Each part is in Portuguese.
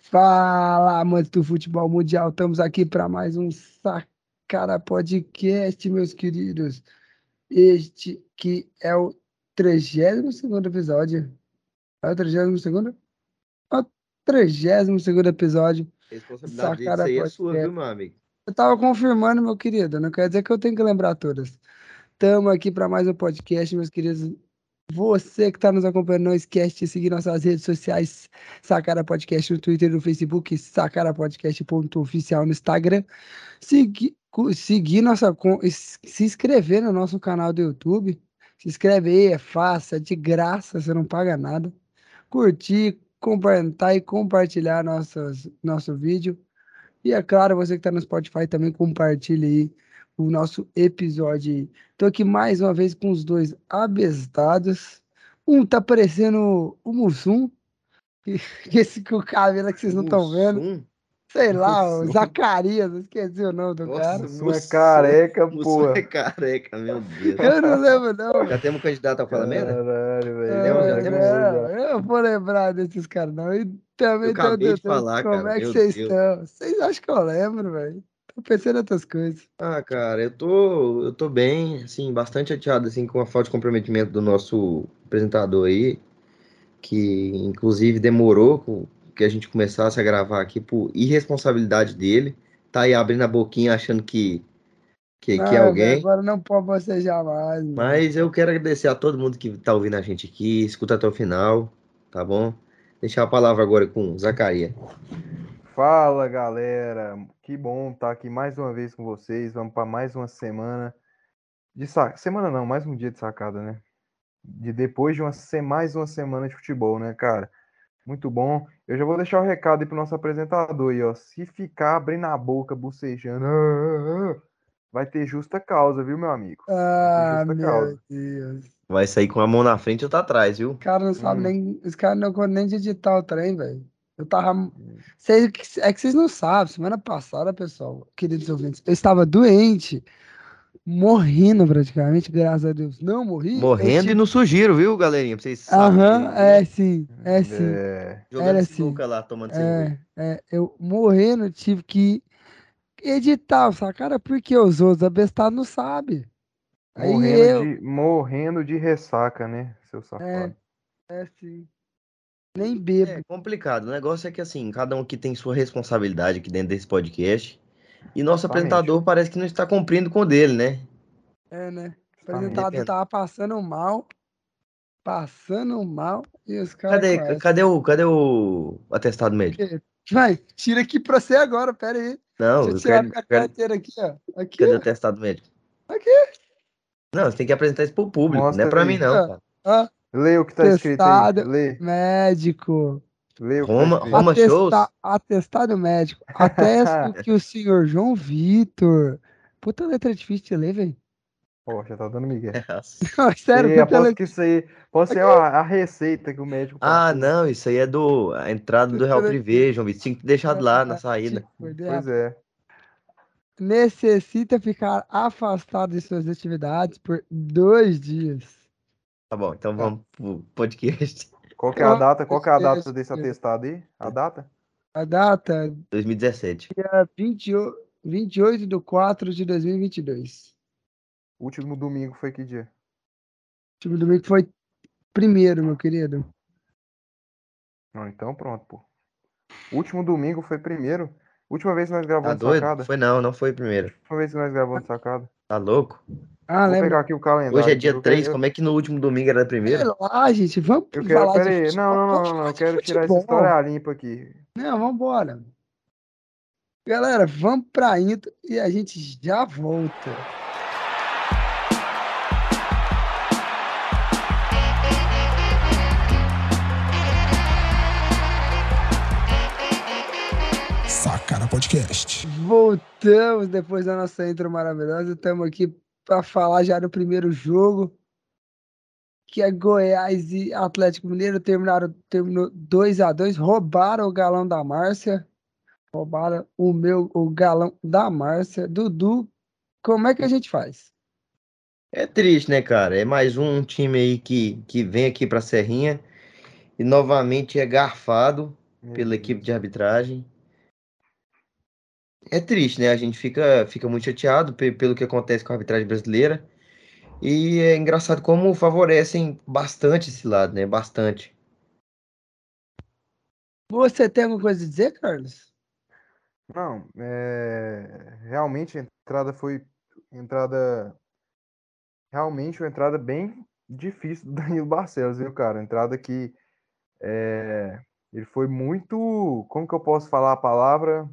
Fala, amantes do futebol mundial, estamos aqui para mais um Sacara Podcast, meus queridos. Este que é o 32 episódio. É o 32 É o 32 episódio. Responsabilidade Sacara disso aí é sua, viu, meu amigo? Eu tava confirmando, meu querido, não quer dizer que eu tenho que lembrar todas. Estamos aqui para mais um podcast, meus queridos. Você que está nos acompanhando, não esquece de seguir nossas redes sociais, Sacara Podcast no Twitter no Facebook, Sacara Podcast.oficial no Instagram. Segui, seguir nossa. Se inscrever no nosso canal do YouTube. Se inscreve aí, é fácil, é de graça, você não paga nada. Curtir, comentar e compartilhar nossos, nosso vídeo. E é claro, você que está no Spotify também compartilhe aí o nosso episódio. Estou aqui mais uma vez com os dois abestados. Um tá parecendo o Mussum, esse com o cabelo que vocês não estão vendo. Sei lá, o Zacarias, esqueci o nome do Nossa, cara. Mussum é careca, pô. é careca, meu Deus. Eu não lembro, não. Já temos um candidato ao Parlamento? Caralho, velho. É, é, eu vou lembrar desses caras, não. E também eu acabei de falar, como cara, é que vocês estão? Vocês acham que eu lembro, velho? Tô pensando em outras coisas. Ah, cara, eu tô, eu tô bem, assim, bastante chateado, assim, com a falta de comprometimento do nosso apresentador aí, que inclusive demorou que a gente começasse a gravar aqui por irresponsabilidade dele. Tá aí abrindo a boquinha achando que, que, que é alguém. Agora não pode você jamais. Mas eu quero agradecer a todo mundo que tá ouvindo a gente aqui, escuta até o final, tá bom? Deixar a palavra agora com o Zacarias. Fala galera, que bom estar aqui mais uma vez com vocês. Vamos para mais uma semana de sac... semana não, mais um dia de sacada, né? De depois de uma mais uma semana de futebol, né, cara? Muito bom. Eu já vou deixar o recado aí pro nosso apresentador aí, ó. Se ficar abrindo a boca, bucejando, vai ter justa causa, viu, meu amigo? Ah, meu causa. Deus. Vai sair com a mão na frente ou tá atrás, viu? Os caras não sabem hum. nem. Os caras não conseguem nem digitar o trem, velho. Eu tava. Cês, é que vocês não sabem, semana passada, pessoal, queridos ouvintes, eu estava doente, morrendo praticamente, graças a Deus. Não morri. Morrendo tive... e no sugiro, viu, galerinha? Pra vocês Aham, é sim, é sim. É... Era assim. lá, tomando é, é, eu morrendo, tive que editar, sacara, porque os outros abestados não sabem. Morrendo, eu... de, morrendo de ressaca, né, seu safado? É, é sim. Nem bebo. É complicado. O negócio é que, assim, cada um aqui tem sua responsabilidade aqui dentro desse podcast. E nosso Exatamente. apresentador parece que não está cumprindo com o dele, né? É, né? O apresentador tava passando mal. Passando mal. E os caras. Cadê, cadê, o, cadê o atestado médico? Vai, tira aqui pra você agora, pera aí. Não, Deixa eu tirar minha carteira aqui, ó. Aqui, cadê ó. o atestado médico? Aqui. Não, você tem que apresentar isso pro público, Mostra não é pra mim, não. Cara. Ah, Lê o que tá escrito aí. Lê. médico. Lê o que Roma, tá Roma Atesta, Shows. Atestado médico. Atesto que o senhor João Vitor. Puta letra difícil de ler, velho. Poxa, tá dando migué. Não, sério, e, aposto que isso aí pode ser a, a, receita que o médico Ah, não, isso aí é do a entrada do Real Privé, João Vitor. Tinha que deixar lá na saída. Pois é. Necessita ficar afastado de suas atividades por dois dias. Tá bom, então tá. vamos pro podcast. Qual que é a data? Qual que é a data desse atestado aí? A data? A data? 2017. Dia 28 de 4 de 2022. O último domingo foi que dia? O último domingo foi primeiro, meu querido. Não, então pronto, pô. O último domingo foi primeiro. Última vez que nós gravamos tá sacada. Foi não, não foi primeiro. Última vez que nós gravamos sacada. Tá louco? Ah, Vou lembra? pegar aqui o calendário. Hoje é dia 3, como é que no último domingo era primeiro? Sei lá, gente, vamos eu quero, falar peraí, de não, não, não, não, não, eu quero tirar essa história limpa aqui. Não, vambora. Galera, vamos pra intro e a gente já volta. Podcast. Voltamos depois da nossa intro maravilhosa. Estamos aqui para falar já do primeiro jogo, que é Goiás e Atlético Mineiro. Terminaram, terminou 2 a 2 Roubaram o galão da Márcia. Roubaram o meu, o galão da Márcia. Dudu, como é que a gente faz? É triste, né, cara? É mais um time aí que, que vem aqui pra Serrinha e novamente é garfado pela equipe de arbitragem. É triste, né? A gente fica, fica muito chateado pelo que acontece com a arbitragem brasileira. E é engraçado como favorecem bastante esse lado, né? Bastante. Você tem alguma coisa a dizer, Carlos? Não, é... realmente a entrada foi entrada realmente uma entrada bem difícil do Danilo Barcelos, viu, cara? Entrada que é... ele foi muito, como que eu posso falar a palavra?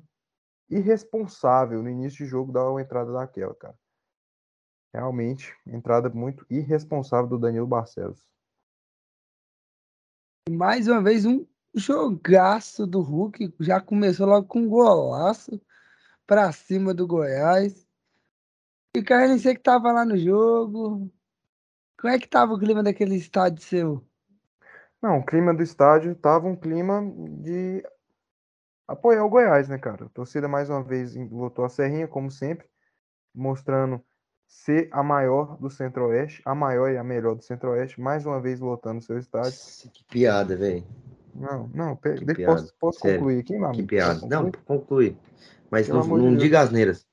Irresponsável no início de jogo dar uma entrada daquela, cara. Realmente, entrada muito irresponsável do Danilo Barcelos. Mais uma vez, um jogaço do Hulk. Já começou logo com um golaço para cima do Goiás. E Carlos, você que tava lá no jogo. Como é que tava o clima daquele estádio seu? Não, o clima do estádio tava um clima de apoiar o Goiás, né, cara? A torcida mais uma vez voltou a Serrinha, como sempre, mostrando ser a maior do Centro-Oeste, a maior e a melhor do Centro-Oeste, mais uma vez lotando seu estádio. Que piada, velho. Não, não, deixa, posso, posso concluir aqui, meu? Que piada. Não, conclui. Mas não, não de diga asneiras.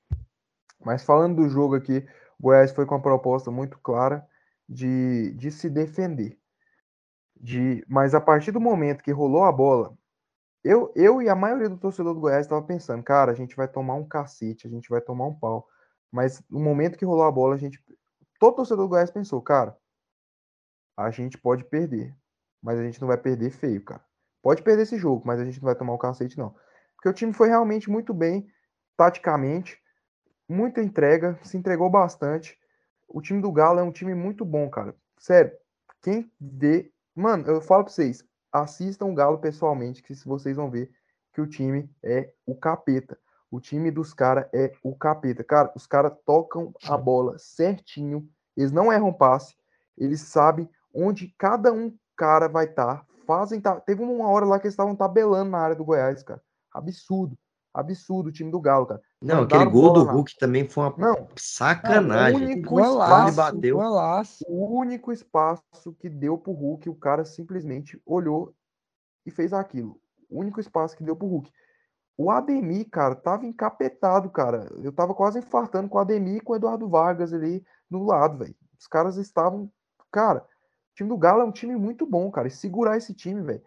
Mas falando do jogo aqui, o Goiás foi com uma proposta muito clara de, de se defender. De, mas a partir do momento que rolou a bola, eu, eu e a maioria do torcedor do Goiás estava pensando, cara, a gente vai tomar um cacete, a gente vai tomar um pau. Mas no momento que rolou a bola, a gente. Todo torcedor do Goiás pensou, cara, a gente pode perder. Mas a gente não vai perder feio, cara. Pode perder esse jogo, mas a gente não vai tomar o cacete, não. Porque o time foi realmente muito bem, taticamente, muita entrega, se entregou bastante. O time do Galo é um time muito bom, cara. Sério, quem vê. Mano, eu falo pra vocês, assistam o Galo pessoalmente, que vocês vão ver que o time é o capeta. O time dos caras é o capeta. Cara, os caras tocam a bola certinho. Eles não erram passe. Eles sabem onde cada um cara vai estar. Tá, fazem. Tá, teve uma hora lá que eles estavam tabelando na área do Goiás, cara. Absurdo. Absurdo o time do Galo, cara. Não, aquele gol do Hulk também foi uma não, sacanagem. o único espaço, bateu. O único espaço que deu pro Hulk, o cara simplesmente olhou e fez aquilo. O único espaço que deu pro Hulk. O Ademir, cara, tava encapetado, cara. Eu tava quase infartando com o Ademir e com o Eduardo Vargas ali no lado, velho. Os caras estavam. Cara, o time do Galo é um time muito bom, cara. E segurar esse time, velho,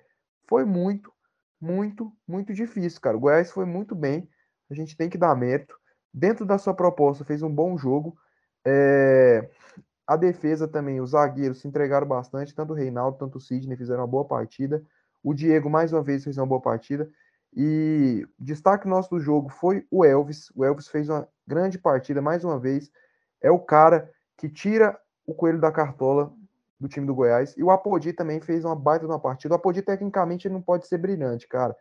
foi muito, muito, muito difícil, cara. O Goiás foi muito bem. A gente tem que dar mérito. Dentro da sua proposta, fez um bom jogo. É... A defesa também, os zagueiros se entregaram bastante. Tanto o Reinaldo, tanto o Sidney fizeram uma boa partida. O Diego, mais uma vez, fez uma boa partida. E destaque nosso do jogo foi o Elvis. O Elvis fez uma grande partida mais uma vez. É o cara que tira o coelho da cartola do time do Goiás. E o Apodi também fez uma baita uma partida. O Apodi, tecnicamente, ele não pode ser brilhante, cara.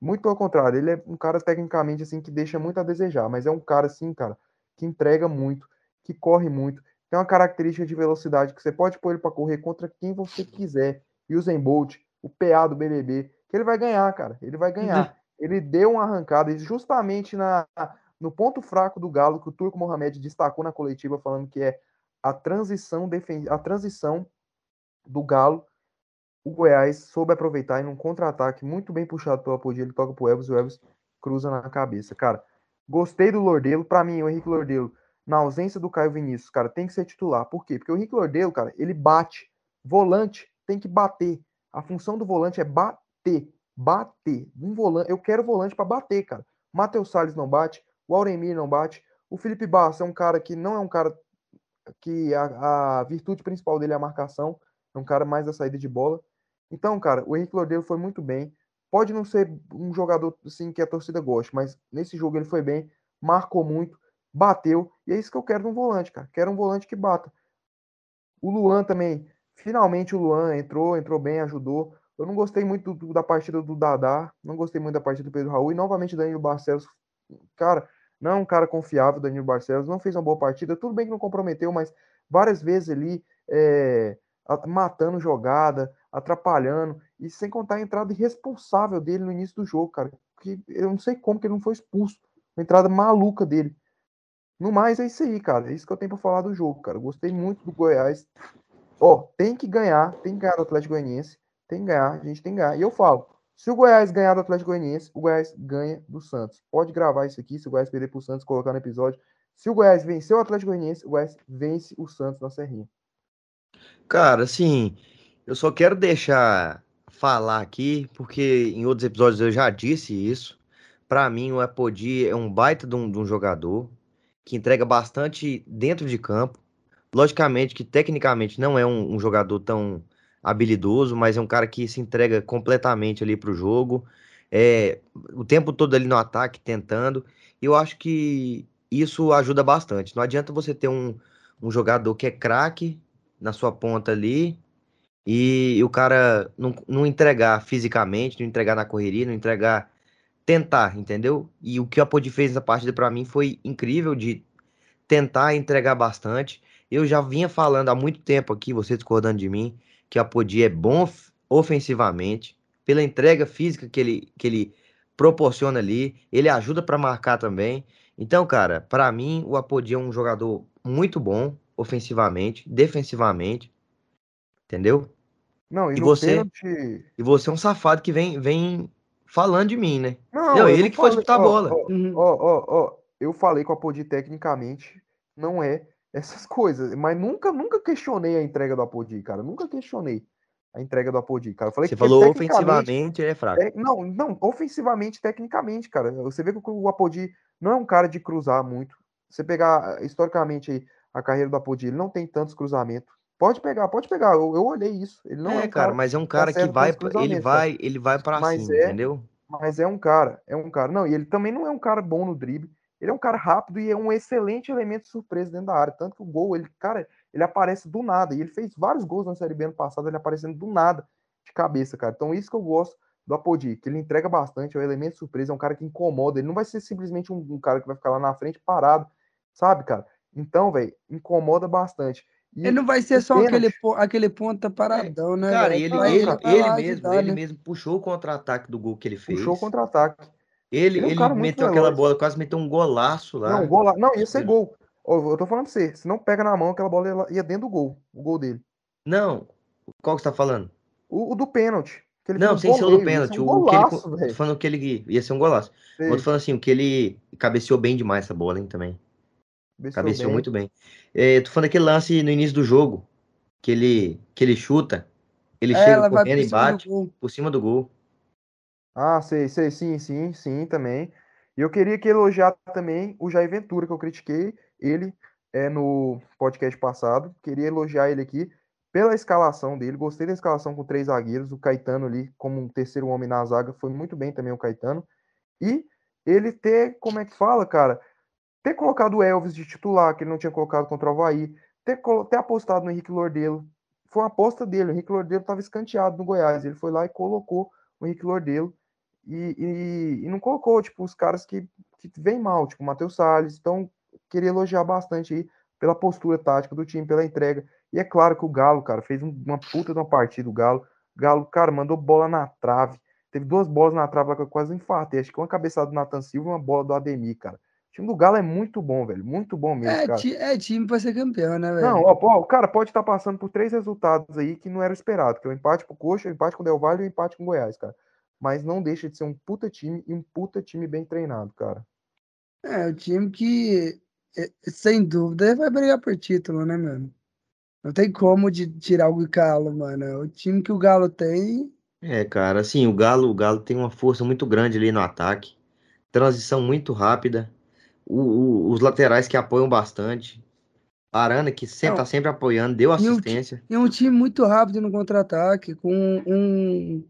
Muito pelo contrário, ele é um cara tecnicamente assim que deixa muito a desejar, mas é um cara assim, cara, que entrega muito, que corre muito, tem uma característica de velocidade que você pode pôr ele para correr contra quem você quiser. E o Zen Bolt, o PA do BBB, que ele vai ganhar, cara. Ele vai ganhar. Uhum. Ele deu uma arrancada e justamente na, no ponto fraco do Galo, que o Turco Mohamed destacou na coletiva, falando que é a transição, a transição do Galo, o Goiás soube aproveitar em um contra-ataque muito bem puxado pelo Apodi, ele toca pro Elvis, o Elvis cruza na cabeça. Cara, gostei do Lordelo. Para mim, o Henrique Lordelo, na ausência do Caio Vinícius, cara, tem que ser titular. Por quê? Porque o Henrique Lordelo, cara, ele bate. Volante tem que bater. A função do volante é bater bater, bater. Um volante, eu quero volante para bater, cara. Matheus Salles não bate, o Auremir não bate, o Felipe Barça é um cara que não é um cara que a, a, virtude principal dele é a marcação, é um cara mais da saída de bola. Então, cara, o Henrique Lordeiro foi muito bem. Pode não ser um jogador assim que a torcida gosta, mas nesse jogo ele foi bem, marcou muito, bateu, e é isso que eu quero de um volante, cara. Quero um volante que bata. O Luan também, finalmente o Luan entrou, entrou bem, ajudou. Eu não gostei muito do, da partida do Dadá, não gostei muito da partida do Pedro Raul, e novamente Danilo Barcelos, cara, não é um cara confiável, Danilo Barcelos, não fez uma boa partida, tudo bem que não comprometeu, mas várias vezes ali é, matando jogada, atrapalhando, e sem contar a entrada irresponsável dele no início do jogo, cara, que eu não sei como que ele não foi expulso, uma entrada maluca dele. No mais, é isso aí, cara. É isso que eu tenho pra falar do jogo, cara. gostei muito do Goiás. Ó, tem que ganhar, tem que ganhar do Atlético Goianiense. Tem que ganhar, a gente tem que ganhar. E eu falo, Se o Goiás ganhar do Atlético Goianiense, o Goiás ganha do Santos. Pode gravar isso aqui, se o Goiás perder pro Santos, colocar no episódio. Se o Goiás vencer o Atlético Goianiense, o Goiás vence o Santos na Serrinha. Cara, assim, eu só quero deixar falar aqui, porque em outros episódios eu já disse isso. Pra mim, o Apodi é um baita de um, de um jogador que entrega bastante dentro de campo. Logicamente que tecnicamente não é um, um jogador tão habilidoso, mas é um cara que se entrega completamente ali pro jogo. É, o tempo todo ali no ataque, tentando. E eu acho que isso ajuda bastante. Não adianta você ter um, um jogador que é craque na sua ponta ali e, o cara não, não entregar fisicamente, não entregar na correria, não entregar. Tentar, entendeu? E o que o Apodi fez nessa partida para mim foi incrível de tentar entregar bastante. Eu já vinha falando há muito tempo aqui, você discordando de mim, que o Apodi é bom ofensivamente, pela entrega física que ele, que ele proporciona ali, ele ajuda para marcar também. Então, cara, para mim o Apodi é um jogador muito bom ofensivamente, defensivamente, entendeu? Não, e, E você- pênalti. E você é um safado que vem, vem falando de mim, né? Não, Não, eu ele não que foi disputar a bola. ó, Uhum. Ó, ó, ó, eu falei que o Apodi tecnicamente não é essas coisas, mas nunca, nunca questionei a entrega do Apodi, cara. Nunca questionei a entrega do Apodi, cara. Eu falei Você que falou ofensivamente, ele é fraco. é, não, não, ofensivamente, tecnicamente, cara. Você vê que o Apodi não é um cara de cruzar muito. Você pegar historicamente aí, a carreira do Apodi, ele não tem tantos cruzamentos. Pode pegar, pode pegar. Eu, eu olhei isso. Ele não é, é, um cara, cara, mas é um cara que certo vai, ele vai, ele vai para cima, é- entendeu? mas é um cara, é um cara. Não, e ele também não é um cara bom no drible. Ele é um cara rápido e é um excelente elemento de surpresa dentro da área. Tanto que o gol, ele, cara, ele aparece do nada. E ele fez vários gols na Série B ano passado, ele aparecendo do nada de cabeça, cara. Então, isso que eu gosto do Apodi, que ele entrega bastante, é um elemento de surpresa, é um cara que incomoda. Ele não vai ser simplesmente um, um cara que vai ficar lá na frente parado, sabe, cara? Então, velho, incomoda bastante. E Ele não vai ser só aquele, aquele ponta paradão, né? Cara, e ele, ele, ele lá mesmo, ajudar, ele né? mesmo puxou o contra-ataque do gol que ele fez. puxou o contra-ataque. Ele, Ele é ele meteu aquela bola, quase meteu um golaço lá. Não, gol lá. Não, ia ser Ele- gol. Eu tô falando pra você, se não pega na mão, aquela bola ia- dentro do gol, o gol dele. Não, qual que você tá falando? O, o do pênalti. que ele Não, um sem ser o do pênalti. um O que ele, golaço, tô falando que ele ia ser um golaço. Sei, Eu tô falando assim, o que ele cabeceou bem demais essa bola, hein, também. Cabeceou Cabeceou bem. muito bem. É, tô falando aquele lance no início do jogo, que ele, que ele chuta, ele É, chega correndo por e cima do bate gol. por cima do gol. Ah, sei, sei, sim, sim, sim, também. E eu queria que elogiar também o Jair Ventura, que eu critiquei ele é, no podcast passado. Queria elogiar ele aqui pela escalação dele. Gostei da escalação com três zagueiros. O Caetano ali, como um terceiro homem na zaga, foi muito bem também o Caetano. E ele ter, como é que fala, cara? Ter colocado o Elvis de titular, que ele não tinha colocado contra o Havaí. Ter, ter apostado no Henrique Lordelo. Foi uma aposta dele. O Henrique Lordelo estava escanteado no Goiás. Ele foi lá e colocou o Henrique Lordelo e, e, e não colocou, tipo, os caras que, que vêm mal, tipo, o Matheus Salles. Então, queria elogiar bastante aí pela postura tática do time, pela entrega. E é claro que o Galo, cara, fez um- uma puta de uma partida, o Galo. O Galo, cara, mandou bola na trave. Teve duas bolas na trave lá que eu quase infartei. Acho que uma cabeçada do Nathan Silva e uma bola do Ademir, cara. O time do Galo é muito bom, velho. Muito bom mesmo, É, cara. ti- é time pra ser campeão, né, velho? Não, ó, pô, o cara pode estar passando por três resultados aí que não era esperado, que é o empate pro Coxa, o empate com o Del Valle e o empate com o Goiás, cara. Mas não deixa de ser um puta time e um puta time bem treinado, cara. É, o time que, é, sem dúvida, vai brigar por título, né, mano? Não tem como de tirar o Galo, mano. O time que o Galo tem, É, cara, assim, o Galo, o Galo tem uma força muito grande ali no ataque, transição muito rápida, o- o- os laterais que apoiam bastante, Arana que sempre Não. tá sempre apoiando, deu E o ti- assistência. e um time muito rápido no contra-ataque, com um,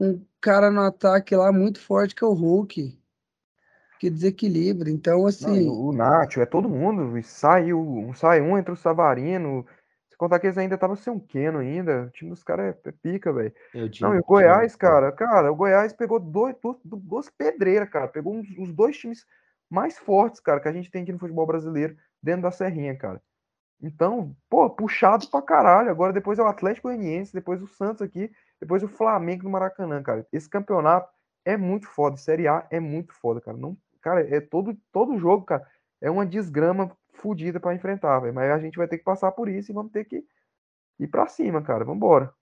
um cara no ataque lá muito forte que é o Hulk, que desequilibra. Então, Não, e assim, o, o Nacho, é todo mundo. e Sai, o, sai um, entra o Savarino. Se contar que eles ainda estavam sem um Keno ainda. O time dos caras é, é pica, velho. É, Não, e o Goiás, cara, cara, o Goiás pegou dois, duas, duas pedreiras, cara. Pegou uns- os dois times mais fortes, cara, que a gente tem aqui no futebol brasileiro, dentro da Serrinha, cara. Então, pô, puxado pra caralho. Agora depois é o Atlético Goianiense, depois o Santos aqui, depois o Flamengo no Maracanã, cara. Esse campeonato é muito foda. Série A é muito foda, cara. Não, cara, é todo, todo jogo, cara, é uma desgrama fodida pra enfrentar. Mas a gente vai ter que passar por isso e vamos ter que ir pra cima, cara. Vambora.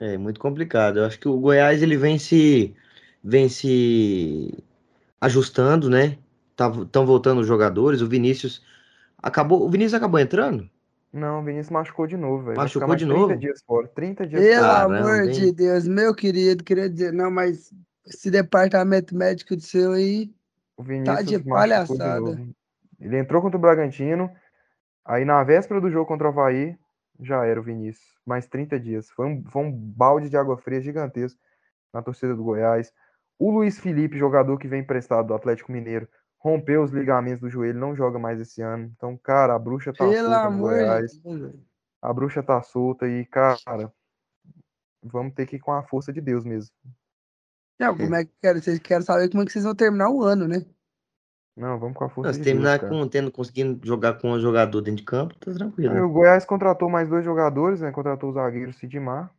É muito complicado. Eu acho que o Goiás ele vem se vem se ajustando, né? Estão voltando os jogadores. O Vinícius acabou. O Vinícius acabou entrando? Não, o Vinícius machucou de novo, velho. Machucou de 30 novo? dias fora. 30 dias Pelo. Caramba, amor hein? de Deus, meu querido, queria dizer, não, mas esse departamento médico do seu aí. O Tá Vinícius de machucou de palhaçada. novo. Ele entrou contra o Bragantino. Aí na véspera do jogo contra o Havaí, já era o Vinícius. Mais 30 dias. Foi um, foi um balde de água fria gigantesco na torcida do Goiás. O Luiz Felipe, jogador que vem emprestado do Atlético Mineiro, rompeu os ligamentos do joelho, não joga mais esse ano. Então, cara, a bruxa tá Pelo solta no amor Goiás. de Deus. A bruxa tá solta e, cara, vamos ter que ir com a força de Deus mesmo. Não, como é que quero? Vocês querem saber como é que vocês vão terminar o ano, né? Não, vamos com a força Não, se de terminar Deus, com, tendo, conseguindo jogar com um jogador dentro de campo, tá tranquilo. Aí o Goiás contratou mais dois jogadores, né? Contratou o zagueiro Sidmar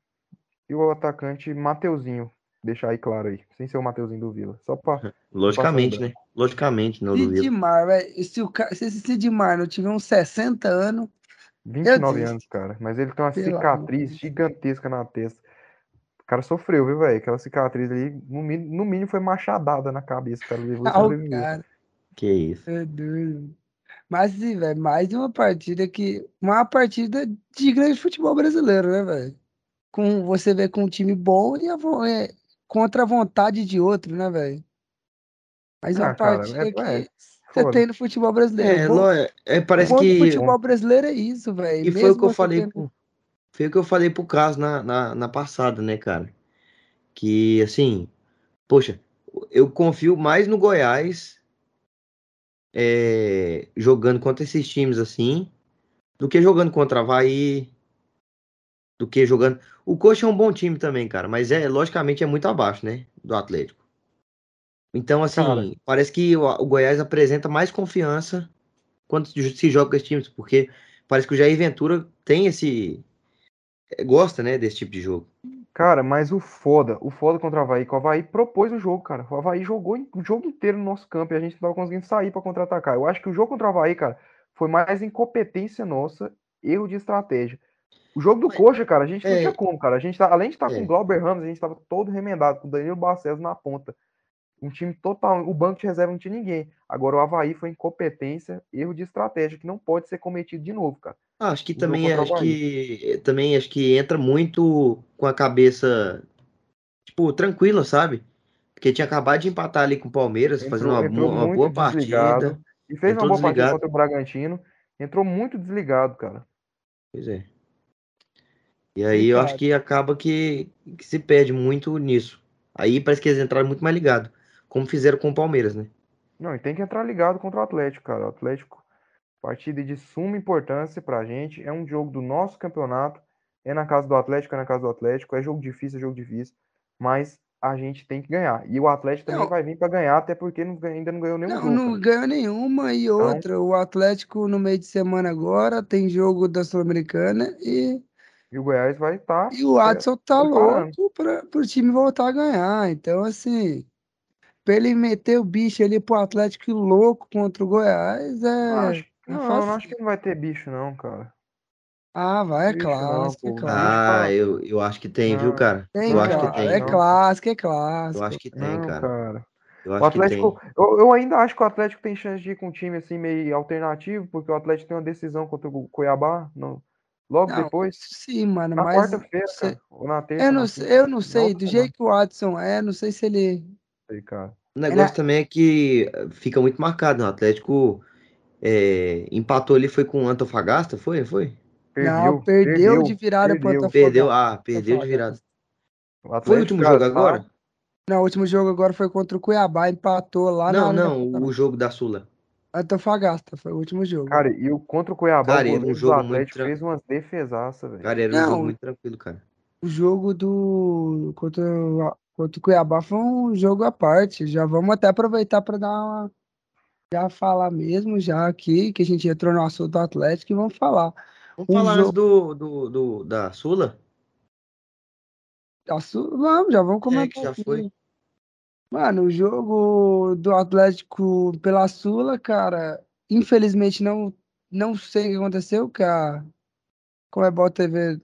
e o atacante Mateuzinho. Deixar aí claro aí, sem ser o Mateuzinho do Vila. Só pra. Logicamente, Passa né? Logicamente, não duvido. Sidmar, velho. Se, o ca- se esse Sidmar não tiver uns 60 anos, 29 desisto. anos, cara. Mas ele tem uma Pelo cicatriz amor gigantesca na testa. O cara sofreu, viu, velho? Aquela cicatriz ali, no mínimo, no mínimo foi machadada na cabeça. O cara levou ah, cara. Que isso. É doido. Mas, sim, velho, mais uma partida que. Uma partida de grande futebol brasileiro, né, velho? Com, você vê com um time bom e a, é, contra a vontade de outro, né, velho? Uma Ah, cara, partida é- que é você tem no futebol brasileiro. É, O bom- lo- é, é, o parece que. futebol brasileiro é isso, velho. E foi o que eu falei tendo- pro, foi o que eu falei pro Caso na, na, na passada, né, cara? Que assim, poxa, eu confio mais no Goiás é, jogando contra esses times assim, do que jogando contra Havaí, do que jogando. O Coxa é um bom time também, cara, mas é logicamente é muito abaixo, né, do Atlético. Então, assim, Cara. parece que o, o Goiás apresenta mais confiança quando se joga com esses times, porque parece que o Jair Ventura tem esse. é, gosta, né, desse tipo de jogo. Cara, mas o foda, o foda contra o Havaí, que o Havaí propôs o jogo, cara. O Havaí jogou o jogo inteiro no nosso campo e a gente não tava conseguindo sair pra contra-atacar. Eu acho que o jogo contra o Havaí, cara, foi mais incompetência nossa, erro de estratégia. O jogo do Mas- Coxa, cara, a gente não é. tinha como, cara. A gente tá, além de estar com É. o Glauber Ramos, a gente tava todo remendado, com o Danilo Barcelos na ponta. Um time total, o banco de reserva não tinha ninguém. Agora o Havaí foi incompetência, erro de estratégia, que não pode ser cometido de novo, cara. Ah, acho que O também acho que também acho que entra muito com a cabeça tipo tranquila, sabe? Porque tinha acabado de empatar ali com o Palmeiras, fazendo uma, entrou boa- uma muito boa partida. E fez Entrou uma boa partida desligado. contra o Bragantino. Entrou muito desligado, cara. Pois é. E aí eu acho que acaba que, que se perde muito nisso. Aí parece que eles entraram muito mais ligados, como fizeram com o Palmeiras, né? Não, e tem que entrar ligado contra o Atlético, cara. O Atlético, partida de suma importância pra gente. É um jogo do nosso campeonato. É na casa do Atlético, é na casa do Atlético. É jogo difícil, é jogo difícil. Mas a gente tem que ganhar. E o Atlético também Não. vai vir pra ganhar, até porque não ainda não ganhou nenhum Não, jogo. não cara. ganhou nenhuma. E outra, o Atlético no meio de semana agora tem jogo da Sul-Americana e, E o Goiás vai estar. e o Adson tá louco para o time voltar a ganhar. Então, assim, pra ele meter o bicho ali pro Atlético louco contra o Goiás é. Acho, é não, eu não acho que não vai ter bicho, não, cara. Ah, vai, é Bicho não, clássico, é clássico. Ah, tá- eu, eu acho que tem, viu, Não, cara? Tem, eu acho cara. que tem. É não. clássico, é Eu clássico. acho que tem, Não, cara. cara. Eu O acho que Atlético, tem. eu, eu ainda acho que o Atlético tem chance de ir com um time assim meio alternativo, porque o Atlético tem uma decisão contra o Cuiabá no- logo Não, depois, sim, mano, na mas quarta-feira, ou na terça, eu não, na sei- eu não sei, do jeito que o Adson é, não sei se ele. aí, cara. O negócio também é que fica muito marcado. né? O Atlético é, empatou ali, foi com o Antofagasta, foi? Foi? Não, perdeu de virada pro perdeu. Antofagasta. Perdeu, ah, perdeu de virada. O Foi o último jogo tá- agora? Não, o último jogo agora foi contra o Cuiabá, empatou lá Não, na não, o jogo da Sula. Antofagasta, foi o último jogo. Cara, e o contra o Cuiabá, Cara, o um goleiro do muito Atlético fez umas defesaças, velho. Cara, era um Não. jogo muito tranquilo, cara. O jogo do contra, o- contra o Cuiabá foi um jogo à parte. Já vamos até aproveitar para dar uma já falar mesmo já aqui que a gente entrou no assunto do Atlético e vamos falar. Vamos Um falar antes jogo- do, do, do- da Sula? Assu- Vamos, já vamos É, comentar. que já aqui. foi. Mano, o jogo do Atlético pela Sula, cara, infelizmente não não sei o que aconteceu, que a Comebol TV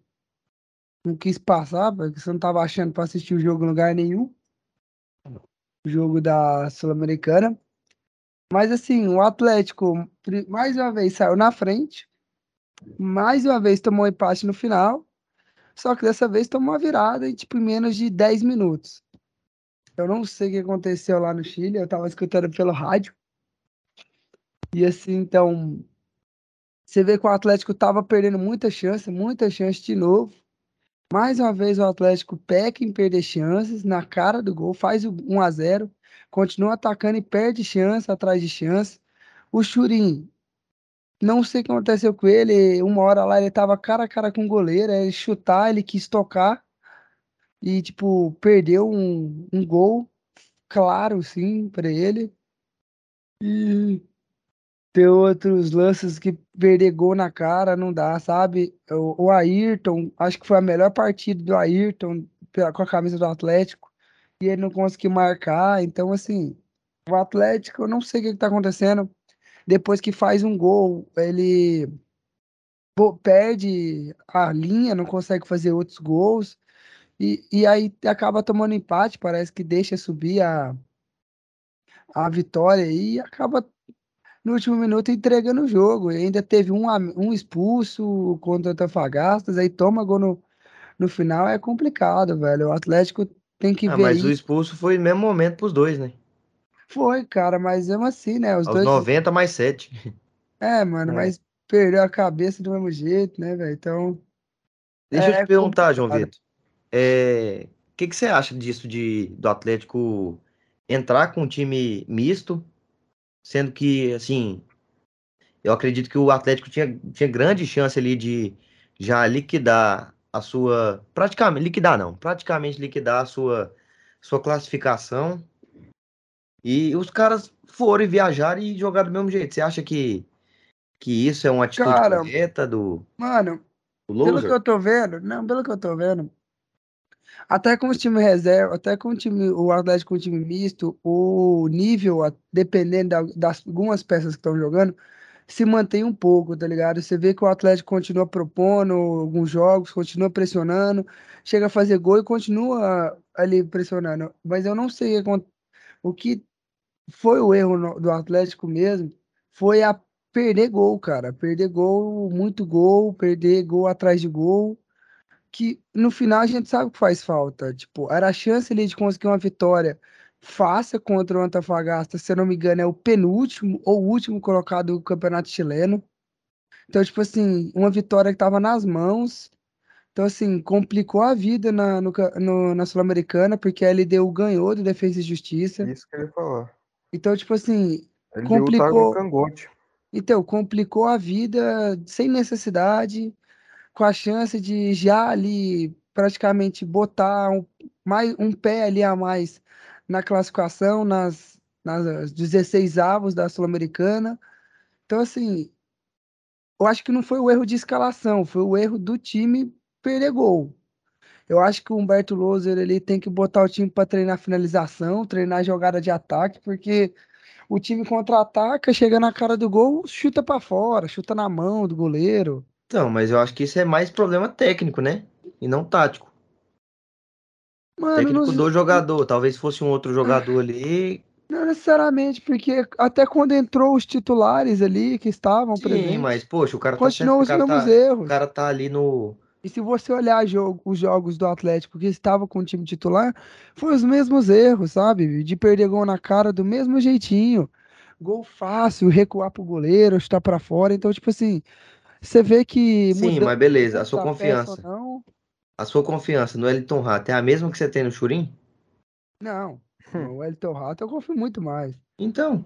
não quis passar, porque você não tava achando para assistir o jogo em lugar nenhum. O jogo da Sul-Americana. Mas assim, o Atlético mais uma vez saiu na frente. Mais uma vez tomou empate no final. Só que dessa vez tomou uma virada em tipo em menos de 10 minutos. Eu não sei o que aconteceu lá no Chile, eu tava escutando pelo rádio. E assim, então, você vê que o Atlético tava perdendo muita chance, muita chance de novo. Mais uma vez o Atlético peca em perder chances na cara do gol, faz o 1 a 0, continua atacando e perde chance atrás de chance. O Churin, não sei o que aconteceu com ele, uma hora lá ele tava cara a cara com o goleiro, ele chutar, ele quis tocar e tipo perdeu um, um gol claro sim para ele. E ter outros lances que perder gol na cara não dá, sabe? O, o Ayrton, acho que foi a melhor partida do Ayrton com a camisa do Atlético e ele não conseguiu marcar. Então, assim, o Atlético, eu não sei o que, está acontecendo. Depois que faz um gol, ele perde a linha, não consegue fazer outros gols. E, e aí acaba tomando empate, parece que deixa subir a, a vitória e acaba no último minuto entregando o jogo. E ainda teve um, um expulso contra o Tafagastas, aí toma gol no, no final, é complicado, velho. O Atlético tem que ah, ver. Mas o expulso foi no mesmo momento pros dois, né? Foi, cara, mas mesmo assim, né? Os Aos dois. 90 mais 7. É, mano, É. mas perdeu a cabeça do mesmo jeito, né, velho? Então. Deixa eu É te perguntar, João complicado. Vitor. É, O que, que você acha disso de do Atlético entrar com um time misto, sendo que, assim, eu acredito que o Atlético tinha, tinha grande chance ali de já liquidar a sua. Praticamente, liquidar não, praticamente liquidar a sua, sua classificação. E os caras foram e viajaram e jogaram do mesmo jeito. Você acha que, que isso é uma atitude Cara, correta do, Mano, do pelo que eu tô vendo, não, pelo que eu tô vendo, até com os times reserva, até com o time, o Atlético com o time misto, o nível, dependendo da- das algumas peças que estão jogando, se mantém um pouco, tá ligado? Você vê que o Atlético continua propondo alguns jogos, continua pressionando, chega a fazer gol e continua ali pressionando. Mas eu não sei o que o foi o erro do Atlético mesmo, foi a perder gol, cara. Perder gol, muito gol, perder gol atrás de gol que no final a gente sabe que faz falta. Tipo, era a chance ali de conseguir uma vitória fácil contra o Antofagasta, se eu não me engano, é o penúltimo ou último colocado do campeonato chileno. Então, tipo assim, uma vitória que tava nas mãos. Então, assim, complicou a vida na, no ca- no- na Sul-Americana, porque a LDU ganhou do Defesa e Justiça. Isso que eu ia falar. Então, tipo assim, Ele o tá complicou. com cangote. Então, complicou a vida sem necessidade, com a chance de já ali praticamente botar um, mais, um pé ali a mais na classificação, nas, nas 16 avos da Sul-Americana. Então, assim, eu acho que não foi o erro de escalação, foi o erro do time perder gol. Eu acho que o Humberto Loser ele tem que botar o time para treinar finalização, treinar jogada de ataque, porque o time contra-ataca, chega na cara do gol, chuta para fora, chuta na mão do goleiro. Então, mas eu acho que isso é mais problema técnico, né? E não tático. Mano, Técnico não, do jogador. Talvez fosse um outro jogador ali. não necessariamente, porque até quando entrou os titulares ali que estavam Sim, presentes, mas, poxa, o cara tá continuam certo. os mesmos tá, erros. o cara tá ali no. E se você olhar jogo- os jogos do Atlético que estava com o time titular, foi os mesmos erros, sabe? De perder gol na cara do mesmo jeitinho. Gol fácil, recuar pro goleiro, chutar pra fora. Então, tipo assim, você vê que Sim, mas beleza. A sua confiança. não. A sua confiança no Elton Rato é a mesma que você tem no Churin? Não, Hum. no Elton Rato eu confio muito mais. Então,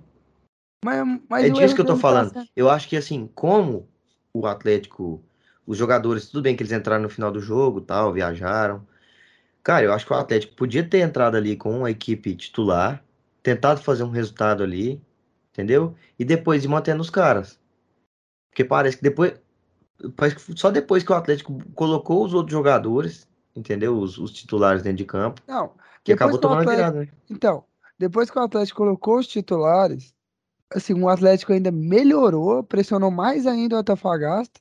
Mas, mas é o disso que eu tô falando. sendo- Eu acho que assim, como o Atlético, os jogadores, tudo bem que eles entraram no final do jogo, tal, viajaram. Cara, eu acho que o Atlético podia ter entrado ali com a equipe titular, tentado fazer um resultado ali, entendeu? E depois ir mantendo os caras. Porque parece que depois, parece que só depois que o Atlético colocou os outros jogadores, entendeu? Os, os titulares dentro de campo, Não, que acabou que tomando Atlético. virada, né? Então, depois que o Atlético colocou os titulares, assim, o Atlético ainda melhorou, pressionou mais ainda o Antofagasta,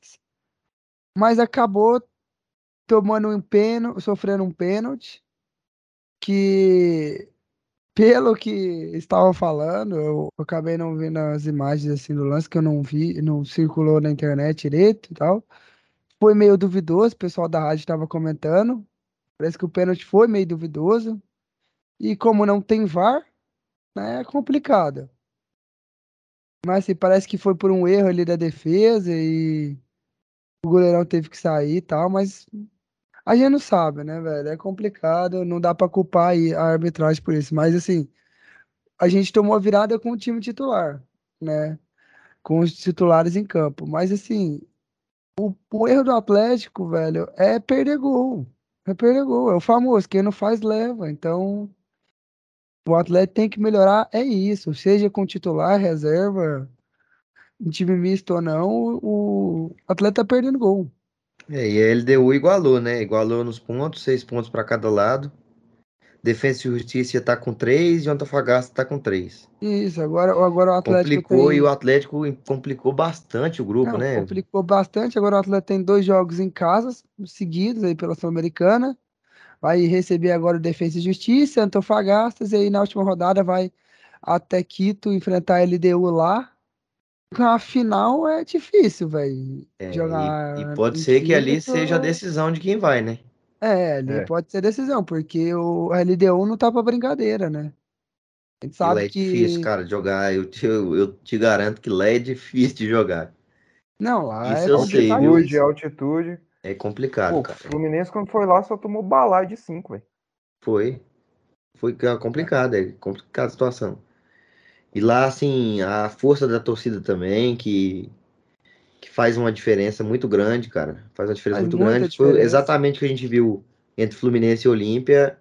mas acabou tomando um pênalti, sofrendo um pênalti, que pelo que estavam falando, eu, eu acabei não vendo as imagens assim do lance, que eu não vi, não circulou na internet direito e tal. Foi meio duvidoso, o pessoal da rádio estava comentando. Parece que o pênalti foi meio duvidoso. E como não tem VAR, né, é complicado. Mas assim, parece que foi por um erro ali da defesa e o goleirão teve que sair e tal, mas a gente não sabe, né, velho? É complicado, não dá pra culpar a arbitragem por isso. Mas assim, a gente tomou a virada com o time titular, né? Com os titulares em campo. Mas assim, o, o erro do Atlético, velho, é perder gol. É perder gol. É o famoso, quem não faz leva. Então, o Atlético tem que melhorar, é isso. Seja com titular, reserva, em time misto ou não, o atleta tá perdendo gol. É, e a LDU igualou, né? Igualou nos pontos, seis pontos para cada lado. Defesa e Justiça tá com três e o Antofagasta tá com três. Isso, agora, agora o Atlético complicou tem... e o Atlético complicou bastante o grupo, Não, né? Complicou bastante. Agora o Atlético tem dois jogos em casa seguidos aí pela Sul-Americana. Vai receber agora o Defesa e Justiça, Antofagastas, e aí na última rodada vai até Quito enfrentar a LDU lá. A final é difícil, velho. É, jogar. e, e pode ser que ali seja a decisão de quem vai, né? É, ali É. pode ser decisão, porque o LDU não tá pra brincadeira, né? A gente E lá sabe é que. difícil, cara, de jogar. Eu te, eu, eu te garanto que lá é difícil de jogar. Não, lá Isso é eu sei, viu? complicado. Altitude, altitude. É complicado, Pô, o cara. Fluminense, quando foi lá, só tomou balaio de 5, velho. Foi. Foi ca- complicado, é complicada a situação. E lá, assim, a força da torcida também, que, que faz uma diferença muito grande, cara. Faz uma diferença Faz muito grande. Foi diferença. exatamente o que a gente viu entre Fluminense e Olímpia.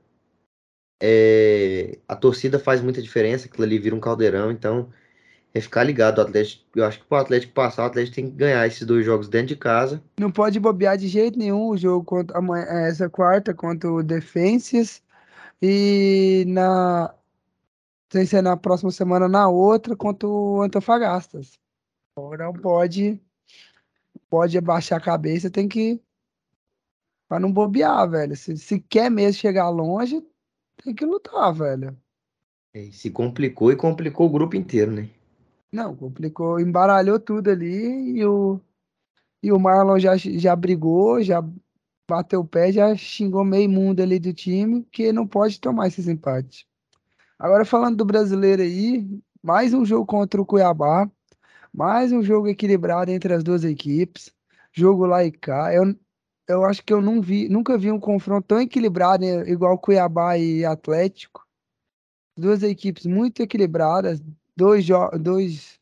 É, a torcida faz muita diferença, aquilo ali vira um caldeirão, então é ficar ligado. O Atlético, eu acho que para o Atlético passar, o Atlético tem que ganhar esses dois jogos dentro de casa. Não pode bobear de jeito nenhum o jogo contra essa quarta contra o Defenses e na sem ser na próxima semana na outra contra o Antofagastas. Então, Não pode pode abaixar a cabeça, tem que para não bobear, velho. Se, se quer mesmo chegar longe, tem que lutar, velho. E se complicou e complicou o grupo inteiro, né? Não, complicou, embaralhou tudo ali e o, e o Marlon já, já brigou, já bateu o pé, já xingou meio mundo ali do time, que não pode tomar esses empates. Agora falando do brasileiro aí, mais um jogo contra o Cuiabá, mais um jogo equilibrado entre as duas equipes, jogo lá e cá. Eu, eu acho que eu não vi, nunca vi um confronto tão equilibrado, né, igual Cuiabá e Atlético. Duas equipes muito equilibradas, dois, dois,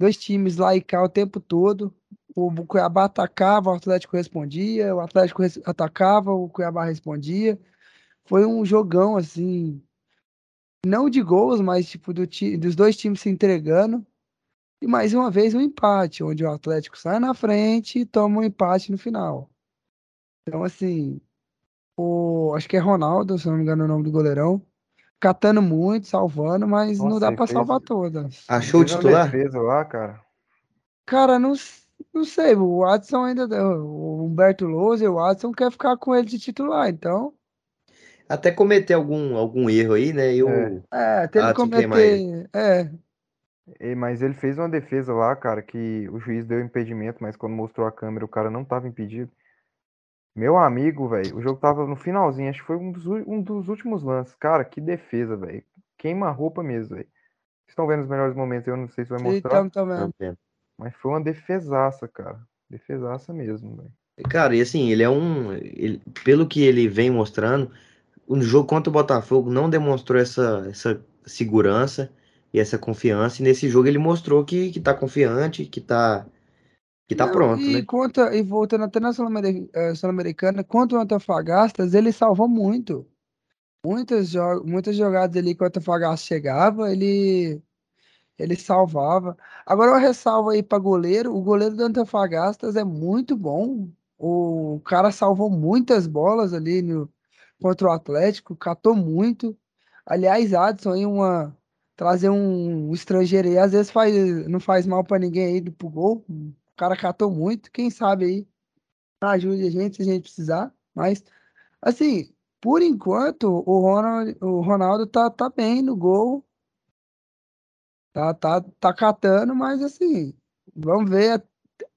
dois times lá e cá o tempo todo. O Cuiabá atacava, o Atlético respondia, o Atlético atacava, o Cuiabá respondia. Foi um jogão, assim, não de gols, mas tipo do ti- dos dois times se entregando. E mais uma vez um empate, onde o Atlético sai na frente e toma um empate no final. Então, assim, o, acho que é Ronaldo, se não me engano, é o nome do goleirão, catando muito, salvando, mas não Nossa, dá ele pra fez- salvar todas. Achou o titular? defesa lá, cara. Cara, não, não sei, o Watson ainda, o Humberto Lousa e o Watson quer ficar com ele de titular, então, Até cometer algum, algum erro aí, né? Eu, É. é, até ele Watson queimar cometer, é, E- Mas ele fez uma defesa lá, cara, que o juiz deu impedimento, mas quando mostrou a câmera o cara não tava impedido. Meu amigo, velho, o jogo tava no finalzinho, acho que foi um dos, um dos últimos lances. Cara, que defesa, velho. Queima a roupa mesmo, velho. Vocês estão vendo os melhores momentos, eu não sei se vai mostrar, então também. mas foi uma defesaça, cara. Defesaça mesmo, velho. Cara, e assim, ele é um. ele- pelo que ele vem mostrando, o jogo contra o Botafogo não demonstrou essa, essa segurança e essa confiança. E nesse jogo ele mostrou que, que tá confiante, que tá, que tá Não, pronto, e né? contra, e voltando até na eh, Sul-Americana, contra o Antofagastas, ele salvou muito. Muitas, jo muitas jogadas ali que o Antofagasta chegava, ele, ele salvava. Agora eu ressalvo aí para goleiro, o goleiro do Antofagastas é muito bom. O cara salvou muitas bolas ali no, contra o Atlético, catou muito. Aliás, Adson aí uma trazer um, estrangeiro aí, às vezes faz, não faz mal para ninguém aí pro gol. O cara catou muito, quem sabe aí ajude a gente se a gente precisar. Mas, assim, por enquanto, o Ronald, o Ronaldo tá, tá bem no gol. Tá, tá, tá catando, mas assim, vamos ver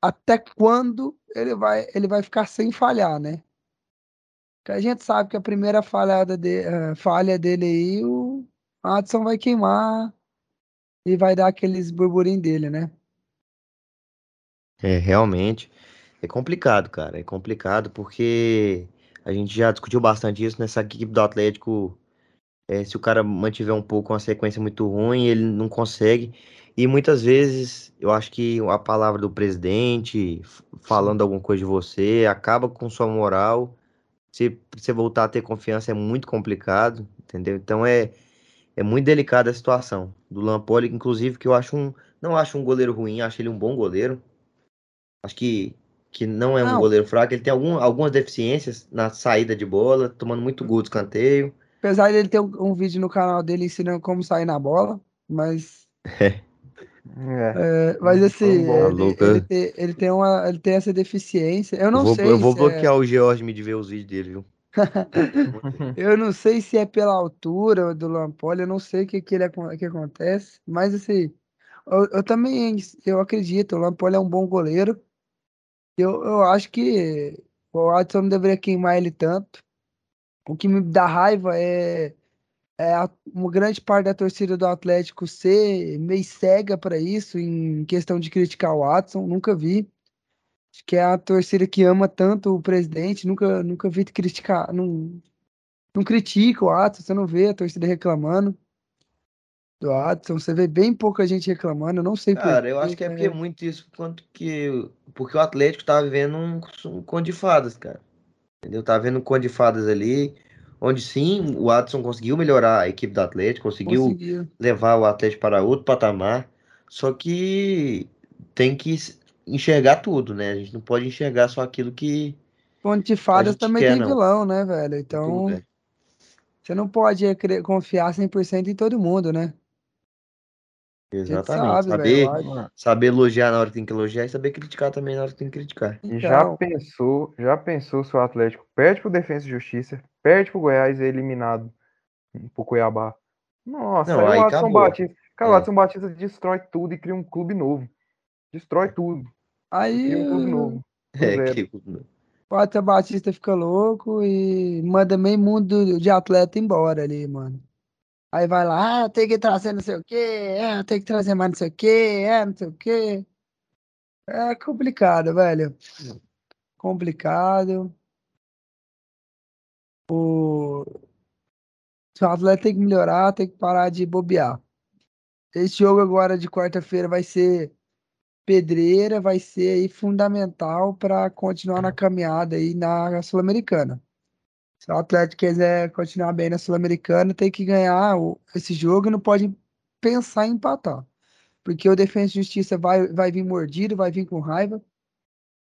até quando ele vai, ele vai ficar sem falhar, né? Porque a gente sabe que a primeira falhada de, uh, falha dele aí, o Adson vai queimar e vai dar aqueles burburinhos dele, né? É, realmente. É complicado, cara. É complicado porque a gente já discutiu bastante isso nessa equipe do Atlético. É, se o cara mantiver um pouco uma sequência muito ruim, ele não consegue. E muitas vezes eu acho que a palavra do presidente falando alguma coisa de você acaba com sua moral. Se você voltar a ter confiança é muito complicado, entendeu? Então é, é muito delicada a situação do Lampoli, inclusive que eu acho um não acho um goleiro ruim, acho ele um bom goleiro. Acho que que não é um Não. goleiro fraco, ele tem algum, algumas deficiências na saída de bola, tomando muito gol de escanteio. Apesar dele ter um, um vídeo no canal dele ensinando como sair na bola, mas, É. é, mas assim, bom. ele, Tá louco, ele né? tem, ele tem uma, ele tem essa deficiência. Eu não eu vou, sei eu vou se é- bloquear o George de ver os vídeos dele, viu? Eu não sei se é pela altura do Lampoli, eu não sei o que, que, ele, que acontece, mas assim, eu, eu também eu acredito, o Lampoli é um bom goleiro. Eu, eu acho que o Adson não deveria queimar ele tanto. O que me dá raiva é, é a- uma grande parte da torcida do Atlético ser meio cega para isso, em questão de criticar o Adson, nunca vi. Acho que é a torcida que ama tanto o presidente, nunca, nunca vi criticar, não, não critica o Adson, você não vê a torcida reclamando do Adson, você vê bem pouca gente reclamando, eu não sei por Cara, eu quê, acho que é porque é muito isso, quanto que. Porque o Atlético tá vivendo um, um conto de fadas, cara. Entendeu? Tá vendo um conto de fadas ali, onde sim, o Adson conseguiu melhorar a equipe do Atlético, conseguiu conseguiu. levar o Atlético para outro patamar, só que tem que enxergar tudo, né? A gente não pode enxergar só aquilo que Conto de fadas também quer, tem não. vilão, né, velho? tudo, Então, né? você não pode é, confiar 100% em todo mundo, né? Exatamente. sabe. Saber, acho. saber elogiar na hora que tem que elogiar e saber criticar também na hora que tem que criticar. E já Então, pensou, já pensou se o Atlético perde pro Defensa e Justiça, perde pro Goiás e é eliminado pro Cuiabá? Nossa, Não, aí aí o Adson. Batista. Cara, o É. Adson Batista destrói tudo e cria um clube novo. Destrói tudo. E aí cria um clube novo. É, que... o Walter Batista fica louco e manda meio mundo de atleta embora ali, mano. Aí vai lá, ah, tem que trazer não sei o quê, é, tem que trazer mais não sei o quê, é, não sei o quê. É complicado, velho. Complicado. O... O atleta tem que melhorar, tem que parar de bobear. Esse jogo agora de quarta-feira vai ser pedreira, vai ser aí fundamental para continuar na caminhada aí na Sul-Americana. Se o Atlético quiser continuar bem na Sul-Americana, tem que ganhar esse jogo e não pode pensar em empatar. Porque o Defensa e Justiça vai, vai vir mordido, vai vir com raiva,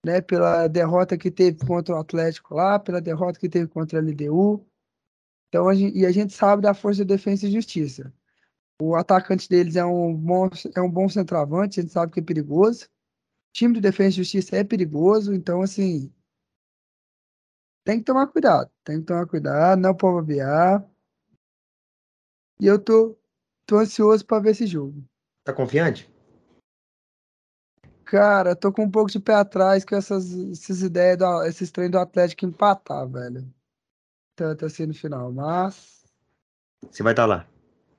né? Pela derrota que teve contra o Atlético lá, pela derrota que teve contra a LDU. Então, a gente, e a gente sabe da força do Defensa e Justiça. O atacante deles é um bom, é um bom centroavante, a gente sabe que é perigoso. O time do Defensa e Justiça é perigoso, então, assim, tem que tomar cuidado. Tem que tomar cuidado, não pode bobear. E eu tô, tô ansioso para ver esse jogo. Tá confiante? Cara, tô com um pouco de pé atrás com essas, essas ideias, do, esses treinos do Atlético empatar, velho. Tanto assim no final. Mas, Você vai estar lá.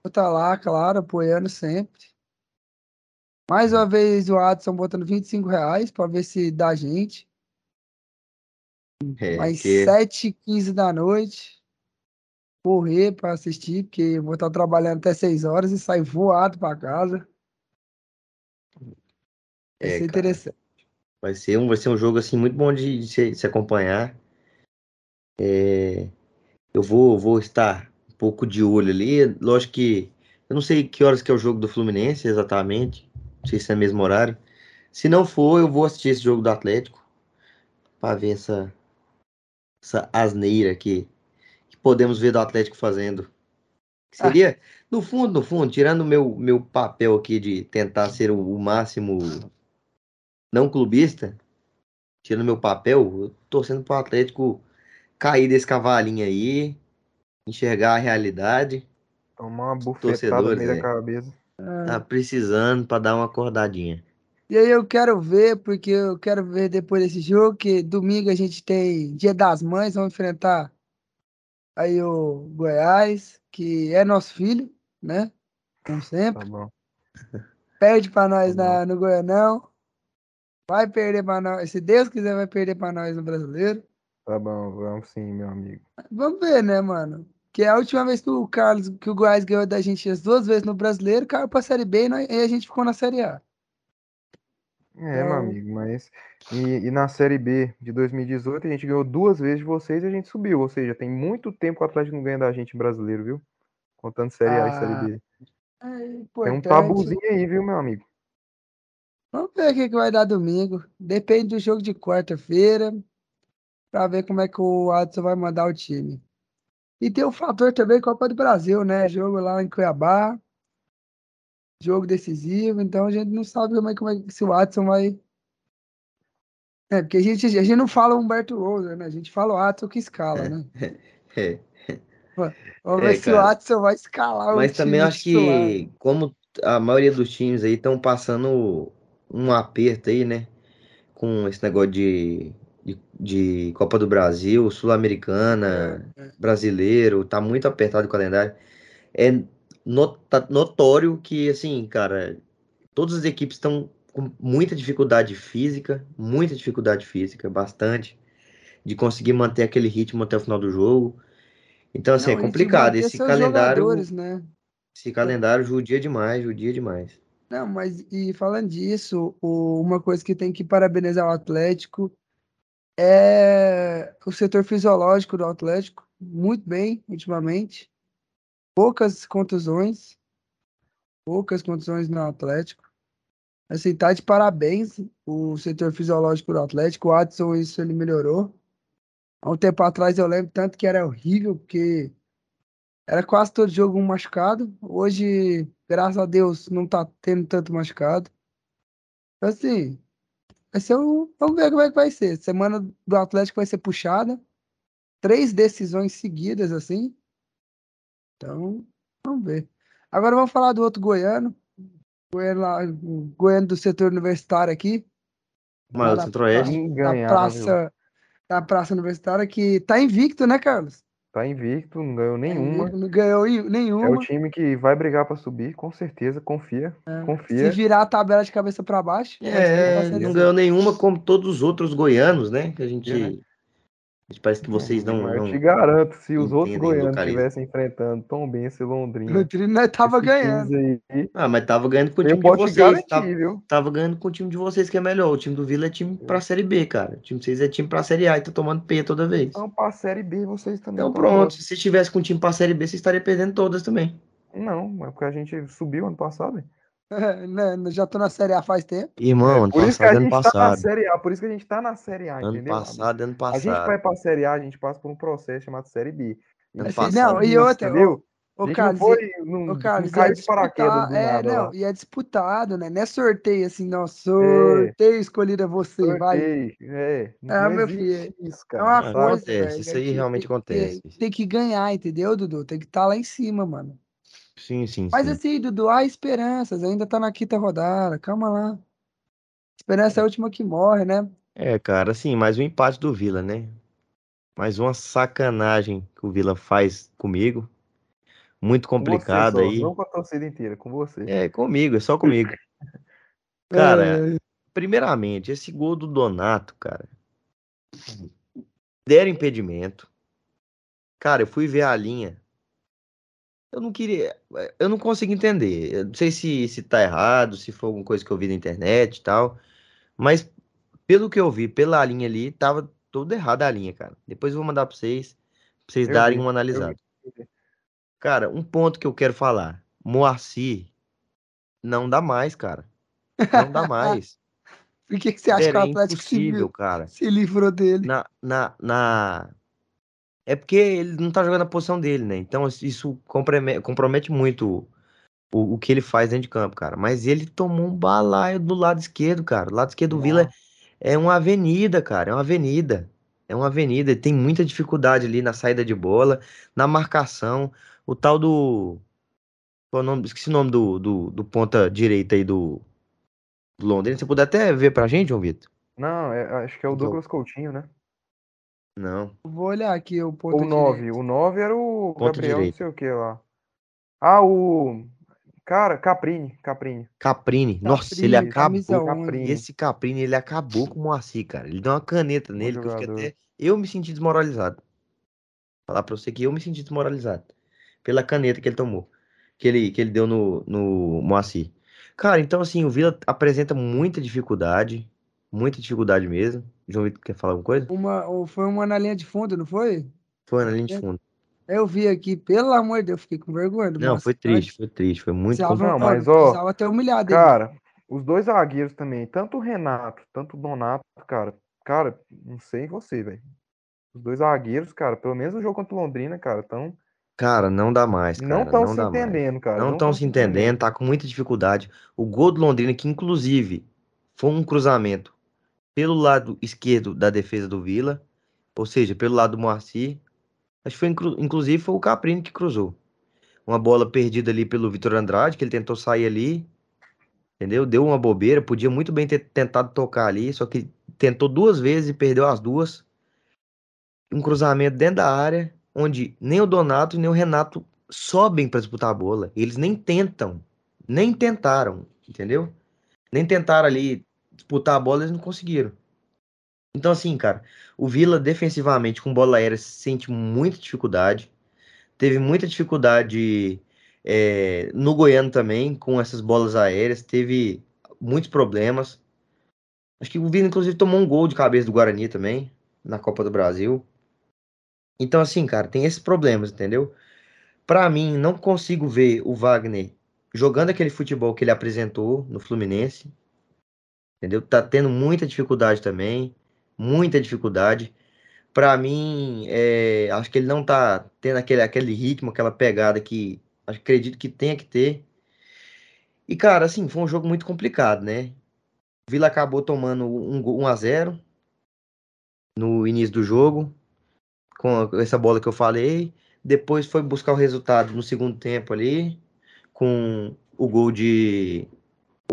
vou tá lá, claro, apoiando sempre. Mais uma vez o Adson botando 25 reais pra ver se dá gente. É, Mais porque 7 h 15 da noite. Correr pra assistir, porque eu vou estar trabalhando até 6 horas e sair voado pra casa. Vai É, ser cara. interessante. vai ser um, vai ser um jogo assim muito bom de, de se, se acompanhar. É, eu vou, vou estar um pouco de olho ali. Lógico que eu não sei que horas que é o jogo do Fluminense exatamente. Não sei se é o mesmo horário. Se não for, eu vou assistir esse jogo do Atlético para ver essa, essa asneira que, que podemos ver do Atlético fazendo. Seria, no fundo, no fundo, tirando o meu, meu papel aqui de tentar ser o, o máximo não clubista, tirando meu papel, eu tô torcendo pro Atlético cair desse cavalinho aí, enxergar a realidade. Tomar uma bufetada no meio é. da cabeça. Tá precisando pra dar uma acordadinha. E aí eu quero ver, porque eu quero ver depois desse jogo, que domingo a gente tem Dia das Mães, vamos enfrentar aí o Goiás, que é nosso filho, né? Como Tá sempre. bom. Perde pra nós Tá na, no Goianão. Vai perder pra nós. Se Deus quiser, vai perder pra nós no Brasileiro. Tá bom, vamos sim, meu amigo. Vamos ver, né, mano? Que é a última vez que o Carlos, que o Goiás ganhou da gente as duas vezes no Brasileiro, caiu pra Série B e, nós- e a gente ficou na Série A. É, meu Então- amigo, mas. E, e na Série B de 2018 a gente ganhou duas vezes de vocês e a gente subiu. Ou seja, tem muito tempo que o Atlético não ganha da gente brasileiro, viu? Contando Série A e Ah, Série B. É Tem um importante. tabuzinho aí, viu, meu amigo? Vamos ver o que, que vai dar domingo. Depende do jogo de quarta-feira. Pra ver como é que o Adson vai mandar o time. E tem o fator também Copa do Brasil, né? Jogo lá em Cuiabá. Jogo decisivo. Então a gente não sabe como é, como é que se o Adson vai. É, porque a gente, a gente não fala Humberto Rosa, né? A gente fala o Adson que escala, né? É. Vamos É, ver se o. Adson vai escalar o Mas também time acho titular. que, como a maioria dos times aí estão passando um aperto aí, né? Com esse negócio de, de, de Copa do Brasil, Sul-Americana, É, brasileiro, tá muito apertado o calendário. É nota- notório que, assim, cara, todas as equipes estão com muita dificuldade física, muita dificuldade física, bastante, de conseguir manter aquele ritmo até o final do jogo. Então, assim, Não, é e de complicado. Esse calendário. né? Esse calendário judia demais, judia demais. Não, mas e falando disso, o- uma coisa que tem que parabenizar o Atlético é o setor fisiológico do Atlético, muito bem ultimamente. Poucas contusões, poucas contusões no Atlético. Assim, tá de parabéns o setor fisiológico do Atlético. O Adson, isso ele melhorou. Há um tempo atrás eu lembro tanto que era horrível, porque era quase todo jogo um machucado. Hoje, graças a Deus, não tá tendo tanto machucado. Então, Assim, vai ser um... vamos ver como é que vai ser. Semana do Atlético vai ser puxada. Três decisões seguidas, assim. Então, vamos ver. Agora vamos falar do outro goiano. Goiano, lá, goiano do setor universitário aqui. Mas o na Centro-Oeste, Na Inganhável. praça, na praça universitária, que tá invicto, né, Carlos? Tá invicto, não ganhou Tá nenhuma. Não ganhou i- É o nenhuma. time que vai brigar pra subir, com certeza. Confia. Se Confia. virar a tabela de cabeça para baixo, é, não ganhou nenhuma como todos os outros goianos, né? Que a gente, A gente parece que vocês não, Mas eu não te garanto, se os outros goianos estivessem enfrentando Tom Benz e Londrina, nós tava ganhando. aí, Ah, mas tava ganhando com o time de vocês. garantir, Tava, viu? tava ganhando com o time de vocês que é melhor. O time do Vila é time pra Série B, cara. O time de vocês é time pra Série A e tá tomando P toda vez. Então, pra Série B, vocês também Então pronto, se estivesse com o time pra Série B, você estaria perdendo todas também. Não, é porque a gente subiu ano passado. hein? Né, Já tô na Série A faz tempo. Irmão, É, ano por isso que a passado, gente tá na passado. Série A, por isso que a gente tá na Série A, Ano entendeu? passado, ano A gente vai passado. pra Série A, a gente passa por um processo chamado Série B. Ano Assim, passado. não, e outra, entendeu? Carlos, não foi, não, ô, não Carlos, e é caiu de paraquedas do é, nada lá. não, e é disputado, né? Não é sorteio assim, não, sorteio escolhido a você, vai. Sorteio, é, Ah, não meu existe isso, É cara. uma Ah, sabe? coisa, acontece, velho, isso é aí realmente tem acontece. Tem que ganhar, entendeu, Dudu? Tem que estar lá em cima, mano. Sim, sim, Mas sim. assim, Dudu, há esperanças, ainda tá na quinta rodada, calma lá. Esperança é a última que morre, né? É, cara, assim, mais um empate do Vila, né? Mais uma sacanagem que o Vila faz comigo. Muito Com você complicado só, aí. Não com a torcida inteira, com você. É, comigo, é só comigo. Cara, É, primeiramente, esse gol do Donato, cara. Deram impedimento. Cara, eu fui ver a linha. Eu não queria. Eu não consigo entender. Eu não sei se, se tá errado, se foi alguma coisa que eu vi na internet e tal. Mas pelo que eu vi, pela linha ali, tava tudo errado a linha, cara. Depois eu vou mandar pra vocês, pra vocês Eu darem vi, uma analisada. Cara, um ponto que eu quero falar. Moacir não dá mais, cara. Não dá mais. Por que, que você acha que Sério, o Atlético se, impossível, viu- cara. se livrou dele? Na, na, na... É porque ele não tá jogando na posição dele, né? Então isso comprome- compromete muito o, o que ele faz dentro de campo, cara. Mas ele tomou um balaio do lado esquerdo, cara. O lado esquerdo do Vila é uma avenida, cara. É uma avenida. É uma avenida, e tem muita dificuldade ali na saída de bola, na marcação. O tal do. Qual é o nome? Esqueci o nome do, do, do ponta direita aí do, do Londrina. Você puder até ver pra gente, João Vitor? Não, é- acho que é o Então. Douglas Coutinho, né? Não. Vou olhar aqui o ponto o 9. O 9 era o Ponta Gabriel, direita. não sei o que lá. Ah, o. Cara, Caprini. Caprini. Caprini. Nossa, ele Caprini, acabou. camisa um. Caprini. Esse Caprini, ele acabou com o Moacir, cara. Ele deu uma caneta nele que eu fiquei até. Eu me senti desmoralizado. Falar pra você que eu me senti desmoralizado. Pela caneta que ele tomou. Que ele, que ele deu no, no Moacir. Cara, então assim, o Vila apresenta muita dificuldade. Muita dificuldade mesmo. João Vitor quer falar alguma coisa? Uma, ou foi uma na linha de fundo, não foi? Foi na linha de É. fundo. Eu vi aqui, pelo amor de Deus, fiquei com vergonha Não, foi triste, foi triste. Foi muito complicado. Não, mas, ó, precisava ter humilhado ele. Cara, os dois zagueiros também, tanto o Renato, tanto o Donato, cara. Cara, não sei você, velho. Os dois zagueiros, cara, pelo menos o jogo contra o Londrina, cara, tão, Cara, não dá mais, cara. não estão se dá mais. entendendo, cara. Não estão tão se entendendo, tá com muita dificuldade. O gol do Londrina, que inclusive foi um cruzamento pelo lado esquerdo da defesa do Vila, ou seja, pelo lado do Moacir. Acho que foi, inclu- inclusive, foi o Caprini que cruzou. Uma bola perdida ali pelo Vitor Andrade, que ele tentou sair ali, entendeu? Deu uma bobeira, podia muito bem ter tentado tocar ali, só que tentou duas vezes e perdeu as duas. Um cruzamento dentro da área, onde nem o Donato nem o Renato sobem para disputar a bola. Eles nem tentam, nem tentaram, entendeu? Nem tentaram ali disputar a bola, eles não conseguiram. Então, assim, cara, o Vila defensivamente com bola aérea sente muita dificuldade. Teve muita dificuldade é, no Goiano também, com essas bolas aéreas. Teve muitos problemas. Acho que o Vila, inclusive, tomou um gol de cabeça do Guarani também, na Copa do Brasil. Então, assim, cara, tem esses problemas, entendeu? Pra mim, não consigo ver o Wagner jogando aquele futebol que ele apresentou no Fluminense. Entendeu? Tá tendo muita dificuldade também. Muita dificuldade. Pra mim, é, acho que ele não tá tendo aquele, aquele ritmo, aquela pegada que acredito que tenha que ter. E, cara, assim, foi um jogo muito complicado, né? Vila acabou tomando um, 1 a 0 no início do jogo, com essa bola que eu falei. Depois foi buscar o resultado no segundo tempo ali, com o gol de.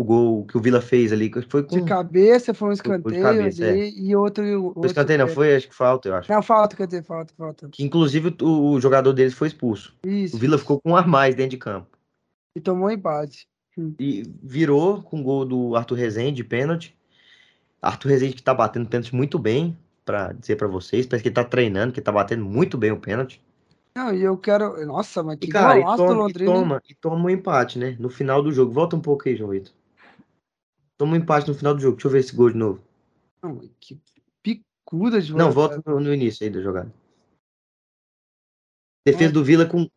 O gol que o Vila fez ali, que foi com. De cabeça, foi um de escanteio cabeça, é. ali, e outro. Outro escanteio, não é, foi? Acho que falta, eu acho. Não, falta, dizer, falta, falta. Que inclusive o, o jogador deles foi expulso. Isso. O Vila ficou com um a mais dentro de campo. E tomou empate. E virou com o gol do Arthur Rezende de pênalti. Arthur Rezende que tá batendo pênalti muito bem, pra dizer pra vocês. Parece que ele tá treinando, que tá batendo muito bem o pênalti. Não, e eu quero. Nossa, mas E, que cara, e golaço do toma, e Londrina. hein? toma, e toma um empate, né? No final do jogo. Volta um pouco aí, João Vitor. Toma um empate no final do jogo. Deixa eu ver esse gol de novo. Não, que picuda de Não, volta no, no início aí da jogada. Defesa do Vila com,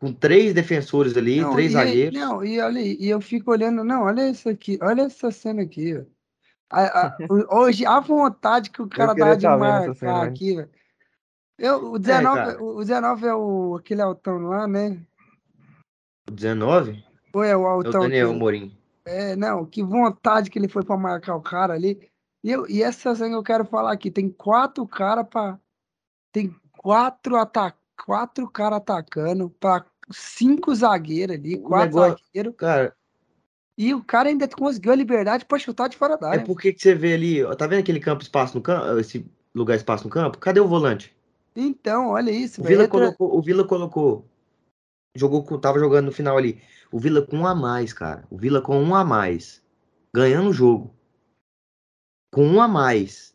com três defensores ali, Não, três e, zagueiros. Não, e olha aí, e eu fico olhando, não, olha isso aqui, olha essa cena aqui, ó. A- a- hoje, a vontade que o cara dá de marcar aqui, velho. Eu, o 19, cara. o 19 é o, aquele altão lá, né? O 19 Ou é o é o altão Daniel que- Morim. É, não, que vontade que ele foi pra marcar o cara ali. E, eu, e essa cena que eu quero falar aqui, tem quatro caras pra. Tem quatro ata quatro caras atacando pra cinco zagueiros ali, quatro zagueiros. Cara, E o cara ainda conseguiu a liberdade pra chutar de fora da é área. porque que você vê ali, ó, tá vendo aquele campo espaço no campo, esse lugar espaço no campo? Cadê o volante? Então, olha isso, O. Vila Entra- colocou, o Vila colocou, jogou com, tava jogando no final ali. O Vila com um a mais, cara. O Vila com um a mais, ganhando o jogo. Com um a mais,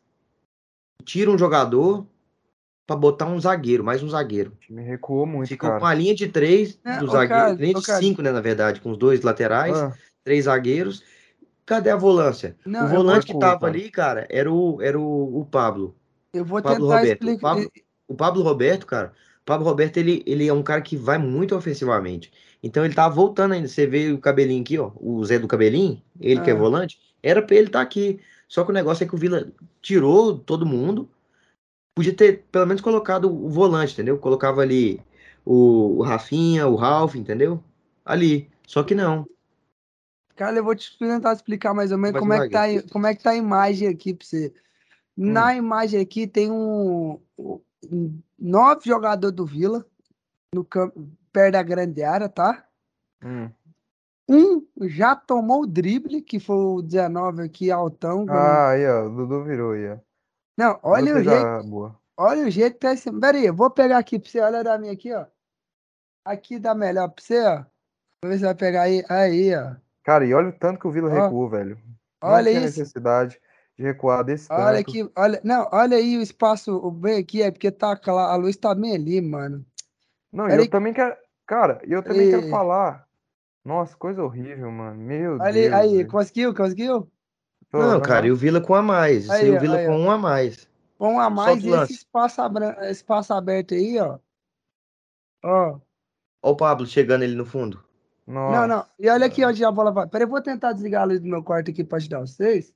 tira um jogador pra botar um zagueiro, mais um zagueiro. O time recuou muito, Ficou cara. com a linha de três É, do zagueiro, cara, linha de cara. cinco, né, na verdade, com os dois laterais, Ah, três zagueiros. Cadê a volância? Não, o eu volante que tava cara. ali, cara, era o, era o, o Pablo. Eu vou Pablo tentar Roberto. O explicar. Pablo, o Pablo Roberto, cara, o Pablo Roberto, ele, ele é um cara que vai muito ofensivamente. Então ele tá voltando ainda. Você vê o cabelinho aqui, ó, o Zé do cabelinho, ele que é Ah. volante, era pra ele estar aqui. Só que o negócio é que o Vila tirou todo mundo. Podia ter pelo menos colocado o volante, entendeu? Colocava ali o, o Rafinha, o Ralf, entendeu? Ali. Só que não. Cara, eu vou te tentar explicar mais ou menos Vai como é, que tá, a- como é que tá a imagem aqui pra você. Na imagem aqui tem um, um- nove jogadores do Vila no campo, perto da grande área, tá? Hum. Um já tomou o drible, que foi o 19 aqui, altão. Ah, aí, ó. O Dudu virou aí, ó. Não, olha o jeito, da boa. olha o jeito que tá esse. Pera aí, eu vou pegar aqui pra você, olha da minha aqui, ó. Aqui dá melhor pra você, ó. Vamos ver se vai pegar aí. Aí, ó. Cara, e olha o tanto que o Vila Ó, recuou, velho. Não Olha isso. necessidade de recuar desse Olha tanto. aqui, olha, não, olha aí o espaço o bem aqui, é porque tá a luz tá bem ali, mano. Não, e eu aí. também quero. Cara, e eu também quero Ei. falar. Nossa, coisa horrível, mano. Meu Olha Deus. aí, velho. conseguiu, conseguiu? Tô- Não, cara, e o Vila com a mais. Isso aí, Aí, o Vila aí, com ó. um a mais. Um a mais e esse espaço, abra- espaço aberto aí, ó. Ó. Olha o Pablo chegando ali no fundo. Não, Nossa, não. E olha aqui onde a bola vai. Peraí, eu vou tentar desligar a luz do meu quarto aqui pra ajudar vocês.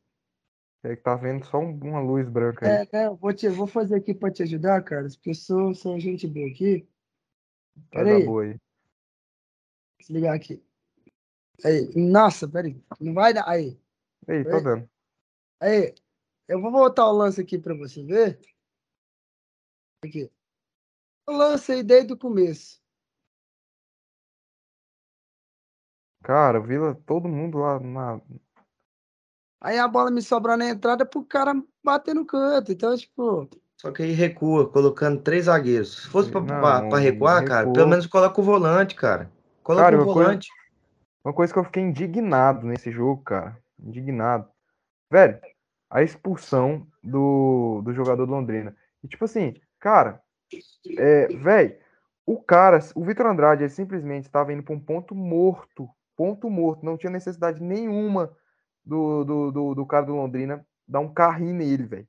É que tá vendo só um- uma luz branca aí. É, né? Vou, te, vou fazer aqui pra te ajudar, porque eu sou, sou gente boa aqui. Vai Peraí, dar boa aí. desligar aqui. Aí, nossa, peraí. Não vai dar. Aí, Ei, tô dando. aí. Eu vou voltar o lance aqui pra você ver. Aqui. O lance aí desde o começo. Cara, Vila, todo mundo lá na. Aí a bola me sobrou na entrada pro cara bater no canto. Então, tipo, Só que aí recua, colocando três zagueiros. Se fosse pra, Não, pra- pra recuar, cara, pelo menos coloca o volante, cara. Coloca Cara, o uma coisa- volante. Uma coisa que eu fiquei indignado nesse jogo, cara. Indignado. Velho, a expulsão do, do jogador do Londrina. E tipo assim, cara, é, velho, o cara, o Vitor Andrade, ele simplesmente estava indo para um ponto morto. Ponto morto. Não tinha necessidade nenhuma do, do, do, do cara do Londrina dar um carrinho nele, velho.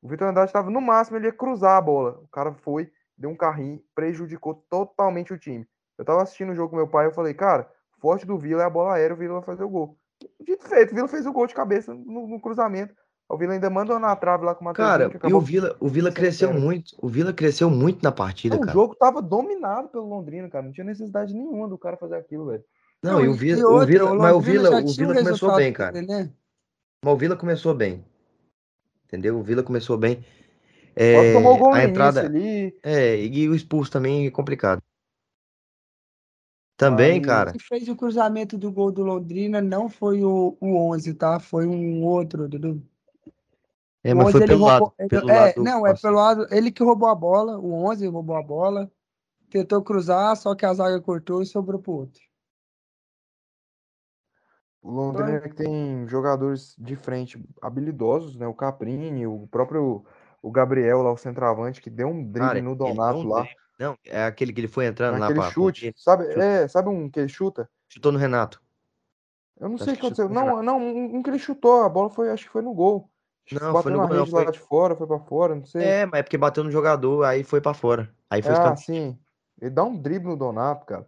O Vitor Andrade estava no máximo, ele ia cruzar a bola. O cara foi, deu um carrinho, prejudicou totalmente o time. Eu tava assistindo o jogo com meu pai, eu falei, cara, forte do Vila é a bola aérea, o Vila vai fazer o gol. Dito feito, o Vila fez o gol de cabeça no, no cruzamento. O Vila ainda mandou na trave lá com o Matheus. Cara, e o Vila, o Vila cresceu pênalti. muito. O Vila cresceu muito na partida, Não, o cara. jogo tava dominado pelo Londrina, cara. Não tinha necessidade nenhuma do cara fazer aquilo, velho. Não, e o e Vila, o outra, Vila, mas o Vila, o Vila começou bem, cara. né? Mas o Vila começou bem. Entendeu? O Vila começou bem. Que tomou o É, gol a entrada, ali. é, e o expulso também é complicado. Também, Aí- cara. Quem fez o cruzamento do gol do Londrina não foi o, o 11, tá? Foi um outro, Dudu. É, O mas 11 foi pelo roubou- lado, pelo é, lado do não, é pelo lado. Ele que roubou a bola, o 11 roubou a bola. Tentou cruzar, só que a zaga cortou e sobrou pro outro. O Londrina que tem jogadores de frente habilidosos, né? O Caprini, o próprio o Gabriel lá, o centroavante, que deu um drible Cara, no Donato um lá. Não, é aquele que ele foi entrando lá Naquele pra chute. correr. Sabe, Chuta. é, sabe um que ele chuta? Chutou no Renato. Eu não Acho sei o que aconteceu. no Não, não, um que ele chutou, a bola foi, acho que foi no gol. Não, bateu foi no na gol, não, rede lá foi- de fora, foi pra fora, não sei. É, mas é porque bateu no jogador, aí foi pra fora. Aí foi Ah, sim. Ele dá um drible no Donato, cara.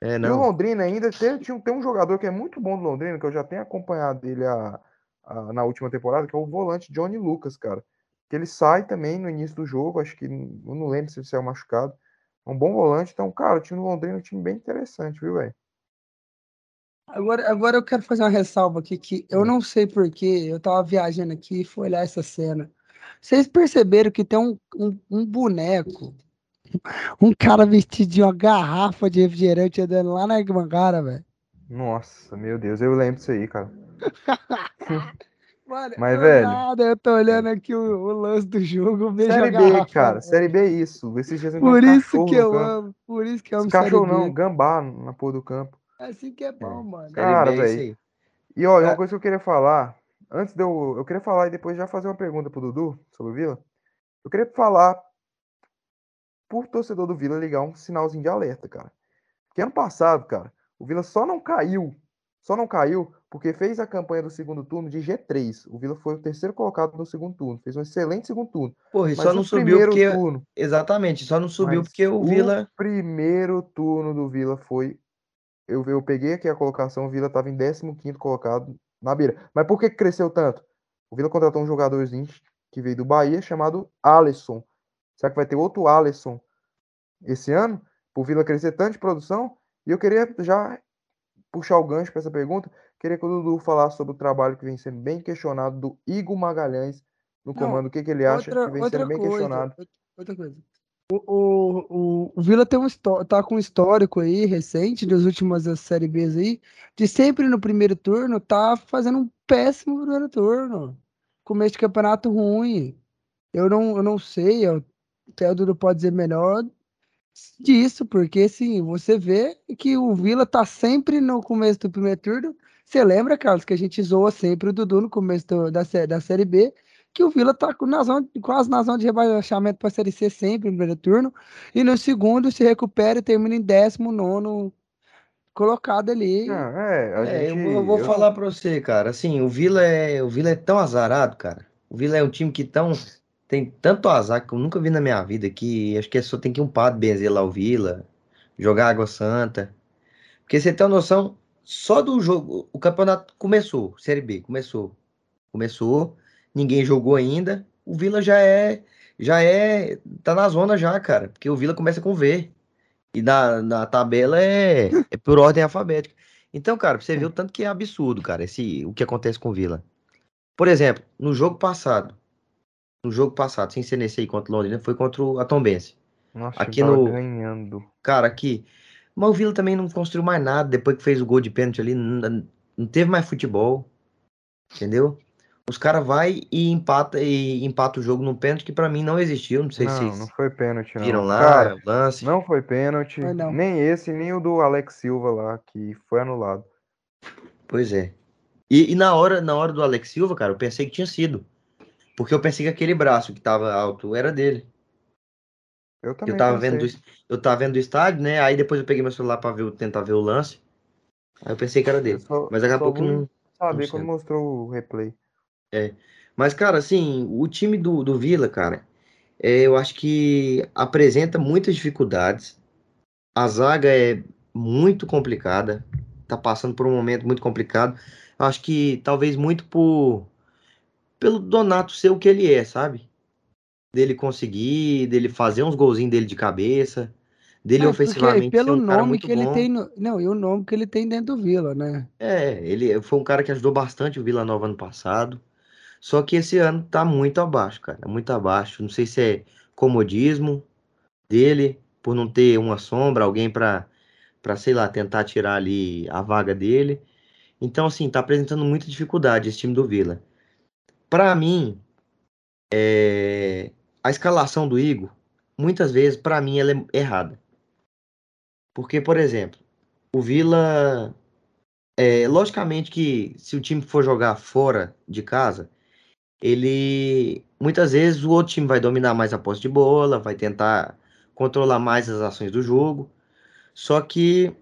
É, E o não. Londrina ainda tem, tinha um- tem um jogador que é muito bom do Londrina, que eu já tenho acompanhado ele a, a- na última temporada, que é o volante Johnny Lucas, cara. Que ele sai também no início do jogo, acho que eu não lembro se ele saiu machucado. É um bom volante, então, cara, o time do Londrina é um time bem interessante, viu, velho? Agora, agora eu quero fazer uma ressalva aqui que eu Hum. não sei porquê, eu tava viajando aqui e fui olhar essa cena. Vocês perceberam que tem um, um, um boneco, um cara vestido de uma garrafa de refrigerante andando lá na arquibancada, velho? Nossa, meu Deus, eu lembro disso aí, cara. Mano, Mas, velho- nada, eu tô olhando aqui o, o lance do jogo, Série B, garrafa, cara, velho. Série B é isso. Esses dias um Por isso que eu campo. amo, por isso que eu amo Esse cachorro Série B. não, gambá na porra do campo. É assim que é bom, mano. Série Cara, é velho. E ó, e uma É. coisa que eu queria falar, antes de eu. Eu queria falar e depois já fazer uma pergunta pro Dudu sobre o Vila. Eu queria falar por torcedor do Vila ligar um sinalzinho de alerta, cara. Porque ano passado, cara, o Vila só não caiu, só não caiu porque fez a campanha do segundo turno de G3. O Vila foi o terceiro colocado no segundo turno, fez um excelente segundo turno. Porra, e só o não subiu porque. turno, Exatamente, só não subiu porque o Vila. primeiro turno do Vila foi. Eu, eu peguei aqui a colocação, o Vila estava em 15 colocado na beira. Mas por que cresceu tanto? O Vila contratou um jogadorzinho que veio do Bahia chamado Alisson. Será que vai ter outro Alisson esse ano? O Vila crescer tanto de produção? E eu queria já puxar o gancho para essa pergunta. Queria que o Dudu falasse sobre o trabalho que vem sendo bem questionado do Igor Magalhães no Não, comando, o que, que ele acha Outra, que vem sendo bem coisa, questionado. outra- coisa. O, o, o, Vila tem um, tá com um histórico aí recente, das últimas das Série B aí, de sempre no primeiro turno tá fazendo um péssimo primeiro turno. Começo de campeonato ruim. Eu não, eu não sei, eu, até o Dudu pode dizer melhor disso, porque assim, você vê que o Vila tá sempre no começo do primeiro turno. Você lembra, Carlos, que a gente zoa sempre o Dudu no começo do- da, da Série B, que o Vila tá com- na zona, quase na zona de rebaixamento para a Série C sempre no primeiro turno, e no segundo se recupera e termina em 19 colocado ali. Não, é, a É, eu gente. eu vou eu- falar pra você, cara. Assim, o Vila é, o Vila é tão azarado, cara. O Vila é um time que tão, tem tanto azar que eu nunca vi na minha vida que acho que só tem que um padre benzer lá o Vila, jogar água santa. Porque você tem uma noção, só do jogo, o campeonato começou, Série B, começou. Começou, ninguém jogou ainda. O Vila já é, já é, tá na zona já, cara. Porque o Vila começa com V. E na, na tabela é, é por ordem alfabética. Então, cara, você ver o tanto que é absurdo, cara, esse, o que acontece com o Vila. Por exemplo, no jogo passado, no jogo passado, sem ser nesse aí contra o Londrina, foi contra o Atombense. Nossa, aqui no- ganhando. Cara, aqui. Mas o Vila também não construiu mais nada depois que fez o gol de pênalti ali. Não, não teve mais futebol. Entendeu? Os caras vai e empata e empata o jogo num pênalti que pra mim não existiu. Não sei se Não, vocês não foi pênalti, não. viram lá Cara, o lance. não foi pênalti. Foi não. Nem esse, nem o do Alex Silva lá, que foi anulado. Pois é. E, e na hora, na hora do Alex Silva, cara, eu pensei que tinha sido. Porque eu pensei que aquele braço que tava alto era dele. Eu também Eu tava vendo, eu tava vendo do estádio, né? Aí depois eu peguei meu celular pra ver, o- tentar ver o lance. Aí eu pensei que era dele. só, Mas daqui a pouco não. saber quando mostrou o replay. Mas, cara, assim, o time do, do Vila, cara, é, eu acho que apresenta muitas dificuldades. A zaga é muito complicada. Tá passando por um momento muito complicado. Eu acho que talvez muito por pelo Donato ser o que ele é, sabe? Dele conseguir, dele fazer uns golzinhos dele de cabeça, dele É, porque ofensivamente ser pelo um cara nome que ele bom. tem no, não, e o nome que ele tem dentro do Vila, né? É, ele foi um cara que ajudou bastante o Vila Nova ano passado. Só que esse ano tá muito abaixo, cara. Muito abaixo. Não sei se é comodismo dele, por não ter uma sombra, alguém pra, pra, sei lá, tentar tirar ali a vaga dele. Então, assim, tá apresentando muita dificuldade esse time do Vila. Pra mim, é, a escalação do Igor, muitas vezes, pra mim, ela é errada. Porque, por exemplo, o Vila. É, logicamente que se o time for jogar fora de casa, ele muitas vezes o outro time vai dominar mais a posse de bola, vai tentar controlar mais as ações do jogo. Só que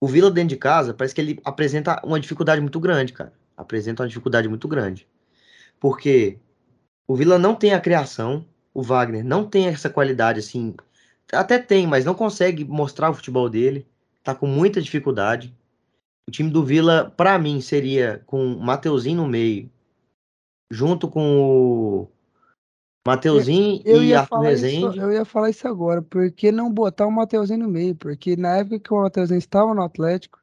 o Vila dentro de casa parece que ele apresenta uma dificuldade muito grande, cara. Apresenta uma dificuldade muito grande. Porque o Vila não tem a criação, o Wagner não tem essa qualidade assim. Até tem, mas não consegue mostrar o futebol dele. Tá com muita dificuldade. O time do Vila, pra mim, seria com o Mateuzinho no meio, junto com o Mateuzinho Eu e ia Arthur falar isso, Rezende. eu ia falar isso agora, por que não botar o Mateuzinho no meio? Porque na época que o Mateuzinho estava no Atlético,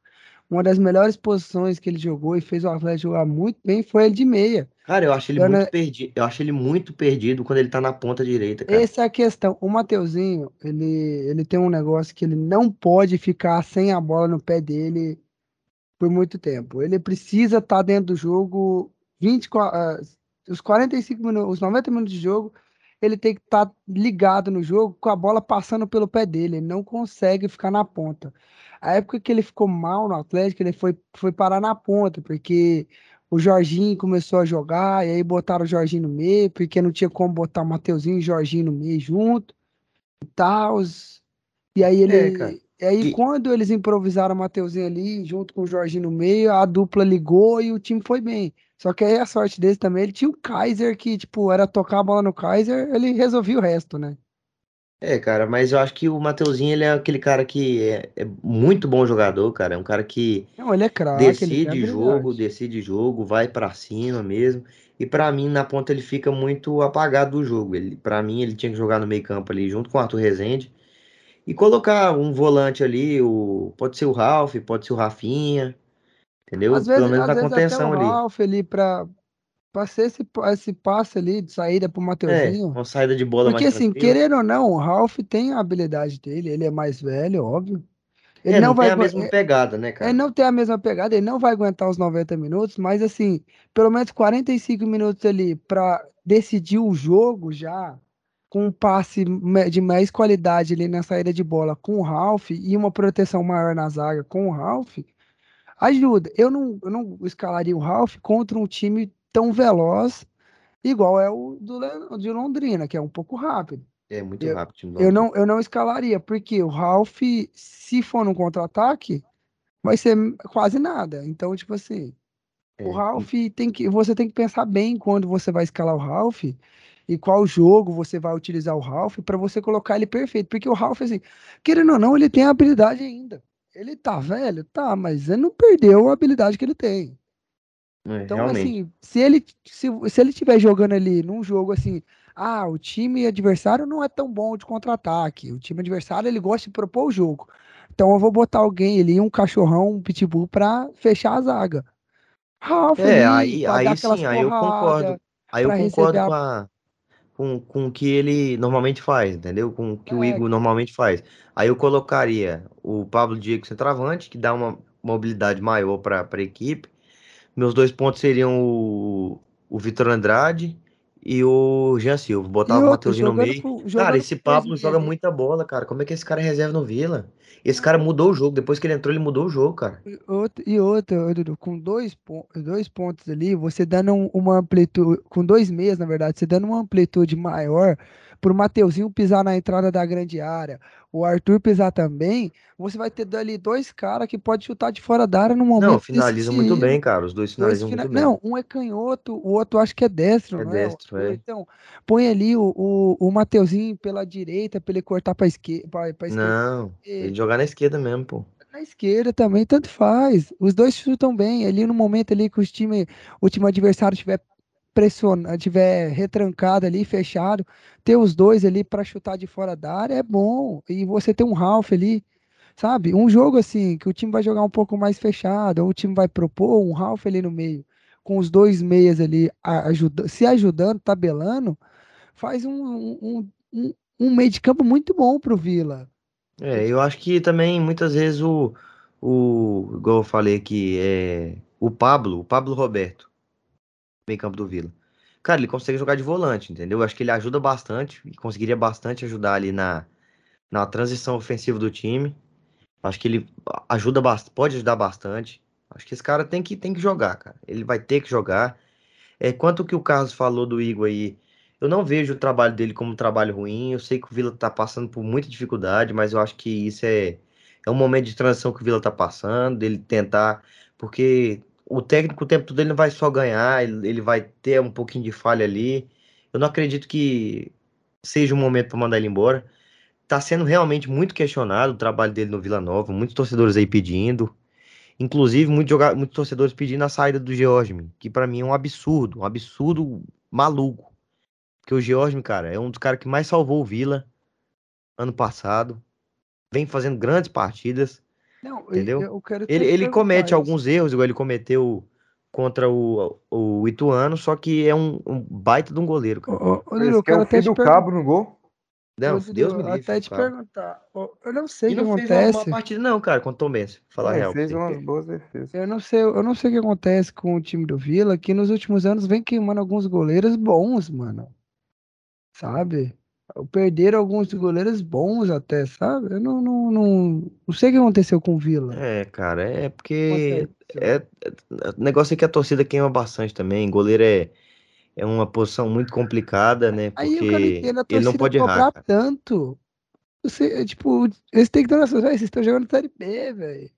uma das melhores posições que ele jogou e fez o Atlético jogar muito bem foi ele de meia. Cara, eu acho ele Eu muito perdido. Eu acho ele muito perdido quando ele tá na ponta direita, cara. Essa é a questão. O Mateuzinho, ele, ele tem um negócio que ele não pode ficar sem a bola no pé dele por muito tempo. Ele precisa estar dentro do jogo 24, ah, os 45 minutos, os 90 minutos de jogo, ele tem que estar ligado no jogo com a bola passando pelo pé dele. Ele não consegue ficar na ponta. A época que ele ficou mal no Atlético, ele foi, foi parar na ponta, porque o Jorginho começou a jogar, e aí botaram o Jorginho no meio, porque não tinha como botar o Mateuzinho e o Jorginho no meio junto e tal. E aí ele. É. E aí, quando eles improvisaram o Mateuzinho ali, junto com o Jorginho no meio, a dupla ligou e o time foi bem. Só que aí a sorte dele também, ele tinha o Kaiser, que, tipo, era tocar a bola no Kaiser, ele resolvia o resto, né? É, cara, mas eu acho que o Mateuzinho, ele é aquele cara que é, é muito bom jogador, cara. É um cara que Não, ele é craque, ele tem decide jogo, decide jogo, vai pra cima mesmo. E pra mim, na ponta, ele fica muito apagado do jogo. Ele, para mim, ele tinha que jogar no meio-campo ali junto com o Arthur Rezende e colocar um volante ali, o pode ser o Ralf, pode ser o Rafinha, entendeu? Às Pelo vezes, menos na vezes até contenção o ali. Ralf ali pra, pra ser esse, esse passe ali de saída pro É, Mateuzinho. uma saída de bola Porque assim, tranquila. querendo ou não, o Ralph tem a habilidade dele, ele é mais velho, óbvio. Ele É, não não vai tem a mesma é- pegada, né, cara? ele não tem a mesma pegada, ele não vai aguentar os 90 minutos, mas assim, pelo menos 45 minutos ali pra decidir o jogo já, com um passe de mais qualidade ali na saída de bola com o Ralph e uma proteção maior na zaga com o Ralph, ajuda. Eu não, eu não escalaria o Ralph contra um time tão veloz igual é o do, de Londrina, que é um pouco rápido. É muito Eu- rápido o Eu não, eu não escalaria, porque o Ralph, se for no contra-ataque, vai ser quase nada. Então, tipo assim, o É, Ralph tem que. Você tem que pensar bem quando você vai escalar o Ralph e qual jogo você vai utilizar o Ralph para você colocar ele perfeito. Porque o Ralph, assim, querendo ou não, ele tem habilidade ainda. Ele tá velho? Tá, mas ele não perdeu a habilidade que ele tem. É, Então, realmente. assim, se ele se, se ele estiver jogando ali num jogo assim, ah, o time adversário não é tão bom de contra-ataque. O time adversário ele gosta de propor o jogo. Então eu vou botar alguém ali, um cachorrão, um pitbull pra fechar a zaga. Ralf É, ali, aí, aí sim, aí eu concordo. Aí eu concordo receber com, a- a, com, com o que ele normalmente faz, entendeu? Com o que o É. Igor normalmente faz. Aí eu colocaria o Pablo Diego centroavante, que dá uma mobilidade maior para a equipe. Meus dois pontos seriam o, o Vitor Andrade e o Jean Silva. Botava o outro, Mateuzinho no meio. com, Cara, esse Pablo joga meias, muita bola, cara. Como é que esse cara é reserva no Vila? Esse cara mudou o jogo. Depois que ele entrou, ele mudou o jogo, cara. E outra, e outra, Dudu, com dois, dois pontos ali, você dando um- uma amplitude, com dois meias, na verdade, você dando uma amplitude maior pro Mateuzinho pisar na entrada da grande área, o Arthur pisar também, você vai ter ali dois caras que pode chutar de fora da área no Não, momento finaliza muito decisivo. bem, cara. Os dois Dois finalizam fina... muito bem. Não, um é canhoto, o outro acho que é destro, É não é? O destro, Arthur. é. Então, põe ali o, o, o Mateuzinho pela direita, pra ele cortar pra esquerda, pra, pra esquerda. Não, ele jogar na esquerda mesmo, pô. na esquerda também, tanto faz. Os dois chutam bem. Ali no momento ali que os time, o time adversário estiver pressionando, tiver retrancado ali, fechado, ter os dois ali para chutar de fora da área é bom. E você ter um Ralph ali, sabe? Um jogo assim, que o time vai jogar um pouco mais fechado, ou o time vai propor um Ralph ali no meio, com os dois meias ali ajuda, se ajudando, tabelando, faz um, um, um, um meio de campo muito bom pro Vila. É, eu acho que também muitas vezes o, o igual eu falei aqui, é, o Pablo, o Pablo Roberto, meio campo do Vila. Cara, ele consegue jogar de volante, entendeu? Eu acho que ele ajuda bastante e conseguiria bastante ajudar ali na, na transição ofensiva do time. Acho que ele ajuda pode ajudar bastante. Acho que esse cara tem que, tem que jogar, cara. Ele vai ter que jogar. É, quanto que o Carlos falou do Igor aí, eu não vejo o trabalho dele como um trabalho ruim. Eu sei que o Vila tá passando por muita dificuldade, mas eu acho que isso é, é um momento de transição que o Vila tá passando, dele tentar, porque o técnico o tempo todo ele não vai só ganhar, ele, vai ter um pouquinho de falha ali. Eu não acredito que seja um momento para mandar ele embora. Tá sendo realmente muito questionado o trabalho dele no Vila Nova, muitos torcedores aí pedindo. Inclusive, muitos, joga- muitos torcedores pedindo a saída do George, que pra mim é um absurdo, um absurdo maluco. Porque o George, cara, é um dos caras que mais salvou o Vila ano passado. Vem fazendo grandes partidas. Não, Entendeu? eu quero até Ele, ele comete isso. alguns erros, igual ele cometeu contra o, o Ituano, só que é um, um baita de um goleiro, cara. Ô, Esse Dudu, eu é quero o até do cabo no gol. Não, Ô, Deus me livre. até te cara. perguntar. Eu não sei o que fez uma, acontece. partida, não, cara, contra o Tomense. Falar a Ele real. fez umas boas defesas. Eu não sei, eu não sei o que acontece com o time do Vila, que nos últimos anos vem queimando alguns goleiros bons, mano. Sabe? Perderam alguns goleiros bons até, sabe? Eu não, não, não, não sei o que aconteceu com o Vila. É, cara, é porque Aconteceu. é, é- o negócio é que a torcida queima bastante também. Goleiro é, é uma posição muito complicada, né? Porque entendo ele não pode errar, cara. tanto. Você, tipo, eles têm que dar nossas, velho, vocês estão jogando Série B, velho.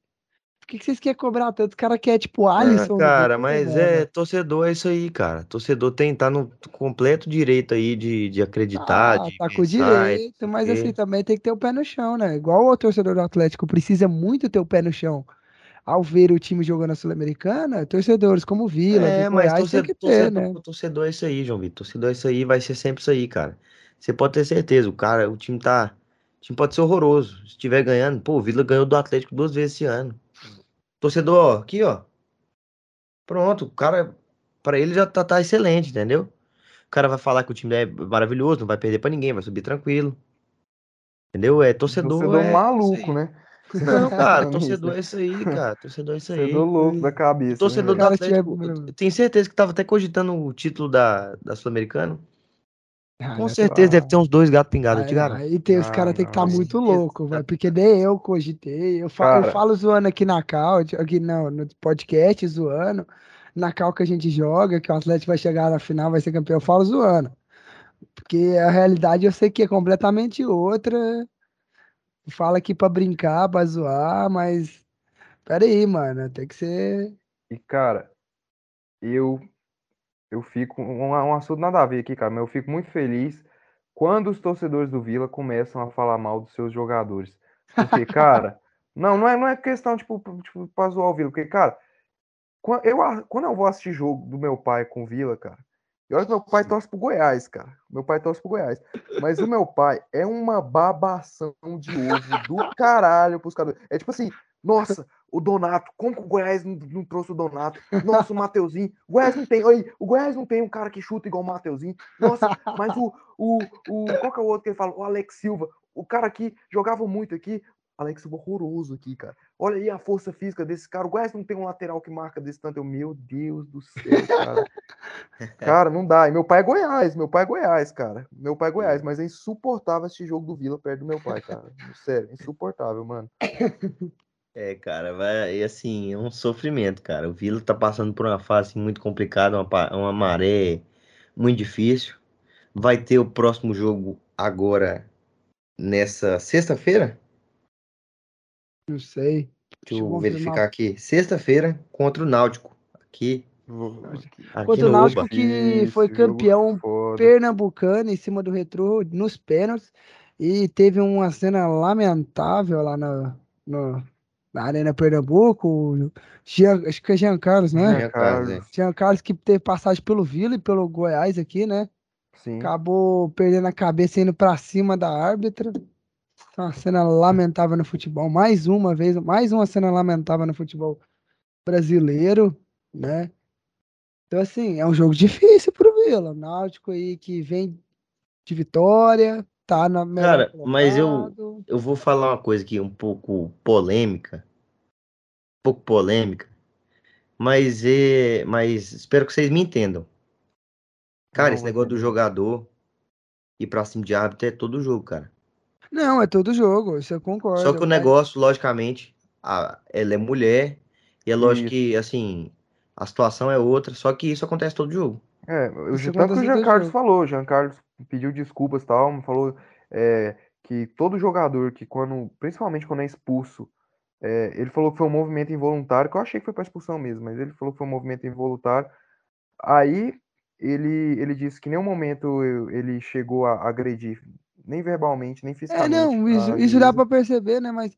Que, que vocês querem cobrar tanto? Os caras querem, tipo, Ah, Alisson cara, mas mano. é torcedor, é isso aí, cara. Torcedor tem tá no completo direito aí de, de acreditar, Ah, de tá com e direito, mas o assim, também tem que ter o pé no chão, né? Igual o torcedor do Atlético precisa muito ter o pé no chão ao ver o time jogando a Sul-Americana, torcedores como o Vila, É, do mas Goiás, tem torcedor, que ter, torcedor, né? torcedor é isso aí, João Vitor. Torcedor é isso aí, vai ser sempre isso aí, cara. Você pode ter certeza, o cara, o time tá. O time pode ser horroroso. Se estiver ganhando, pô, o Vila ganhou do Atlético duas vezes esse ano. Torcedor, aqui, ó. Pronto, o cara Pra ele já tá, tá excelente, entendeu? O cara vai falar que o time é maravilhoso, não vai perder pra ninguém, vai subir tranquilo. Entendeu? É torcedor. Torcedor é maluco, né? Não, cara, Falando torcedor é isso aí, cara. Torcedor é isso aí. Torcedor louco da cabeça. Torcedor né, tiver- Atlético, eu tenho certeza que tava até cogitando o título da, da Sul-Americana. Ah, Com já certeza tá. deve ter uns dois gatos pingados, eu te garanto. aí tem, os Ah, caras têm que estar não, muito louco, velho. Porque nem eu cogitei. Eu, fa- eu falo zoando aqui na cal, aqui não, no podcast, zoando. Na cal que a gente joga, que o Atlético vai chegar na final, vai ser campeão, eu falo zoando. Porque a realidade eu sei que é completamente outra. Fala aqui pra brincar, pra zoar, mas. Pera aí, mano. Tem que ser. E, cara, eu eu fico. Um, um assunto nada a ver aqui, cara, mas eu fico muito feliz quando os torcedores do Vila começam a falar mal dos seus jogadores. Porque, cara, não, não é, não é questão, tipo, tipo, pra zoar o Vila, porque, cara, quan- eu, quando eu vou assistir jogo do meu pai com o Vila, cara, e olha que meu pai torce pro Goiás, cara. Meu pai torce pro Goiás. Mas o meu pai é uma babação de ovo do caralho pros caras. É tipo assim, nossa, o Donato, como que o Goiás não, não trouxe o Donato? Nossa, o Mateuzinho. O Goiás não tem. Oi, o Goiás não tem um cara que chuta igual o Mateuzinho. Nossa, mas o. o, o qual que é o outro que ele fala? O Alex Silva. O cara aqui jogava muito aqui. Alex Silva horroroso aqui, cara. Olha aí a força física desse cara. O Goiás não tem um lateral que marca desse tanto. Eu, meu Deus do céu, cara. Cara, não dá. E meu pai é Goiás, meu pai é Goiás, cara. Meu pai é Goiás, mas é insuportável assistir jogo do Vila perto do meu pai, cara. Sério, insuportável, mano. É, cara, vai, e assim, é um sofrimento, cara. O Vila tá passando por uma fase muito complicada, uma, uma maré muito difícil. Vai ter o próximo jogo agora nessa sexta-feira? Não sei. Deixa eu verificar aqui. Sexta-feira contra o Náutico. Aqui, aqui Contra o no Náutico Oba. que foi campeão pernambucano em cima do Retrô nos pênaltis e teve uma cena lamentável lá na, no- na Arena Pernambuco. Jean, acho que é Jean Carlos, né? Jean Carlos, é. Jean Carlos que teve passagem pelo Vila e pelo Goiás aqui, né? Sim. Acabou perdendo a cabeça indo pra cima da árbitra. Uma cena lamentável no futebol. Mais uma vez, mais uma cena lamentável no futebol brasileiro, né? Então, assim, é um jogo difícil pro Vila. O Náutico aí que vem de vitória, tá na melhor Cara, mas eu-. Eu vou falar uma coisa aqui um pouco polêmica. Um pouco polêmica. Mas é. Mas espero que vocês me entendam. Cara, Não, esse negócio do jogador ir pra cima de árbitro é todo jogo, cara. Não, é todo jogo, isso eu concordo. Só que o negócio, logicamente, a, ela é mulher. E é lógico Isso. que, assim, a situação é outra. Só que isso acontece todo jogo. É, o Isso tanto que o Jean Carlos falou, o Jean Carlos pediu desculpas e tal, falou é, que todo jogador que quando, principalmente quando é expulso, é, ele falou que foi um movimento involuntário, que eu achei que foi para expulsão mesmo, mas ele falou que foi um movimento involuntário. Aí ele, ele disse que em nenhum momento eu- ele chegou a agredir, nem verbalmente, nem É, fisicamente. não, a isso, isso dá pra perceber, né? Mas,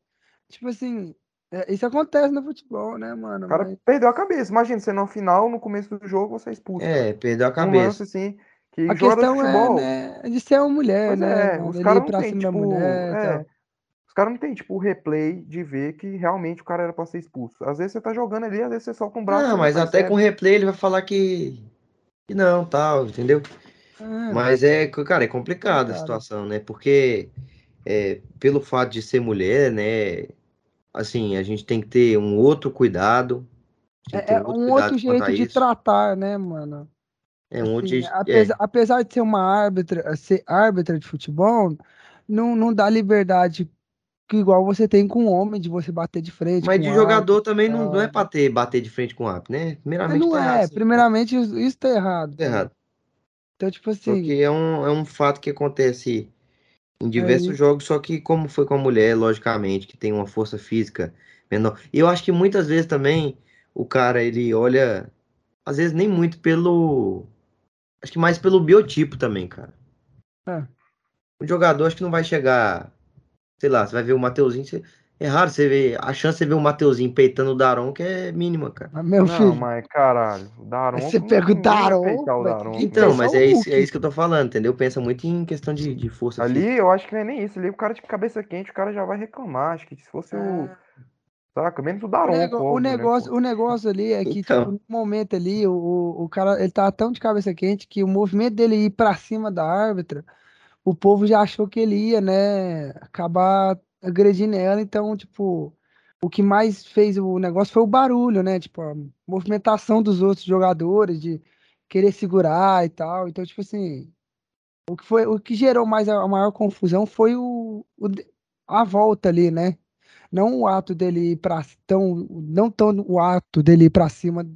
tipo assim, é, isso acontece no futebol, né, mano? O cara Mas- perdeu a cabeça. Imagina, você no final, no começo do jogo, você é expulso. É, perdeu a Um cabeça. lance assim, que A questão futebol. é, né, de ser uma mulher, Pois né? é, os caras não da tipo, mulher é, tal. Os caras não tem, tipo, o replay de ver que realmente o cara era pra ser expulso. Às vezes você tá jogando ali, às vezes você solta um braço. Não, mas até com replay ele vai falar que, que não, tal, entendeu? É, Mas é, cara, é complicado a Complicado. situação, né? Porque é, pelo fato de ser mulher, né? Assim, a gente tem que ter um outro cuidado. é, é outro um outro jeito a de isso. tratar, né, mano? É um outro Assim, jeito. apesar, apesar de ser uma árbitra, ser árbitra de futebol, não, não dá liberdade que igual você tem com o homem, de você bater de frente. Mas de jogador árbitro, também não, não é pra ter, bater de frente com o árbitro, né? Primeiramente não tá errado. é, sim. primeiramente isso, tá errado. Tá errado. Então, tipo assim, que é um, é um fato que acontece em diversos isso. jogos, só que como foi com a mulher, logicamente, que tem uma força física menor. E eu acho que muitas vezes também o cara, ele olha, às vezes nem muito pelo, acho que mais pelo biotipo também, cara. É. O jogador acho que não vai chegar, sei lá, você vai ver o Mateuzinho, você- é raro você ver, a chance de você ver o Mateuzinho peitando o Daron que é mínima, cara. mas, meu Não, filho, mas caralho, o Daronco. Você pega o o Daronco, Então, mas é o é isso, é isso que eu tô falando, entendeu? Pensa muito em questão de, de força física. Ali eu acho que não é nem isso. Ali o cara de cabeça quente, o cara já vai reclamar. Acho que se fosse o. é, Saca? Menos o O, Daronco, nego- o óbvio, né, negócio, pô? o negócio ali é que, Então. tipo, no momento ali, o, o cara, ele tava tão de cabeça quente que o movimento dele ir pra cima da árbitra, o povo já achou que ele ia, né, acabar agredindo ela, então, tipo, o que mais fez o negócio foi o barulho, né, tipo, a movimentação dos outros jogadores, de querer segurar e tal, então, tipo assim, o que foi, o que gerou mais a, maior confusão foi o, o a volta ali, né, não o ato dele ir para tão, não tão o ato dele ir para cima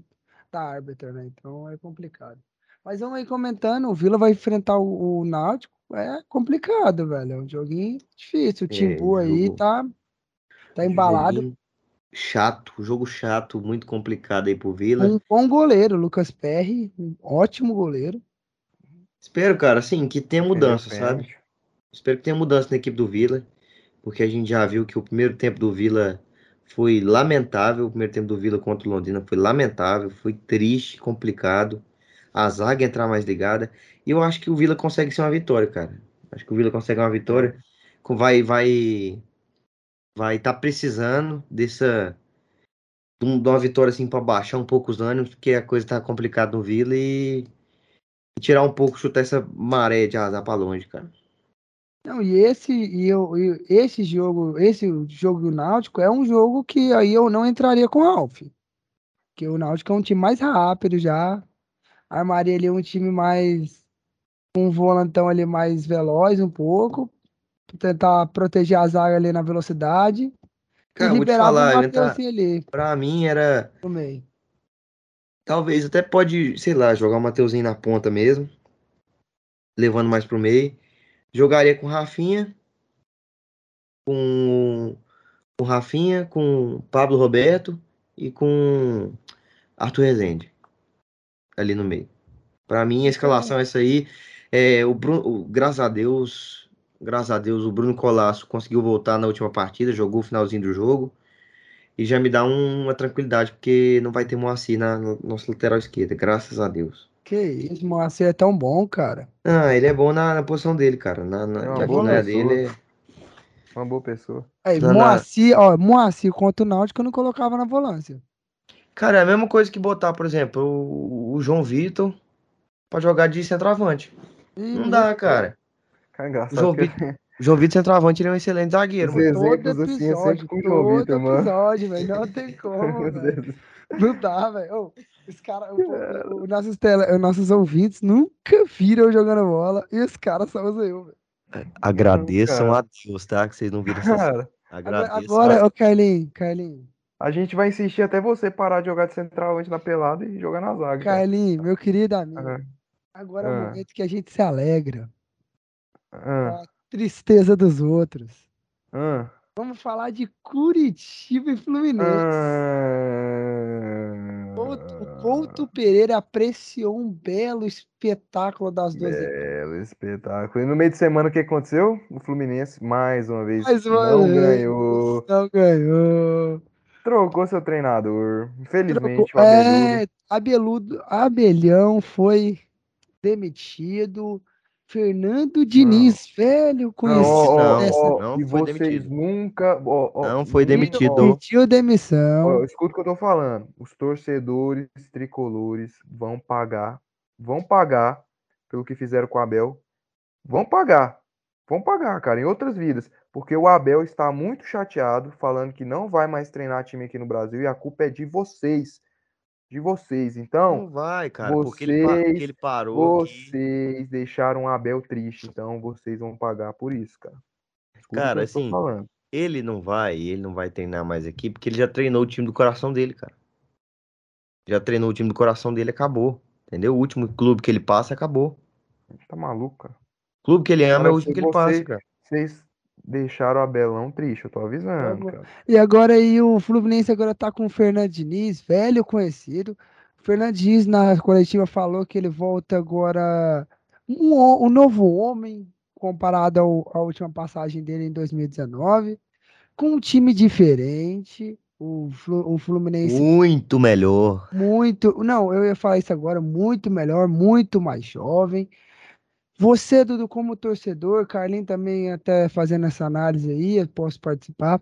da árbitra, né? Então é complicado. Mas vamos aí comentando, o Vila vai enfrentar o, o Náutico, é complicado, velho, é um joguinho difícil. O É, Timbu aí jogo- tá tá embalado, Joguinho Chato, jogo chato, muito complicado aí pro Vila. um bom goleiro, Lucas Perry, um ótimo goleiro. Espero, cara, assim, que tenha mudança, Perdeu sabe? Espero que tenha mudança na equipe do Vila, porque a gente já viu que o primeiro tempo do Vila foi lamentável. O primeiro tempo do Vila contra o Londrina foi lamentável, foi triste, complicado. A zaga entrar mais ligada. E eu acho que o Vila consegue ser uma vitória, cara. Acho que o Vila consegue uma vitória. Vai, vai, vai estar precisando dessa de de uma vitória assim para baixar um pouco os ânimos, porque a coisa tá complicada no Vila e, e tirar um pouco, chutar essa maré de azar para longe, cara. Não, e esse e eu, e esse jogo, esse jogo do Náutico é um jogo que aí eu não entraria com o Alf. Porque o Náutico é um time mais rápido já. Armaria ali um time mais um volantão ali mais veloz um pouco, tentar proteger a zaga ali na velocidade Cara, e vou te falar, o Matheusinho ali Pra mim era. Talvez até pode, sei lá, jogar o Mateuzinho na ponta mesmo, levando mais pro meio. Jogaria com Rafinha, com com Rafinha, com Pablo Roberto e com Arthur Rezende ali no meio. Pra mim a escalação é essa aí. É, o Bruno, o- graças a Deus, graças a Deus o Bruno Colasso conseguiu voltar na última partida, jogou o finalzinho do jogo. E já me dá um- uma tranquilidade, porque não vai ter Moacir na no nosso lateral esquerda, graças a Deus. Que isso, Moacir é tão bom, cara. Ah, ele é bom na, na posição dele, cara. Na, na, É uma boa pessoa. dele é- Uma boa pessoa. Aí. Moacir, ó, Moacir contra o Náutico eu não colocava na volância. Cara, é a mesma coisa que botar, por exemplo, o, o João Vitor pra jogar de centroavante. E Não dá, cara. Cara, engraçado João que O João Vitor centroavante ele é um excelente zagueiro, Os mano. exemplos Todo assim é episódio, sempre com o João todo Vitor, mano. episódio, velho, não tem como, velho. Não dá, velho. Os cara, o, o- o- nossos, tele, os nossos ouvintes nunca viram eu jogando bola e os caras só usam eu, velho. Agradeçam Cara. a Deus, tá? Que vocês não viram essa Cara, Agora, ô Carlinhos, Carlinhos, a gente vai insistir até você parar de jogar de centralmente na pelada e jogar na zaga. Carlinhos, meu querido amigo, Ah, agora é o ah. momento que a gente se alegra. ah, Tristeza dos outros. ah, Vamos falar de Curitiba e Fluminense. ah. Couto- O Couto Pereira apreciou um belo espetáculo das duas equipes. Belo espetáculo. E no meio de semana o que aconteceu? O Fluminense, mais uma vez, Mais uma não vez, ganhou. Não ganhou. Trocou seu treinador. Infelizmente, Trocou- o Abeludo. É, Abeludo, Abelhão foi demitido. Fernando Diniz, velho, Não, conhecido ó, ó, dessa. ó, Não e foi vocês demitido. nunca. ó, ó, Não foi demitido. ó, Pediu ó, demissão. escuta o que eu tô falando. Os torcedores tricolores vão pagar. Vão pagar pelo que fizeram com o Abel. Vão pagar. Vão pagar, cara, em outras vidas. Porque o Abel está muito chateado, falando que não vai mais treinar time aqui no Brasil e a culpa é de vocês. De vocês. Então. Não vai, cara, porque ele, vocês- porque ele parou aqui. Vocês deixaram o Abel triste, então vocês vão pagar por isso, cara. Escuta o Cara, assim. Ele não vai, ele não vai treinar mais aqui, porque ele já treinou o time do coração dele, cara. Já treinou o time do coração dele, acabou. Entendeu? O último clube que ele passa, acabou. Tá maluco, cara. O clube que ele ama é o último que ele você- passa, cara. Vocês deixaram o Abelão triste, eu tô avisando, cara. E agora aí o Fluminense agora tá com o Fernando Diniz, velho conhecido. O Fernando Diniz na coletiva falou que ele volta agora um, um novo homem comparado ao- à última passagem dele em 2019, com um time diferente. O, Flu- o Fluminense Muito melhor. muito. Não, eu ia falar isso agora, muito melhor, muito mais jovem. Você, Dudu, como torcedor, Carlinhos também até fazendo essa análise aí, eu posso participar.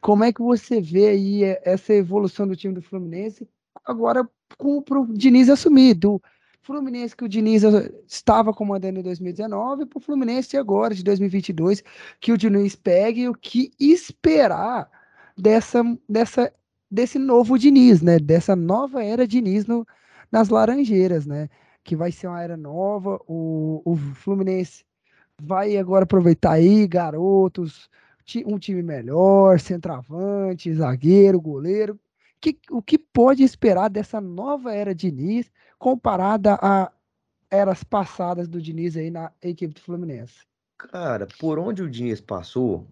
Como é que você vê aí eh, essa evolução do time do Fluminense agora com o Diniz assumir? Do Fluminense que o Diniz estava comandando em 2019 para o Fluminense agora, de 2022, que o Diniz pegue o que esperar dessa, dessa, desse novo Diniz, né? Dessa nova era Diniz no, nas Laranjeiras, né? Que vai ser uma era nova. O, o Fluminense vai agora aproveitar aí garotos, um time melhor, centroavante, zagueiro, goleiro. Que, o que pode esperar dessa nova era Diniz comparada a eras passadas do Diniz aí na equipe do Fluminense? Cara, por onde o Diniz passou,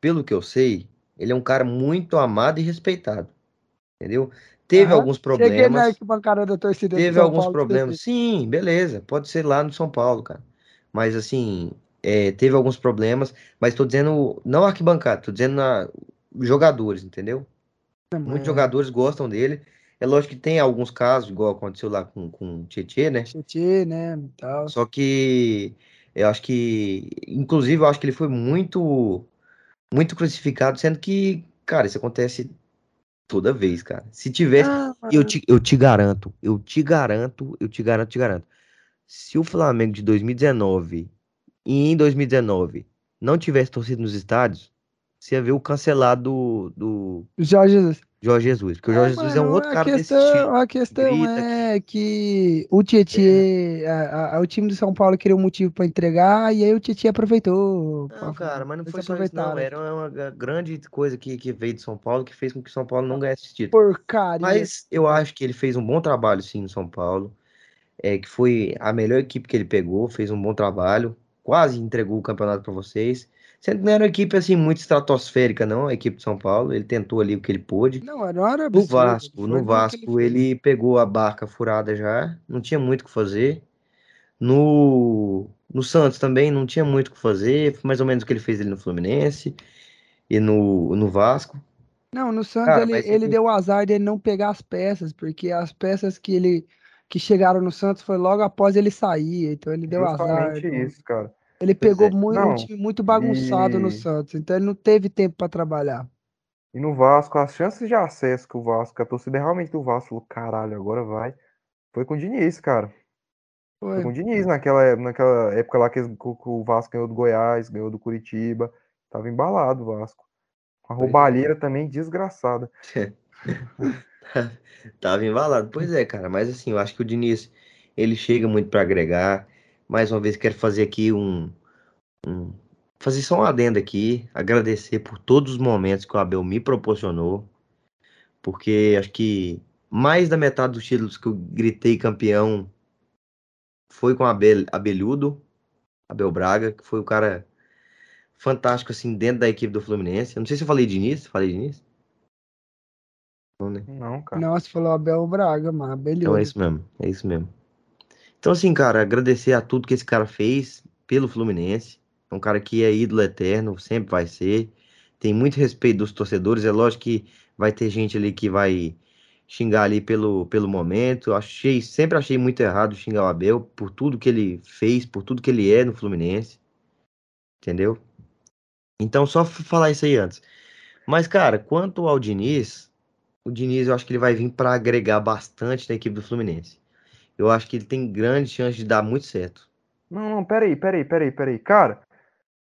pelo que eu sei, ele é um cara muito amado e respeitado. Entendeu? Teve alguns Cheguei na problemas. arquibancada da torcida Teve alguns Paulo, problemas. Sim, beleza. Pode ser lá no São Paulo, cara. Mas assim, é, teve alguns problemas. Mas tô dizendo, não arquibancada, tô dizendo na, jogadores, entendeu? Muitos É. jogadores gostam dele. É lógico que tem alguns casos, igual aconteceu lá com, com o Tietê, né? Tietê, né, tal. Só que eu acho que, inclusive, eu acho que ele foi muito, muito crucificado, sendo que, cara, isso acontece toda vez, cara. Se tivesse, Ah, eu te, eu te garanto, eu te garanto, eu te garanto, te garanto. Se o Flamengo de 2019 e em 2019 não tivesse torcido nos estádios, você ia ver o cancelado do, Jorge Jesus. Jorge Jesus, porque o Jorge Jesus é um mano, outro cara desse questão, estilo. A questão Grita. é que o Tietê, a- a- o time do São Paulo queria um motivo para entregar e aí o Tietê aproveitou. Não, pra- cara, mas não foi só isso, não. Era uma grande coisa que, que veio de São Paulo que fez com que o São Paulo não ganhasse esse título. Porcaria. Mas eu acho que ele fez um bom trabalho, sim, no São Paulo. É, que foi a melhor equipe que ele pegou, fez um bom trabalho, quase entregou o campeonato para vocês. Sendo que não era uma equipe assim muito estratosférica, não, a equipe de São Paulo. Ele tentou ali o que ele pôde. Não, era No absurdo. Vasco, no Vasco fez. ele pegou a barca furada já, não tinha muito o que fazer. No, no Santos também não tinha muito o que fazer, foi mais ou menos o que ele fez ali no Fluminense e no, no Vasco. Não, no Santos Cara, ele, ele deu o azar de ele não pegar as peças, porque as peças que ele que chegaram no Santos foi logo após ele sair, então ele deu azar. Justamente não- isso, cara. Ele Pois pegou é. muito, um time muito bagunçado no e- Santos, então ele não teve tempo para trabalhar. E no Vasco, as chances de acesso que o Vasco, a torcida realmente do Vasco falou, caralho, agora vai. Foi com o Diniz, cara. Foi com Foi. o Diniz naquela, é- naquela época lá que o Vasco ganhou do Goiás, ganhou do Curitiba. Tava embalado o Vasco. Com a é. roubalheira também desgraçada. Tava embalado. Pois é, cara, mas assim, eu acho que o Diniz, ele chega muito para agregar. Mais uma vez, quero fazer aqui um, um- Fazer só um adendo aqui, agradecer por todos os momentos que o Abel me proporcionou, porque acho que mais da metade dos títulos que eu gritei campeão foi com Abel, Abelhudo, Abel Braga, que foi o cara fantástico, assim, dentro da equipe do Fluminense. Eu não sei se eu falei Diniz, falei Diniz? Não, né? Não, cara. Nossa, falou Abel Braga, mas Então beleza. é isso mesmo, é isso mesmo. Então, assim, cara, agradecer a tudo que esse cara fez pelo Fluminense. É um cara que é ídolo eterno, sempre vai ser. Tem muito respeito dos torcedores. É lógico que vai ter gente ali que vai xingar ali pelo, pelo momento. Achei, sempre achei muito errado xingar o Abel por tudo que ele fez, por tudo que ele é no Fluminense. Entendeu? Então, só falar isso aí antes. Mas, cara, quanto ao Diniz, o Diniz eu acho que ele vai vir para agregar bastante na equipe do Fluminense. Eu acho que ele tem grande chance de dar muito certo. Não, não, peraí, peraí, peraí, peraí. Cara,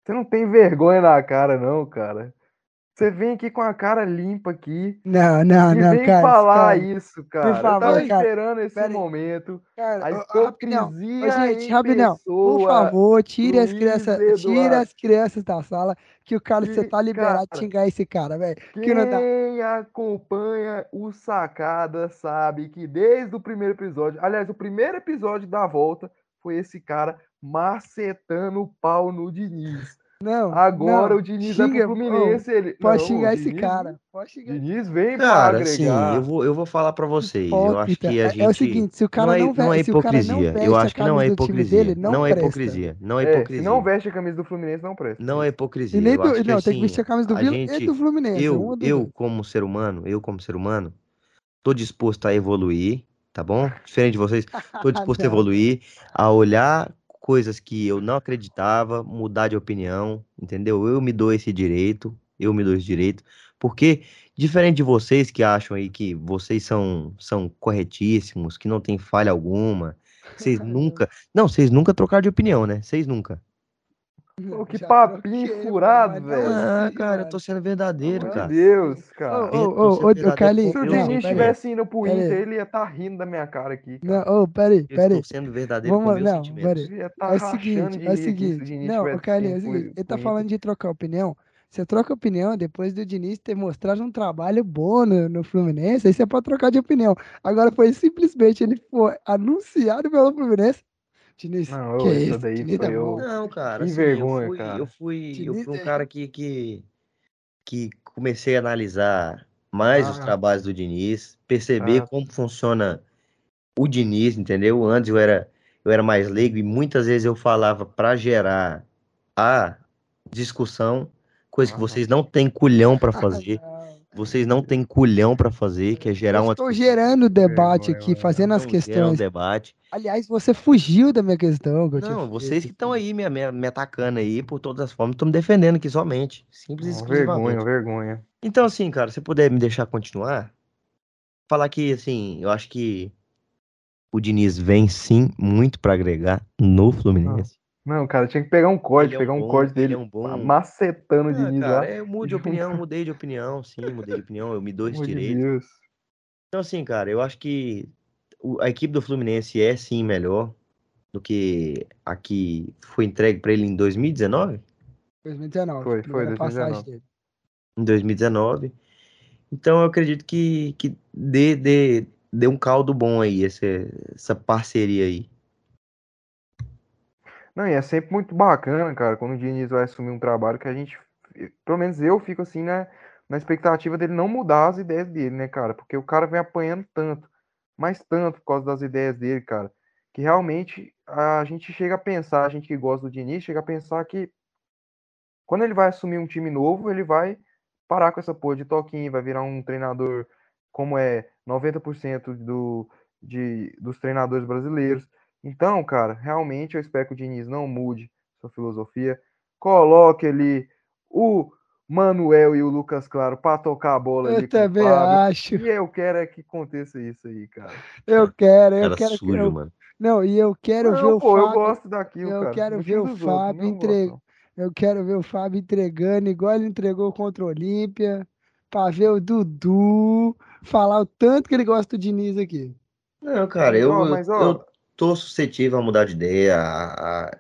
você não tem vergonha na cara, não, cara. Você vem aqui com a cara limpa aqui Não, não, e não, vem cara. falar cara, isso, cara. Eu favor, tava cara. esperando esse Pera momento. cara, A hipocrisia gente, em rapidão. Por favor, tire as crianças, tire as crianças da sala, que o cara, você tá liberado de xingar esse cara, velho. Que não dá. Quem acompanha o Sacada sabe que desde o primeiro episódio, aliás, o primeiro episódio da volta foi esse cara macetando o pau no Diniz. Não, Agora não, o Diniz vai xinga, pro Fluminense, ele. Pode Não, xingar o esse Diniz- cara. Pode xingar. Diniz vem pra Cara, assim, agregar. eu vou, eu vou falar pra vocês. Eu acho que a É- gente. é o seguinte, se o cara não é, não não é veste- se o cara não hipocrisia. veste Eu a acho que não é camisa do time hipocrisia. dele, não não é presta. hipocrisia. Não é É, se hipocrisia. não veste a camisa do Fluminense, não presta. Não é hipocrisia. E nem do, não, que, tem que assim, vestir a camisa do Vila e do Fluminense. eu, eu como ser humano, eu como ser humano, tô disposto a evoluir, tá bom? Diferente de vocês, tô disposto a evoluir, a olhar coisas que eu não acreditava, mudar de opinião, entendeu? Eu me dou esse direito, eu me dou esse direito, porque diferente de vocês que acham aí que vocês são, são corretíssimos, que não tem falha alguma, vocês nunca, não, vocês nunca trocaram de opinião, né? Vocês nunca. Pô, que Já papinho troquei, furado, mano, velho. Ah, cara, eu tô sendo verdadeiro, Meu cara. Deus, cara. Ô, ô, tô ô, ô, Carlinhos, Se o com Diniz estivesse indo pro pera. Inter, ele ia estar rindo da minha cara aqui. cara. Não, ô, peraí, Eu peraí. estou sendo verdadeiro com Vamos, meus não, sentimentos. peraí. Ele ia É o seguinte, é o seguinte. Não, ô Carlinhos, é o seguinte. Ele tá falando de trocar opinião. Você troca opinião depois do Diniz ter mostrado um trabalho bom no, no Fluminense, aí você pode trocar de opinião. Agora foi simplesmente ele foi anunciado pelo Fluminense. Diniz, Não, que é isso isso? daí Diniz é foi o- Não, cara, Que assim, vergonha, eu fui, cara. eu fui, eu fui um é- cara que, que, que comecei a analisar mais os Ah. trabalhos do Diniz, perceber Ah. como funciona o Diniz, entendeu? Antes eu era, eu era mais leigo e muitas vezes eu falava para gerar a discussão, coisa que Aham. vocês não têm culhão para fazer. Ah, não. Vocês não têm culhão para fazer, que é gerar Eu uma estou gerando o debate aqui, fazendo as um questões. debate. Aliás, você fugiu da minha questão. que Não, vocês que estão aí me, me, me atacando aí por todas as formas, estão me defendendo aqui somente. Simples e exclusivamente. vergonha, vergonha. Então, assim, cara, se puder me deixar continuar, falar que, assim, eu acho que o Diniz vem sim muito pra agregar no Fluminense. Não, cara, tinha que pegar um corte, Ele é um pegar um bom- corte ele dele é um bom- macetando o Ah, Diniz cara, lá. eu mudo de opinião, mudei de opinião, sim, mudei de opinião, eu me dou esse de direito. Deus. Então, assim, cara, eu acho que a equipe do Fluminense é sim melhor do que a que foi entregue pra ele em 2019. 2019. Foi, foi, primeira passagem 2019. dele. em 2019. Então eu acredito que, que dê, dê, dê um caldo bom aí, essa, essa parceria aí. Não, e é sempre muito bacana, cara, quando o Diniz vai assumir um trabalho que a gente, pelo menos eu fico assim, né, na expectativa dele não mudar as ideias dele, né, cara? Porque o cara vem apanhando tanto, mas tanto por causa das ideias dele, cara, que realmente a gente chega a pensar, a gente que gosta do Diniz, chega a pensar que quando ele vai assumir um time novo, ele vai parar com essa porra de toquinho, vai virar um treinador como é 90% do, de, dos treinadores brasileiros. Então, cara, realmente eu espero que o Diniz não mude sua filosofia. Coloque ali o Manuel e o Lucas Claro para tocar a bola ali Eu com o também acho. E eu quero é que aconteça isso aí, cara. Eu quero, eu Cara quero. sujo, eu- mano. Não, e eu quero ver não, o pô, eu Fábio. gosto daquilo, eu cara. quero ver o Fábio não gosto, entre- não. Eu quero ver o Fábio entregando igual ele entregou contra o Olímpia. Pra ver o Dudu falar o tanto que ele gosta do Diniz aqui. Não, cara, eu, eu- mas, ó, eu tô suscetível a mudar de ideia, a, a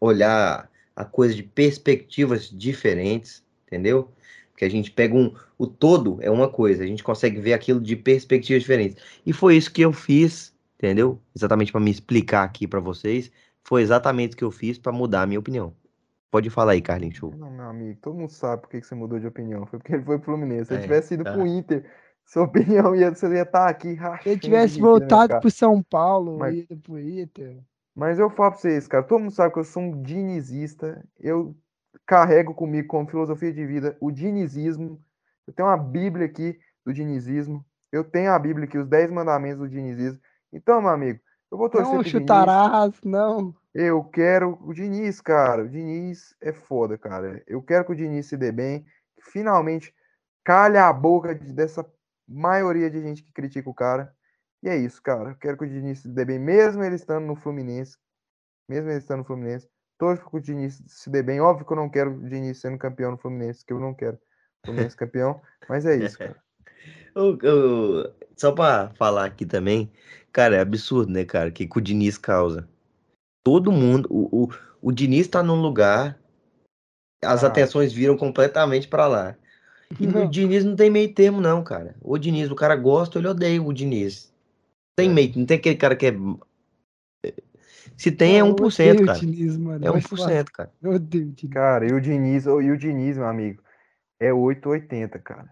olhar a coisa de perspectivas diferentes, entendeu? Que a gente pega um. O todo é uma coisa, a gente consegue ver aquilo de perspectivas diferentes. E foi isso que eu fiz, entendeu? Exatamente para me explicar aqui para vocês. Foi exatamente o que eu fiz para mudar a minha opinião. Pode falar aí, Carlinhos. Não, meu amigo, todo mundo sabe por que que você mudou de opinião. Foi porque ele foi pro Fluminense. Se ele É, tivesse ido tá. pro Inter, sua opinião ia, você ia estar aqui Se rachando ele de tivesse aqui voltado pro São Paulo, Mas- ido pro Inter. Mas eu falo pra vocês, cara, todo mundo sabe que eu sou um dinizista. Eu carrego comigo como filosofia de vida o dinizismo. Eu tenho uma Bíblia aqui do dinizismo. Eu tenho a Bíblia aqui, os 10 mandamentos do dinizismo. Então, meu amigo, eu vou torcer Não pro Diniz. chutarás, não. Eu quero o Diniz, cara. O Diniz é foda, cara. Eu quero que o Diniz se dê bem. Que finalmente calha a boca de- dessa maioria de gente que critica o cara. E é isso, cara. Eu quero que o Diniz se dê bem, mesmo ele estando no Fluminense. Mesmo ele estando no Fluminense. Torço para que o Diniz se dê bem. Óbvio que eu não quero o Diniz sendo campeão no Fluminense, que eu não quero o Fluminense campeão. Mas é isso, cara. Eu- eu- só pra falar aqui também, cara, é absurdo, né, cara, que, que o Diniz causa. Todo mundo, o, o, o Diniz tá num lugar, as Ah. atenções viram completamente pra lá. E o Não. Diniz não tem meio termo, não, cara. O Diniz, o cara gosta, ele odeia o Diniz. Tem É. meio, não tem aquele cara que é. Se tem, é eu 1%, odeio o cara. Diniz, mano. É Vai se lascar. 1%, cara. Eu odeio o Diniz. Cara, e o Diniz, e o Diniz, meu amigo, é 880, cara.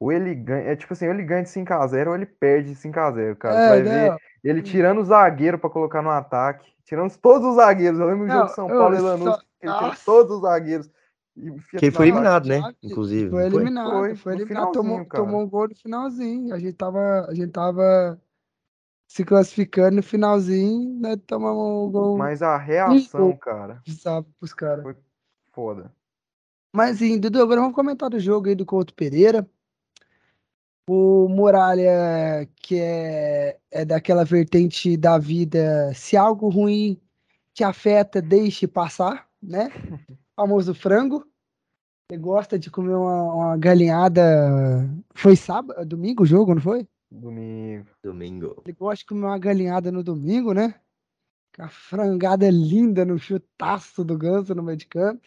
Ou ele ganha, é tipo assim, ou ele ganha de 5x0 ou ele perde de 5x0, cara. É, vai ver não. ele tirando o zagueiro pra colocar no ataque, tirando todos os zagueiros. Eu lembro do jogo de São Paulo e só- Lanús, que ele tirou todos os zagueiros. E Que ele foi eliminado, né? Inclusive. Foi eliminado, Foi, foi eliminado. Tomou, tomou um gol no finalzinho. A gente tava. A gente tava. se classificando no finalzinho, né? Tomamos um gol Mas a reação, gol. cara, de sábado pros caras. Foi- foda. Mas, sim, Dudu, agora vamos comentar do jogo aí do Couto Pereira. O Muralha, que é, é daquela vertente da vida, se algo ruim te afeta, deixe passar, né? Famoso frango. Ele gosta de comer uma, uma galinhada. Foi sábado, domingo o jogo, não foi? Domingo. Domingo. Ele gosta de comer uma galinhada no domingo, né? Com a frangada linda no chutaço do ganso no meio de campo.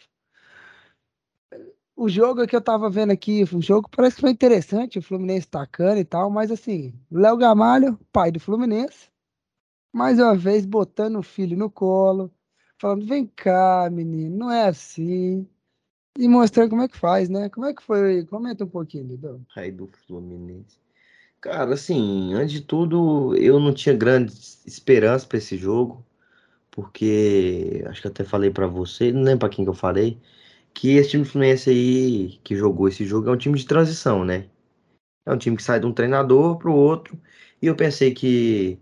O jogo que eu tava vendo aqui, o jogo parece que foi interessante, o Fluminense tacando e tal, mas assim, o Léo Gamalho, pai do Fluminense, mais uma vez botando o filho no colo, falando: vem cá, menino, não é assim. E mostrando como é que faz, né? Como é que foi? Comenta um pouquinho, Dudu. Aí do Fluminense. Cara, assim, antes de tudo, eu não tinha grandes esperanças para esse jogo, porque acho que até falei para você, não lembro para quem que eu falei, que esse time do Fluminense aí que jogou esse jogo é um time de transição, né? É um time que sai de um treinador pro outro, e eu pensei que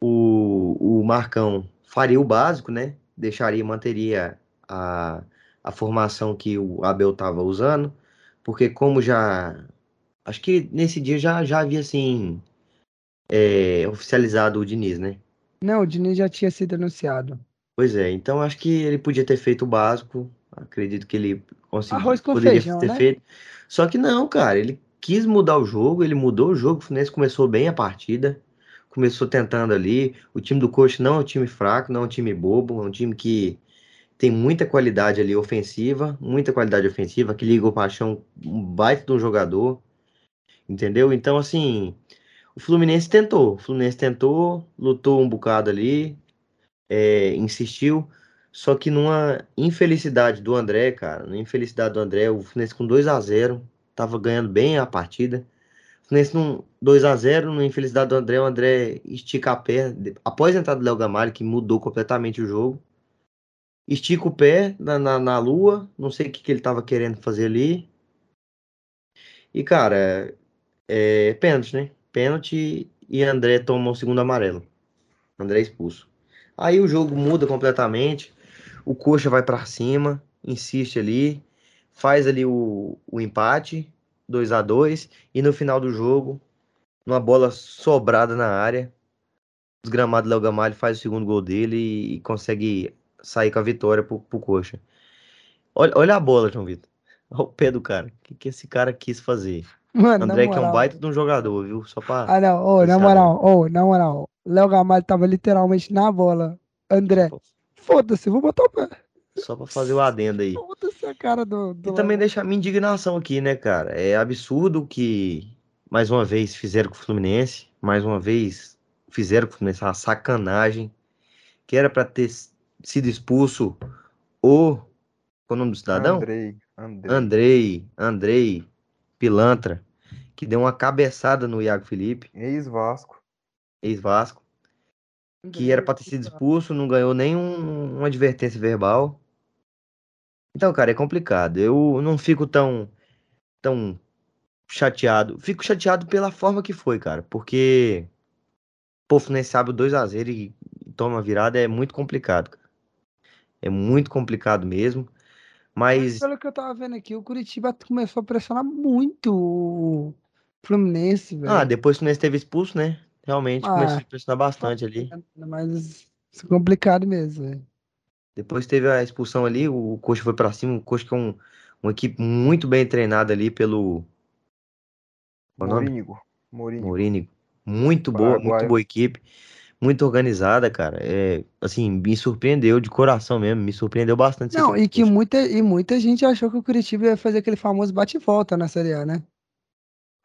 o, o Marcão faria o básico, né? Deixaria, manteria a, a formação que o Abel estava usando, porque como já Acho que nesse dia já, já havia, assim, é, oficializado o Diniz, né? Não, o Diniz já tinha sido anunciado. Pois é, então acho que ele podia ter feito o básico. Acredito que ele conseguiu, Arroz com poderia feijão, ter né? feito. Só que não, cara, ele quis mudar o jogo, ele mudou o jogo, o Fluminense começou bem a partida, começou tentando ali. O time do Coxa não é um time fraco, não é um time bobo, é um time que tem muita qualidade ali ofensiva, muita qualidade ofensiva, que liga o Paixão, um baita de um jogador. Entendeu? Então, assim, o Fluminense tentou. O Fluminense tentou, lutou um bocado ali, é, insistiu. Só que numa infelicidade do André, cara, na infelicidade do André, o Fluminense com 2 a 0 tava ganhando bem a partida. Fluminense num 2 a 0 na infelicidade do André, o André estica a de- Após a entrada do Léo Gamalho, que mudou completamente o jogo, estica o pé na, na, na lua, não sei o que, que ele tava querendo fazer ali. E, cara, é pênalti, né? Pênalti e André toma o segundo amarelo. André é expulso. Aí o jogo muda completamente. O Coxa vai pra cima, insiste ali, faz ali o, o empate, 2 a 2 e no final do jogo, numa bola sobrada na área, o desgramado Léo Gamalho faz o segundo gol dele e, e consegue sair com a vitória pro, pro Coxa. Olha, olha a bola, João Vitor. Olha o pé do cara. O que, que esse cara quis fazer? Mano, André, que é um baita de um jogador, viu? Só pra. Ah, não, ô, na moral, ô, na moral. Léo Gamalho tava literalmente na bola. André, foda-se, vou botar o pé. Só pra fazer o adendo aí. A cara do. do E também Léo. deixar minha indignação aqui, né, cara? É absurdo que, mais uma vez, fizeram com o Fluminense. Mais uma vez, fizeram com o Fluminense uma sacanagem. Que era pra ter sido expulso o. Qual é o nome do cidadão? Andrei, Andrei. Andrei, Andrei Pilantra, que deu uma cabeçada no Iago Felipe, Ex-Vasco. ex-Vasco, que era pra ter sido expulso, não ganhou nem um- uma advertência verbal. Então, cara, é complicado. Eu não fico tão, tão chateado. Fico chateado pela forma que foi, cara, porque pô, o Fluminense abre o 2x0 e toma a virada é muito complicado, cara. É muito complicado mesmo. Mas Pelo que eu tava vendo aqui, o Curitiba começou a pressionar muito o Fluminense, velho. Ah, depois que o Fluminense teve expulso, né? Realmente Ah. começou a pressionar bastante ali. Mas complicado mesmo, velho. Depois teve a expulsão ali, o Coxa foi pra cima. O Coxa que é um, uma equipe muito bem treinada ali pelo Qual o nome? Morínigo. Morínigo. Mourinho. Muito boa, muito boa equipe. Muito organizada, cara. É, assim, me surpreendeu de coração mesmo. Me surpreendeu bastante. Não, e que muita, e muita gente achou que o Curitiba ia fazer aquele famoso bate e volta na Série A, né?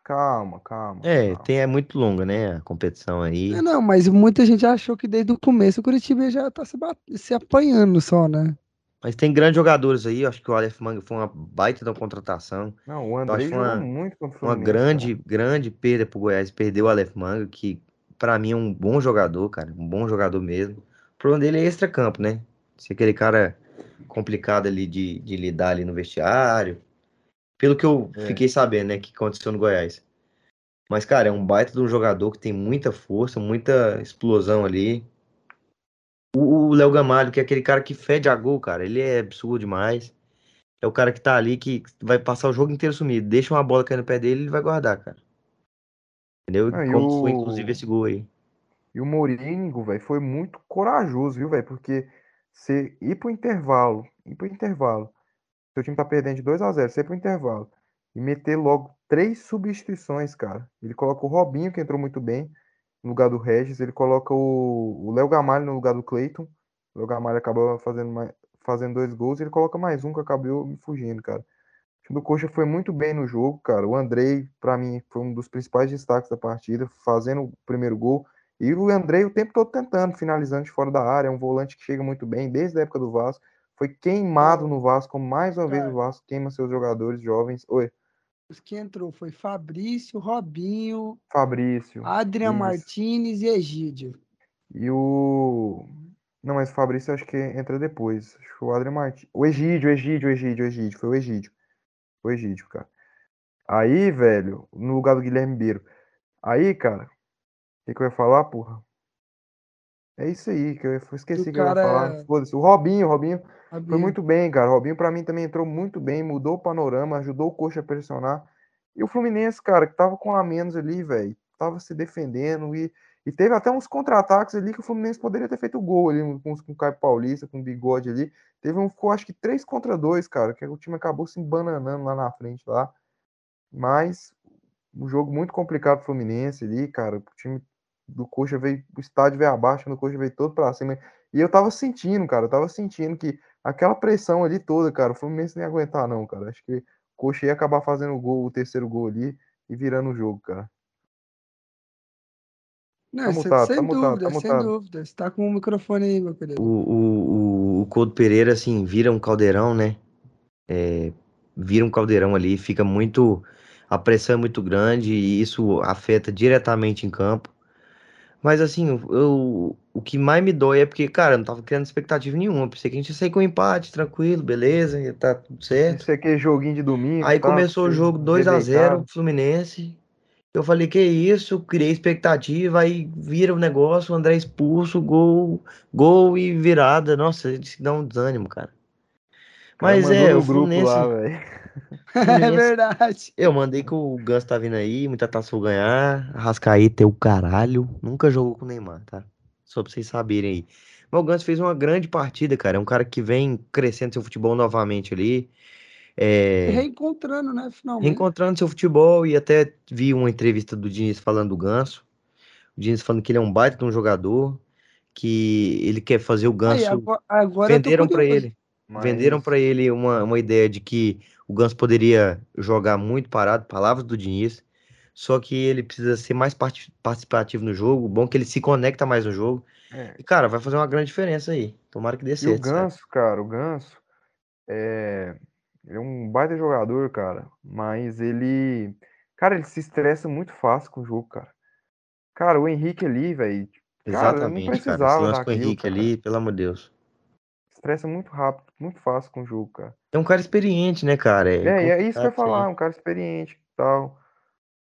Calma, calma. É, calma. tem, é muito longa, né? A competição aí. É, não, mas muita gente achou que desde o começo o Curitiba já tá se, bat- se apanhando só, né? Mas tem grandes jogadores aí. eu Acho que o Aleph Manga foi uma baita da contratação. Não, o acho Andrei uma- muito contra o Uma grande, grande perda pro Goiás. Perdeu o Aleph Manga, que pra mim é um bom jogador, cara. Um bom jogador mesmo. O problema dele é extra-campo, né? Ser aquele cara complicado ali de, de lidar ali no vestiário. Pelo que eu É. fiquei sabendo, né? Que aconteceu no Goiás. Mas, cara, é um baita de um jogador que tem muita força, muita explosão ali. O Léo Gamalho, que é aquele cara que fede a gol, cara, ele é absurdo demais. É o cara que tá ali que vai passar o jogo inteiro sumido. Deixa uma bola cair no pé dele, ele vai guardar, cara. Entendeu? Ah, e Como o- foi, inclusive, esse gol aí. E o Mourinho, velho, foi muito corajoso, viu, velho? Porque você ir pro intervalo, ir pro intervalo, seu time tá perdendo de 2 a 0 você ir pro intervalo e meter logo três substituições, cara. Ele coloca o Robinho, que entrou muito bem, no lugar do Regis, ele coloca o o Léo Gamalho no lugar do Cleiton. O Léo Gamalho acabou fazendo, mais, fazendo dois gols ele coloca mais um que acabou me fugindo, cara. O time do Coxa foi muito bem no jogo, cara. O Andrei, pra mim, foi um dos principais destaques da partida, fazendo o primeiro gol. E o Andrei o tempo todo tentando, finalizando de fora da área. É um volante que chega muito bem desde a época do Vasco. Foi queimado no Vasco, mais uma vez o Vasco queima seus jogadores jovens. Oi, Os que entrou foi Fabrício, Robinho, Fabrício. Adrian Isso. Martinez e Egídio. E o. Não, mas o Fabrício acho que entra depois. Acho que o Adriano Martins. O Egídio, o Egídio, o Egídio, o Egídio. Foi o Egídio. Foi o Egídio, cara. Aí, velho, no lugar do Guilherme Beiro. Aí, cara, o que, que eu ia falar, porra? É isso aí, que eu esqueci Do que eu ia falar. Foda-se. O Robinho, o Robinho foi Robinho. muito bem, cara. O Robinho, pra mim, também entrou muito bem, mudou o panorama, ajudou o Coxa a pressionar. E o Fluminense, cara, que tava com a menos ali, velho, tava se defendendo e, e teve até uns contra-ataques ali que o Fluminense poderia ter feito gol ali, com, com o Caio Paulista, com o Bigode ali. Teve um, ficou acho que 3 contra 2, cara, que o time acabou se embananando lá na frente lá. Mas um jogo muito complicado pro Fluminense ali, cara. O time do Coxa veio, o estádio veio abaixo, o Coxa veio todo pra cima. E eu tava sentindo, cara, eu tava sentindo que aquela pressão ali toda, cara, o Fluminense nem ia aguentar, não, cara. Acho que o Coxa ia acabar fazendo o gol, o terceiro gol ali e virando o jogo, cara. Não, Tá sem, mutado, sem tá mutado, dúvida, tá sem dúvida. Você tá com o microfone aí, meu querido. O, o, o, o Couto Pereira, assim, vira um caldeirão, né? É, vira um caldeirão ali, fica muito. A pressão é muito grande e isso afeta diretamente em campo. Mas, assim, eu, o que mais me dói é porque, cara, eu não tava criando expectativa nenhuma. Pensei que a gente ia sair com um empate, tranquilo, beleza, tá tudo certo. Esse aqui é joguinho de domingo. Aí tá? começou o jogo 2 a vê 0 deitado. Fluminense. Eu falei, que isso? Criei expectativa, aí vira o negócio, o André expulso, gol, gol e virada. Nossa, isso dá um desânimo, cara. O cara Mas mandou é, o grupo Fluminense, lá. É verdade. eu mandei que o Ganso tá vindo aí, muita taça vou ganhar. Arrascaeta é o caralho. Nunca jogou com o Neymar, tá? Só pra vocês saberem aí. Mas o Ganso fez uma grande partida, cara. É um cara que vem crescendo seu futebol novamente ali. É... Reencontrando, né, finalmente. reencontrando seu futebol e até vi uma entrevista do Diniz falando do Ganso. O Diniz falando que ele é um baita de um jogador, que ele quer fazer o Aí, Ganso. agora, agora tô venderam para curioso. Ele, venderam para ele uma, uma ideia de que o Ganso poderia jogar muito parado, palavras do Diniz. Só que ele precisa ser mais parti- participativo no jogo. Bom que ele se conecta mais no jogo. É, E, cara, vai fazer uma grande diferença aí. Tomara que dê E o certo. sabe? Ganso, cara, o Ganso é, é um baita jogador, cara, mas ele, cara, ele se estressa muito fácil com o jogo, cara. Cara, o Henrique ali, velho, cara, eu não Exatamente, cara. Esse precisava lance com o Henrique cara. ali, pelo amor de Deus. Estressa muito rápido, muito fácil com o jogo, cara. É um cara experiente, né, cara? É, e é isso que eu ia falar, um cara experiente e tal.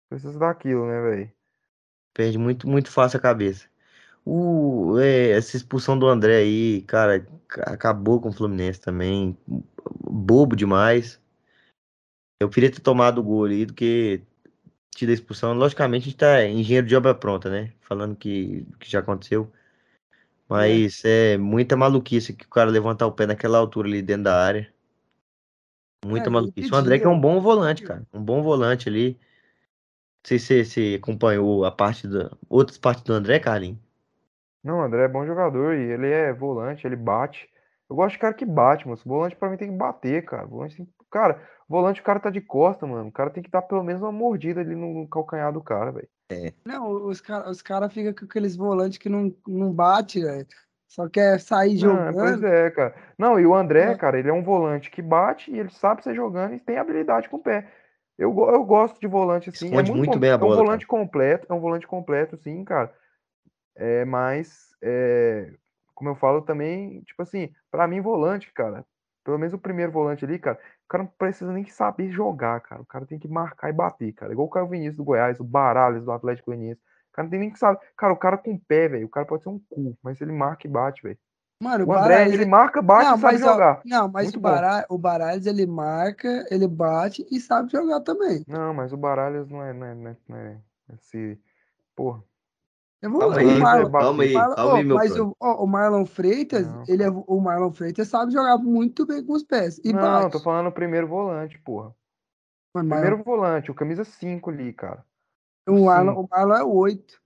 Precisa daquilo, né, velho? Perde muito, muito fácil a cabeça. O, é, essa expulsão do André aí, cara, ca- acabou com o Fluminense também. Bobo demais. Eu queria ter tomado o gol ali do que tido a expulsão. Logicamente, a gente tá engenheiro de obra pronta, né? Falando que, que já aconteceu. Mas é muita maluquice que o cara levantar o pé naquela altura ali dentro da área. Muita É, maluquice. O André que é um bom volante, cara. Um bom volante ali. Não sei se você se acompanhou a parte da. Outras partes do André, Carlinhos. Não, o André é bom jogador e ele é volante, ele bate. Eu gosto de cara que bate, mano. Volante pra mim tem que bater, cara. Volante tem... Cara, volante o cara tá de costa, mano. O cara tem que dar pelo menos uma mordida ali no calcanhar do cara, velho. Não, os caras os cara ficam com aqueles volantes que não, não bate, velho. Só quer sair Não, pois jogando. é, cara. Não, e o André, É. cara, ele é um volante que bate e ele sabe ser jogando e tem habilidade com o pé. Eu, eu gosto de volante assim. É Esconde muito, muito com- bem a é um bola, volante completo, é um volante completo, sim, cara. É, mas, é, como eu falo também, tipo assim, pra mim, volante, cara, pelo menos o primeiro volante ali, cara, cara não precisa nem saber jogar, cara. O cara tem que marcar e bater, cara. Igual o Caio Vinícius do Goiás, o Baralhas do Atlético Goianiense. O cara não tem nem que saber. Cara, o cara com o pé, velho. O cara pode ser um cu, mas ele marca e bate, velho. Mano, O André, ele marca, bate não, e sabe mas, jogar. não, mas Muito o, bom. Baralhas, o Baralhas, ele marca, ele bate e sabe jogar também. Não, mas o Baralhas não é, não é, não é, não é esse. Porra. Eu vou, Calma o aí, Marlon, calma aí, Marlon- calma aí, meu mas o, ó, o Marlon Freitas, Não, ele é, o Marlon Freitas sabe jogar muito bem com os pés e não, bate. tô falando o primeiro volante, porra. Mano, Primeiro Marlon- volante, o camisa 5 ali, cara. o, Marlon, sim. o Marlon é oito.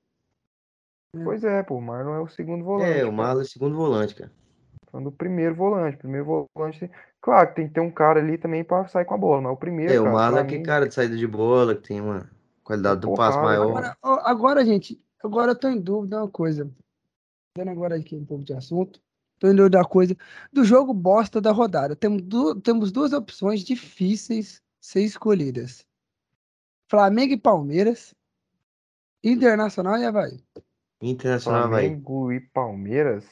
Pois é, pô, o Marlon é o segundo volante. É, o cara. Marlon é segundo volante, cara. Falando do primeiro volante. Primeiro volante. tem- Claro que tem que ter um cara ali também pra sair com a bola, mas o primeiro, É, o cara, Marlon pra é que mim, cara de saída de bola, que tem uma qualidade do passe porrada, maior. Agora, agora, gente, agora eu tô em dúvida de uma coisa. Dando agora aqui um pouco de assunto. Tô em dúvida da coisa. Do jogo bosta da rodada. Temos, du- temos duas opções difíceis ser escolhidas. Flamengo e Palmeiras. Internacional e Havaí. Internacional. Flamengo e Palmeiras.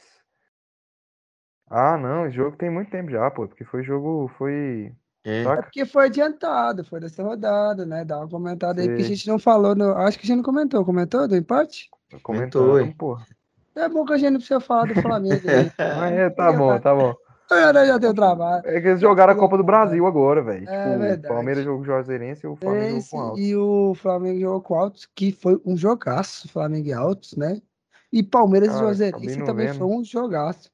Ah, não, esse jogo tem muito tempo já, pô, porque foi jogo, foi, É. É saca? porque foi adiantado, foi dessa rodada, né? Dá uma comentada aí, porque a gente não falou. No... Acho que a gente não comentou. Comentou do empate? Comentou, hein? pô. É bom que a gente não precisa falar do Flamengo. Né? É, tá bom, tá bom. Eu já tenho trabalho. É que eles jogaram a Copa do Brasil agora, velho. É Tipo, verdade. o Palmeiras jogou com o Juazeirense e o Flamengo jogou Esse, com o Alto. e o Flamengo jogou com o Altos, que foi um jogaço, Flamengo e Altos, né? E Palmeiras e Juazeirense também vendo. foi um jogaço.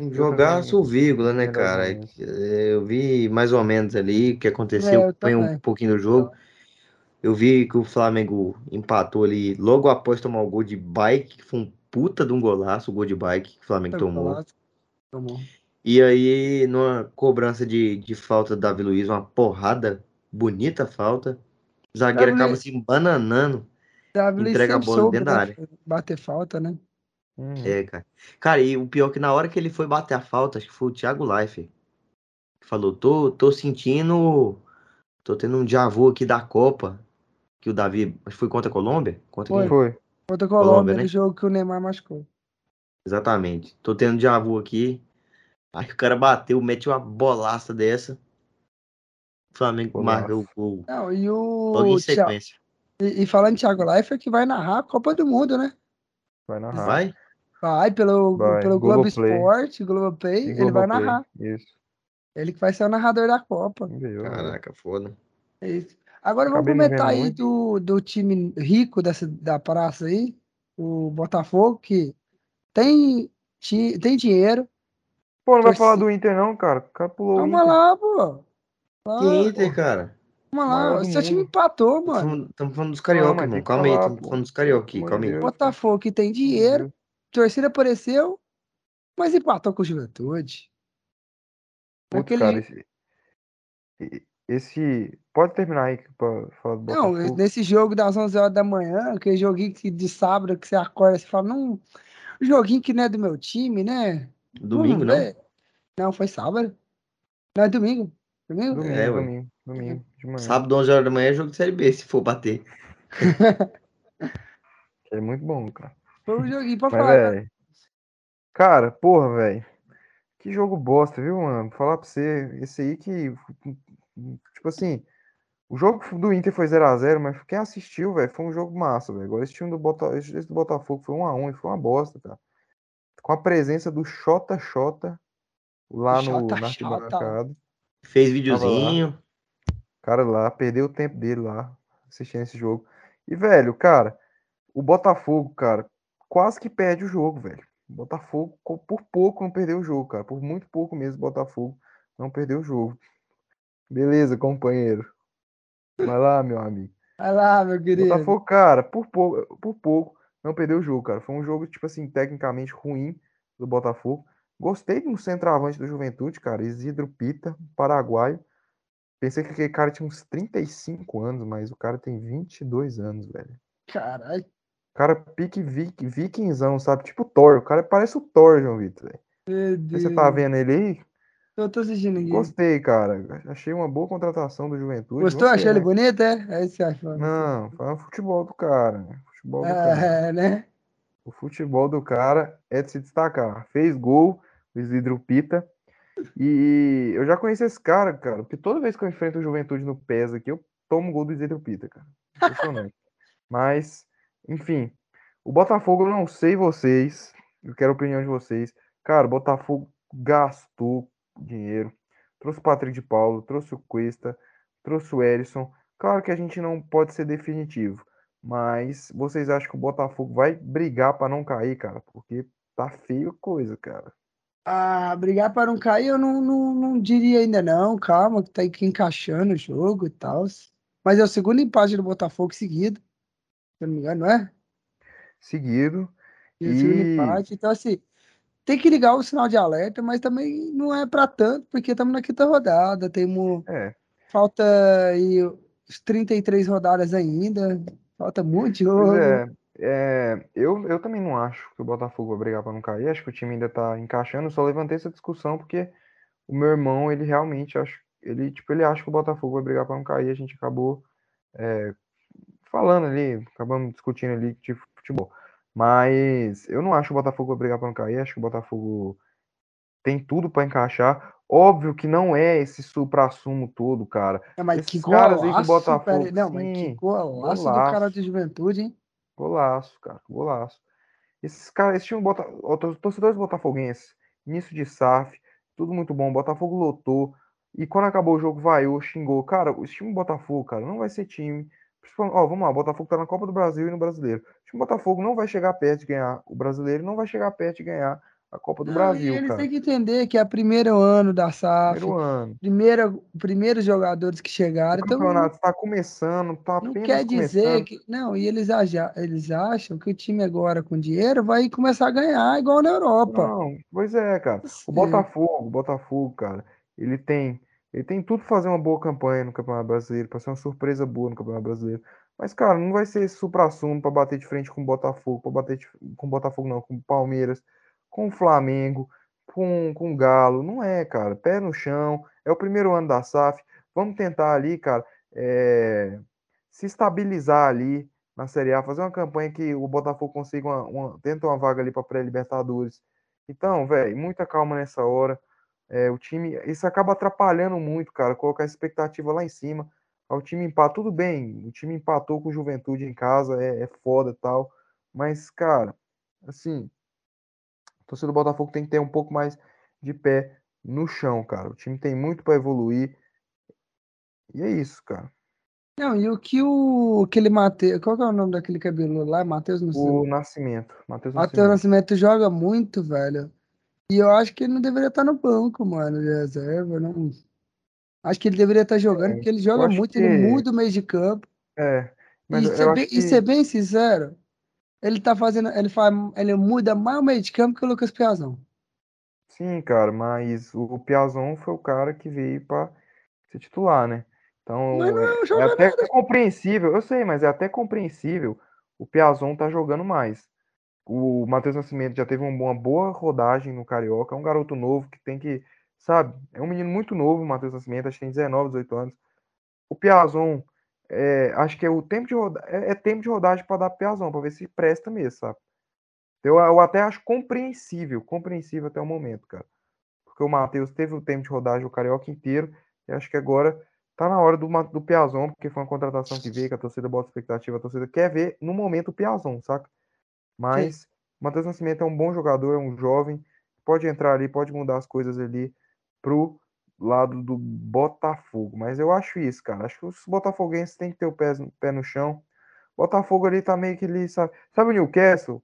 Um jogaço, vírgula, né, cara? É, Eu vi mais ou menos ali o que É, aconteceu, eu foi um pouquinho do jogo. Eu vi que o Flamengo empatou ali logo após tomar o gol de bike, que foi um puta de um golaço, o gol de bike que o Flamengo tomou. Tomou. E aí, numa cobrança de, de falta do Davi Luiz, uma porrada, bonita falta. O zagueiro Davi acaba se embananando. Davi Luiz Entrega a bola dentro da né, área. Bater falta, né? Uhum. É, cara. Cara, e o pior é que na hora que ele foi bater a falta, acho que foi o Thiago Life. Falou, tô, tô sentindo. Tô tendo um déjà vu aqui da Copa. Que o Davi. Acho que foi contra a Colômbia? Contra Foi. quem? Foi. Contra a Colômbia, Colômbia, né? no jogo que o Neymar machucou. Exatamente. Tô tendo um déjà vu aqui. Aí o cara bateu, mete uma bolaça dessa. O Flamengo Golaço. marca o gol Não, e o. logo em sequência. E, e falando de Thiago Leifert, que vai narrar a Copa do Mundo, né? Vai narrar. Vai? Vai pelo, Vai, pelo Globo. Esporte, Globoplay, E ele vai narrar. Isso. Ele que vai ser o narrador da Copa. Caraca, foda. É isso. Agora vamos Acabei não comentar aí do, do time rico dessa, da praça aí, o Botafogo, que tem, ti- tem dinheiro. Pô, não vai falar do Inter, não, cara. O cara pulou o Calma lá, pô. Que Calma, Inter, cara? calma lá. do Seu time empatou, mano. Estamos falando dos carioca, que Calma aí, estamos pô. falando dos carioca aqui, calma aí. Botafogo que tem dinheiro, torcida apareceu, mas empatou com o Juventude. Naquele- cara, esse, esse. Pode terminar aí pra falar do Não, Botafogo. nesse jogo das 11 horas da manhã, aquele joguinho que de sábado que você acorda e fala, não, joguinho que não é do meu time, né? Domingo, não? ver. Não, foi sábado. Não, é domingo. Domingo? Domingo, É, domingo, domingo, de manhã. Sábado, 11 horas da manhã, é jogo de Série B, se for bater. É muito bom, cara. Foi um joguinho pra Mas, falar. né? velho. Cara, porra, velho. Que jogo bosta, viu, mano? Vou falar pra você. Esse aí que. Tipo assim. O jogo do Inter foi 0x0, mas quem assistiu, velho, foi um jogo massa, velho. Agora esse time do, Bota... esse do Botafogo foi 1x1 e foi uma bosta, cara. Com a presença do Xota Xota lá no, na arquibancada. Fez videozinho. O cara lá, perdeu o tempo dele lá, assistindo esse jogo. E, velho, cara, o Botafogo, cara, quase que perde o jogo, velho. Botafogo, por pouco, não perdeu o jogo, cara. Por muito pouco mesmo, Botafogo não perdeu o jogo. Beleza, companheiro. Vai lá, meu amigo. Vai lá, meu querido. Botafogo, cara, por pouco, por pouco, não perdeu o jogo, cara. Foi um jogo, tipo assim, tecnicamente ruim do Botafogo. Gostei do centroavante do Juventude, cara. Isidro Pita, paraguaio. Pensei que aquele cara tinha uns 35 anos, mas o cara tem 22 anos, velho. Caralho. Cara pique vik, vikingzão, sabe? Tipo Thor. O cara parece o Thor, João Vitor, velho. Meu Deus. Você tá vendo ele aí? Eu tô assistindo aqui. Gostei, cara. Achei uma boa contratação do Juventude. Gostou? Achou ele né? bonito, é? É isso que você achou. Não, foi o futebol do cara. né? Futebol do cara. É, né? O futebol do cara é de se destacar. Fez gol, o Isidro Pita. E eu já conheci esse cara, cara, porque toda vez que eu enfrento o Juventude no PES aqui, eu tomo gol do Zedro Pita, cara. Impressionante. Mas, enfim, o Botafogo, eu não sei vocês, eu quero a opinião de vocês. Cara, o Botafogo gastou dinheiro, trouxe o Patrick de Paulo, trouxe o Cuesta, trouxe o Erisson. Claro que a gente não pode ser definitivo, mas vocês acham que o Botafogo vai brigar para não cair, cara? Porque tá feio coisa, cara. Ah, brigar para não cair, eu não, não, não diria ainda não. Calma, que tá encaixando o jogo e tal. Mas é o segundo empate do Botafogo seguido. Se eu não me engano, não é? Seguido. E E empate. Então, assim, tem que ligar o sinal de alerta, mas também não é para tanto, porque estamos na quinta rodada. Temos. é, Falta aí os 33 rodadas ainda. Falta muito jogo. é, é, eu, eu também não acho que o Botafogo vai brigar para não cair. Acho que o time ainda tá encaixando. Eu só levantei essa discussão porque o meu irmão, ele realmente acha, ele tipo, ele acha que o Botafogo vai brigar para não cair. A gente acabou é, falando ali, acabamos discutindo ali de futebol. Mas eu não acho que o Botafogo vai brigar para não cair. Acho que o Botafogo tem tudo para encaixar. Óbvio que não é esse supra-sumo todo, cara. Não, mas que Esses caras aí que o golaço, Botafogo. pera- Não, mas que Sim, golaço do cara golaço. de juventude, hein? Golaço, cara, golaço. Esses caras, esse time bota, torcedores botafoguenses, início de SAF, tudo muito bom. Botafogo lotou. E quando acabou o jogo, vaiou, xingou. Cara, esse time Botafogo, cara, não vai ser time. Ó, vamos lá, o Botafogo tá na Copa do Brasil e no Brasileiro. O time Botafogo não vai chegar perto de ganhar o Brasileiro, não vai chegar perto de ganhar a Copa do Não, Brasil, eles cara. têm que entender que é o primeiro ano da SAF, Primeiro ano. primeira, primeiros jogadores que O chegaram, então campeonato está começando, tá não quer dizer começando. que. Não, e eles, aja- eles acham que o time agora com dinheiro vai começar a ganhar igual na Europa. Não, pois é, cara. O É. Botafogo, o Botafogo, cara, ele tem, ele tem tudo pra fazer uma boa campanha no Campeonato Brasileiro, pra ser uma surpresa boa no Campeonato Brasileiro. Mas, cara, não vai ser esse supra-sumo pra bater de frente com o Botafogo, pra bater de- com o Botafogo não, com o Palmeiras, com o Flamengo, com, com o Galo. Não é, cara. Pé no chão. É o primeiro ano da SAF. Vamos tentar ali, cara, é, se estabilizar ali na Série A, fazer uma campanha que o Botafogo consiga uma, uma, tenta uma vaga ali para pré-Libertadores. Então, velho, muita calma nessa hora. É, o time, isso acaba atrapalhando muito, cara, colocar a expectativa lá em cima. Aí O time empata, tudo bem, o time empatou com o Juventude em casa, é, é foda e tal. Mas, cara, assim, o torcedor do Botafogo tem que ter um pouco mais de pé no chão, cara. O time tem muito para evoluir. E é isso, cara. Não, e o que o aquele Matheus. Qual que é o nome daquele cabelo lá? Matheus sei. O Nascimento, Matheus Matheus Nascimento. Nascimento joga muito, velho. E eu acho que ele não deveria estar no banco, mano, de reserva. Não... Acho que ele deveria estar jogando, É, porque ele joga muito, ele que- muda o meio de campo. É, mas E ser, bem, e que ser bem sincero, ele tá fazendo. Ele, faz, ele muda mais o meio de campo que o Lucas Piazão. sim, cara, mas o Piazon foi o cara que veio para ser titular, né? Então é é, até compreensível, eu sei, mas é até compreensível o Piazon tá jogando mais. O Matheus Nascimento já teve uma boa rodagem no Carioca, é um garoto novo que tem que, sabe, é um menino muito novo, o Matheus Nascimento, acho que tem 19, 18 anos. O Piazon, é, acho que é o tempo de roda, é, é tempo de rodagem para dar Piazon, para ver se presta mesmo, sabe? Eu, eu até acho compreensível, compreensível até o momento, cara. Porque o Matheus teve o tempo de rodagem o Carioca inteiro, e acho que agora tá na hora do, do Piazon, porque foi uma contratação que veio, que a torcida bota expectativa, a torcida quer ver no momento o Piazon, saca? Mas o Matheus Nascimento é um bom jogador, é um jovem, pode entrar ali, pode mudar as coisas ali pro lado do Botafogo. Mas eu acho isso, cara. Acho que os botafoguenses têm que ter o pé, pé no chão. Botafogo ali tá meio que ali, sabe? Sabe o Newcastle?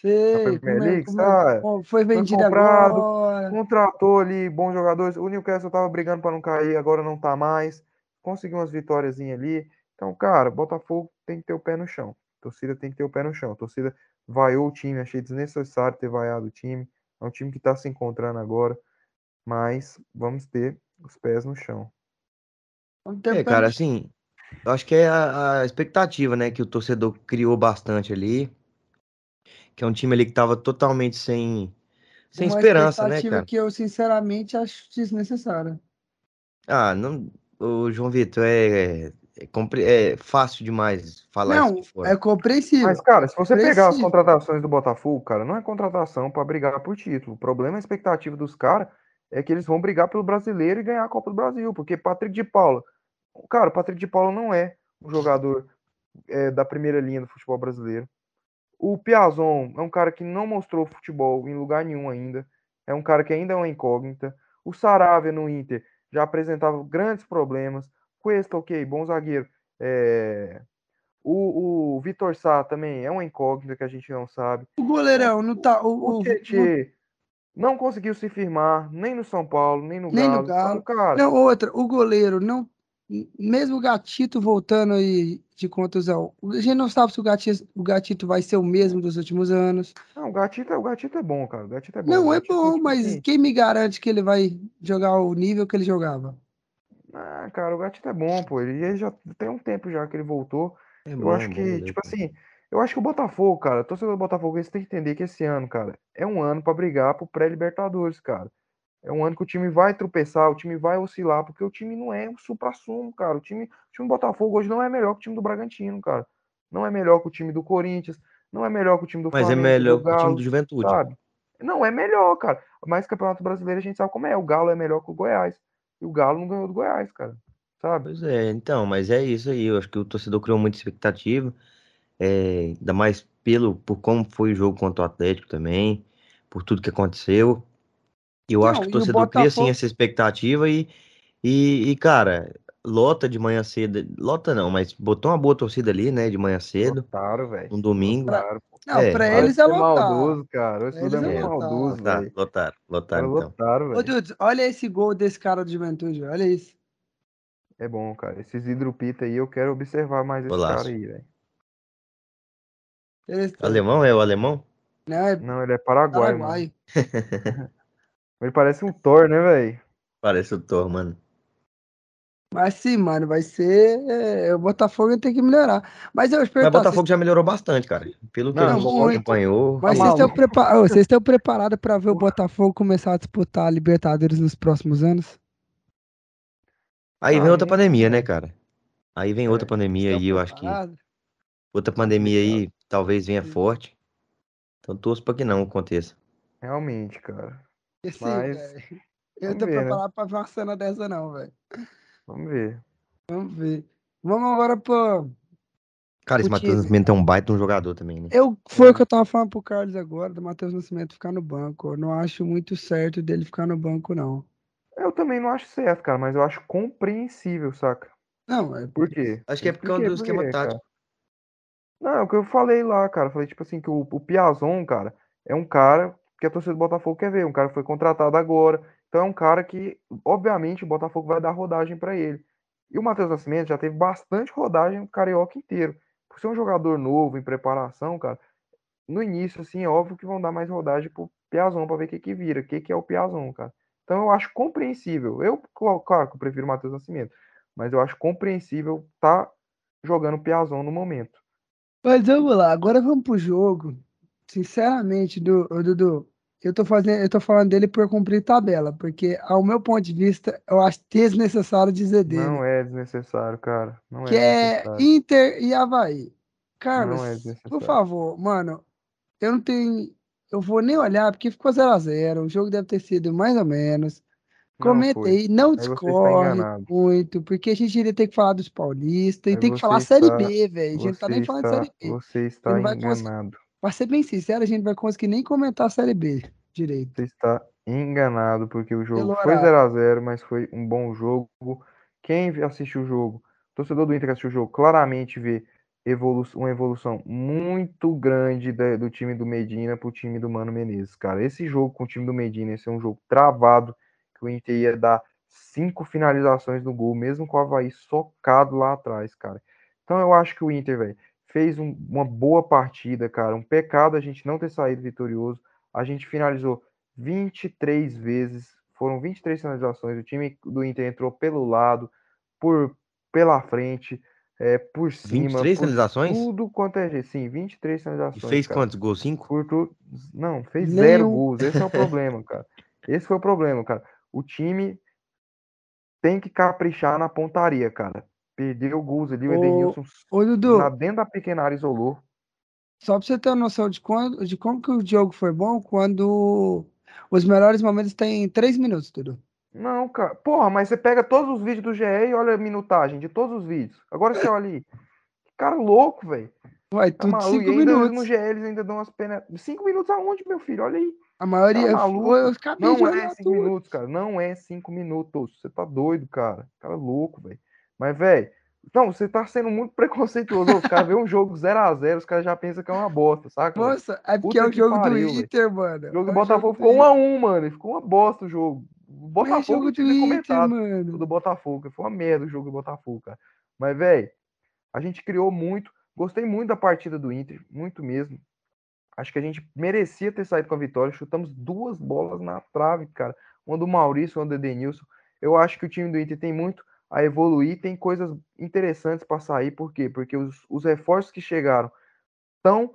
Sei, como é- como é- como foi vendido comprado, agora. Contratou ali bons jogadores. O Newcastle tava brigando para não cair, agora não tá mais. Conseguiu umas vitórias ali. Então, cara, Botafogo tem que ter o pé no chão. A torcida tem que ter o pé no chão. A torcida vaiou o time, achei desnecessário ter vaiado o time. É um time que tá se encontrando agora. Mas vamos ter os pés no chão. É, cara, assim, eu acho que é a, a expectativa, né, que o torcedor criou bastante ali, que é um time ali que tava totalmente sem, sem Uma esperança, né, expectativa cara? que eu, sinceramente, acho desnecessária. Ah, não, o João Vitor, é, é, compre- é fácil demais falar isso Não, de fora. é compreensível. Mas, cara, se você pegar as contratações do Botafogo, cara, não é contratação para brigar por título. O problema é a expectativa dos caras é que eles vão brigar pelo brasileiro e ganhar a Copa do Brasil, porque Patrick de Paula, cara, o Patrick de Paula não é um jogador é, da primeira linha do futebol brasileiro. O Piazon é um cara que não mostrou futebol em lugar nenhum ainda. É um cara que ainda é uma incógnita. O Saravia no Inter já apresentava grandes problemas. Cuesta, ok, bom zagueiro. É... O, o Vitor Sá também é uma incógnita que a gente não sabe. O goleirão não tá. O, o Tietê não conseguiu se firmar nem no São Paulo, nem no nem Galo. No Galo. Cara... Não, outra, o goleiro não mesmo o Gatito voltando aí de contusão, a gente não sabe se o Gatito, o Gatito vai ser o mesmo dos últimos anos. Não, o Gatito, o Gatito é bom, cara. O Gatito é bom. Não, é bom, mas quem me garante que ele vai jogar o nível que ele jogava? Ah, cara, o Gatito é bom, pô. Ele já tem um tempo já que ele voltou. É bom, eu acho é que, bom, tipo assim, eu acho que o Botafogo, cara, torcedor do Botafogo, eles têm que entender que esse ano, cara, é um ano para brigar pro pré-Libertadores, cara. É um ano que o time vai tropeçar, o time vai oscilar, porque o time não é um supra-sumo, cara. O time, o time do Botafogo hoje não é melhor que o time do Bragantino, cara. Não é melhor que o time do Corinthians, não é melhor que o time do Mas é Flamengo. Mas é melhor que o time do Juventude. Sabe? Não, é melhor, cara. Mas Campeonato Brasileiro a gente sabe como é. O Galo é melhor que o Goiás. E o Galo não ganhou do Goiás, cara. Sabe? Pois é, então, mas é isso aí. Eu acho que o torcedor criou muita expectativa. É, ainda mais pelo, por como foi o jogo contra o Atlético também, por tudo que aconteceu. Eu não, acho que o torcedor o Botafogo... cria sim essa expectativa e, e, e, cara, lota de manhã cedo. Lota não, mas botou uma boa torcida ali, né, de manhã cedo. Lotaram, velho. Um domingo. Lotaram. Não, é, pra eles é lotar. maldoso, cara. Esse eles é, é maldoso, lotaram, velho. Lotaram, lotaram, então. Lotaram, velho. Ô, Dudes, olha esse gol desse cara do Juventude, olha isso. É bom, cara. Esses hidropita aí, eu quero observar mais esse Golaço. cara aí, velho. Alemão é o alemão? Não, é... Não ele é paraguai, paraguai. Ele parece um Thor, né, velho? Parece o Thor, mano. Mas sim, mano, vai ser. É, o Botafogo tem que melhorar. Mas eu espero. Mas o Botafogo já melhorou bastante, cara. Pelo que não, a gente acompanhou. Mas vocês estão, prepar... vocês estão preparados para ver o Botafogo começar a disputar a Libertadores nos próximos anos? Aí vem ah, outra pandemia, né, cara? Aí vem outra é, pandemia aí, eu acho que. Outra pandemia aí talvez venha forte. Então torço pra que não aconteça. Realmente, cara. Mas... Eu tô ver, né? preparado né? pra ver uma cena dessa, não, velho. Vamos ver. Vamos ver. Vamos agora pro. Cara, esse Matheus Nascimento é um baita um jogador também, né? Eu, foi é. o que eu tava falando pro Carlos agora, do Matheus Nascimento ficar no banco. Eu não acho muito certo dele ficar no banco, não. Eu também não acho certo, cara, mas eu acho compreensível, saca? Não, é. Por quê? Acho que é porque é um do esquema tático. Não, é o que eu falei lá, cara. Eu falei, tipo assim, que o, o Piazon, cara, é um cara que a torcida do Botafogo quer ver. Um cara que foi contratado agora. Então é um cara que, obviamente, o Botafogo vai dar rodagem para ele. E o Matheus Nascimento já teve bastante rodagem no Carioca inteiro. Por ser um jogador novo, em preparação, cara, no início, assim, é óbvio que vão dar mais rodagem pro Piazon para ver o que que vira, o que que é o Piazon, cara. Então eu acho compreensível. Eu, claro que eu prefiro o Matheus Nascimento, mas eu acho compreensível tá jogando o Piazon no momento. Mas vamos lá, agora vamos pro jogo. Sinceramente, Dudu, eu tô fazendo, eu tô falando dele por cumprir tabela, porque ao meu ponto de vista, eu acho desnecessário dizer dele. Não é desnecessário, cara. Não que é, é Inter e Havaí. Carlos, é por favor, mano, eu não tenho, eu vou nem olhar porque ficou 0 a 0. O jogo deve ter sido mais ou menos. Comentei, não, não discorre muito, porque a gente iria ter que falar dos paulistas e tem que falar está, Série B, velho. A gente tá nem falando de Série B. Você está enganado. Pra ser bem sincero, a gente vai conseguir nem comentar a Série B direito. Você está enganado, porque o jogo foi 0x0, mas foi um bom jogo. Quem assistiu o jogo, torcedor do Inter que assistiu o jogo, claramente vê evolu uma evolução muito grande da, do time do Medina pro time do Mano Menezes, cara. Esse jogo com o time do Medina, esse é um jogo travado, que o Inter ia dar cinco finalizações no gol, mesmo com o Havaí socado lá atrás, cara. Então eu acho que o Inter, velho, fez um, uma boa partida, cara. Um pecado a gente não ter saído vitorioso. A gente finalizou 23 vezes, foram 23 finalizações. O time do Inter entrou pelo lado, por pela frente, é, por cima. 23 por finalizações? Tudo quanto é jeito. Sim, 23 finalizações. E fez cara. quantos gols? 5? Tu... Não, fez Nem zero gols. Esse é o problema, cara. Esse foi o problema, cara. O time tem que caprichar na pontaria, cara. Perdeu gols ali, o Edenilson ô, Dudu, na dentro da pequena área isolou. Só pra você ter uma noção de, quando, de como que o jogo foi bom, quando Os melhores momentos têm três minutos, Dudu. Não, cara. Porra, mas você pega todos os vídeos do GE e olha a minutagem de todos os vídeos. Agora você olha ali. Cara louco, velho. Vai, Tá tudo maluco. cinco minutos. no GE eles ainda dão umas penas. Cinco minutos aonde, meu filho? Olha aí. A maioria Tá os cabelos Não é cinco tudo. minutos, cara. Não é cinco minutos. Você tá doido, cara. Cara louco, velho. Mas, velho. Não, você tá sendo muito preconceituoso. Os caras vêem um jogo 0x0, os caras já pensam que é uma bosta, saca? Nossa, é porque Puta é o jogo pariu, do. Inter, mano. O jogo do É Botafogo do ficou Inter. 1x1, mano. Ficou uma bosta o jogo. O É Botafogo jogo do tinha comentado. mano. do Botafogo. Foi uma merda o jogo do Botafogo, cara. Mas, velho, a gente criou muito. Gostei muito da partida do Inter, muito mesmo. Acho que a gente merecia ter saído com a vitória. Chutamos duas bolas na trave, cara. Uma do Maurício, uma do Edenilson. Eu acho que o time do Inter tem muito a evoluir, tem coisas interessantes para sair. Por quê? Porque os, os reforços que chegaram estão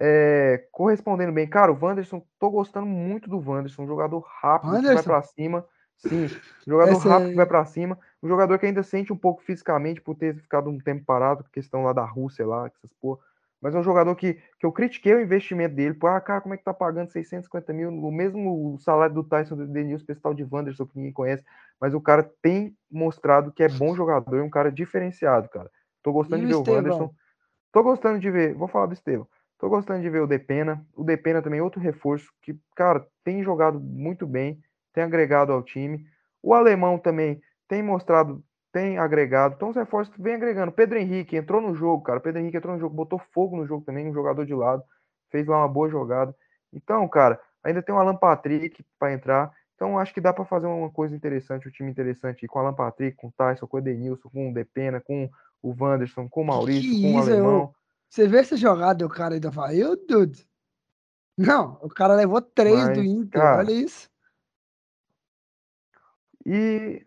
é, correspondendo bem. Cara, o Wanderson, tô gostando muito do Wanderson, um jogador rápido que vai para cima. Sim, um jogador Essa rápido que vai para cima. Um jogador que ainda sente um pouco fisicamente por ter ficado um tempo parado, questão lá da Rússia, lá, essas porra. Mas é um jogador que, que eu critiquei o investimento dele. Pô, ah, cara, como é que tá pagando 650 mil? O mesmo salário do Tyson do Denilson, esse tal de Wanderson, que ninguém conhece. Mas o cara tem mostrado que é bom jogador e um cara diferenciado, cara. Tô gostando E de o ver o Estevão? Wanderson. Tô gostando de ver, vou falar do Estevão. Tô gostando de ver o Depena. O Depena também, outro reforço que, cara, tem jogado muito bem, tem agregado ao time. O alemão também tem mostrado, tem agregado. Então os reforços vem agregando. Pedro Henrique entrou no jogo, cara. Pedro Henrique entrou no jogo, botou fogo no jogo também, um jogador de lado. Fez lá uma boa jogada. Então, cara, ainda tem o Alan Patrick para entrar. Então, acho que dá para fazer uma coisa interessante, um time interessante aí, com o Alan Patrick, com o Tyson, com o Edenilson, com o Depena, com o Wanderson, com o Maurício, que com o isso, Alemão. Você vê essa jogada do cara ainda fala, eu, dude. Não, o cara levou três do Mas, Inter, cara, olha isso. E.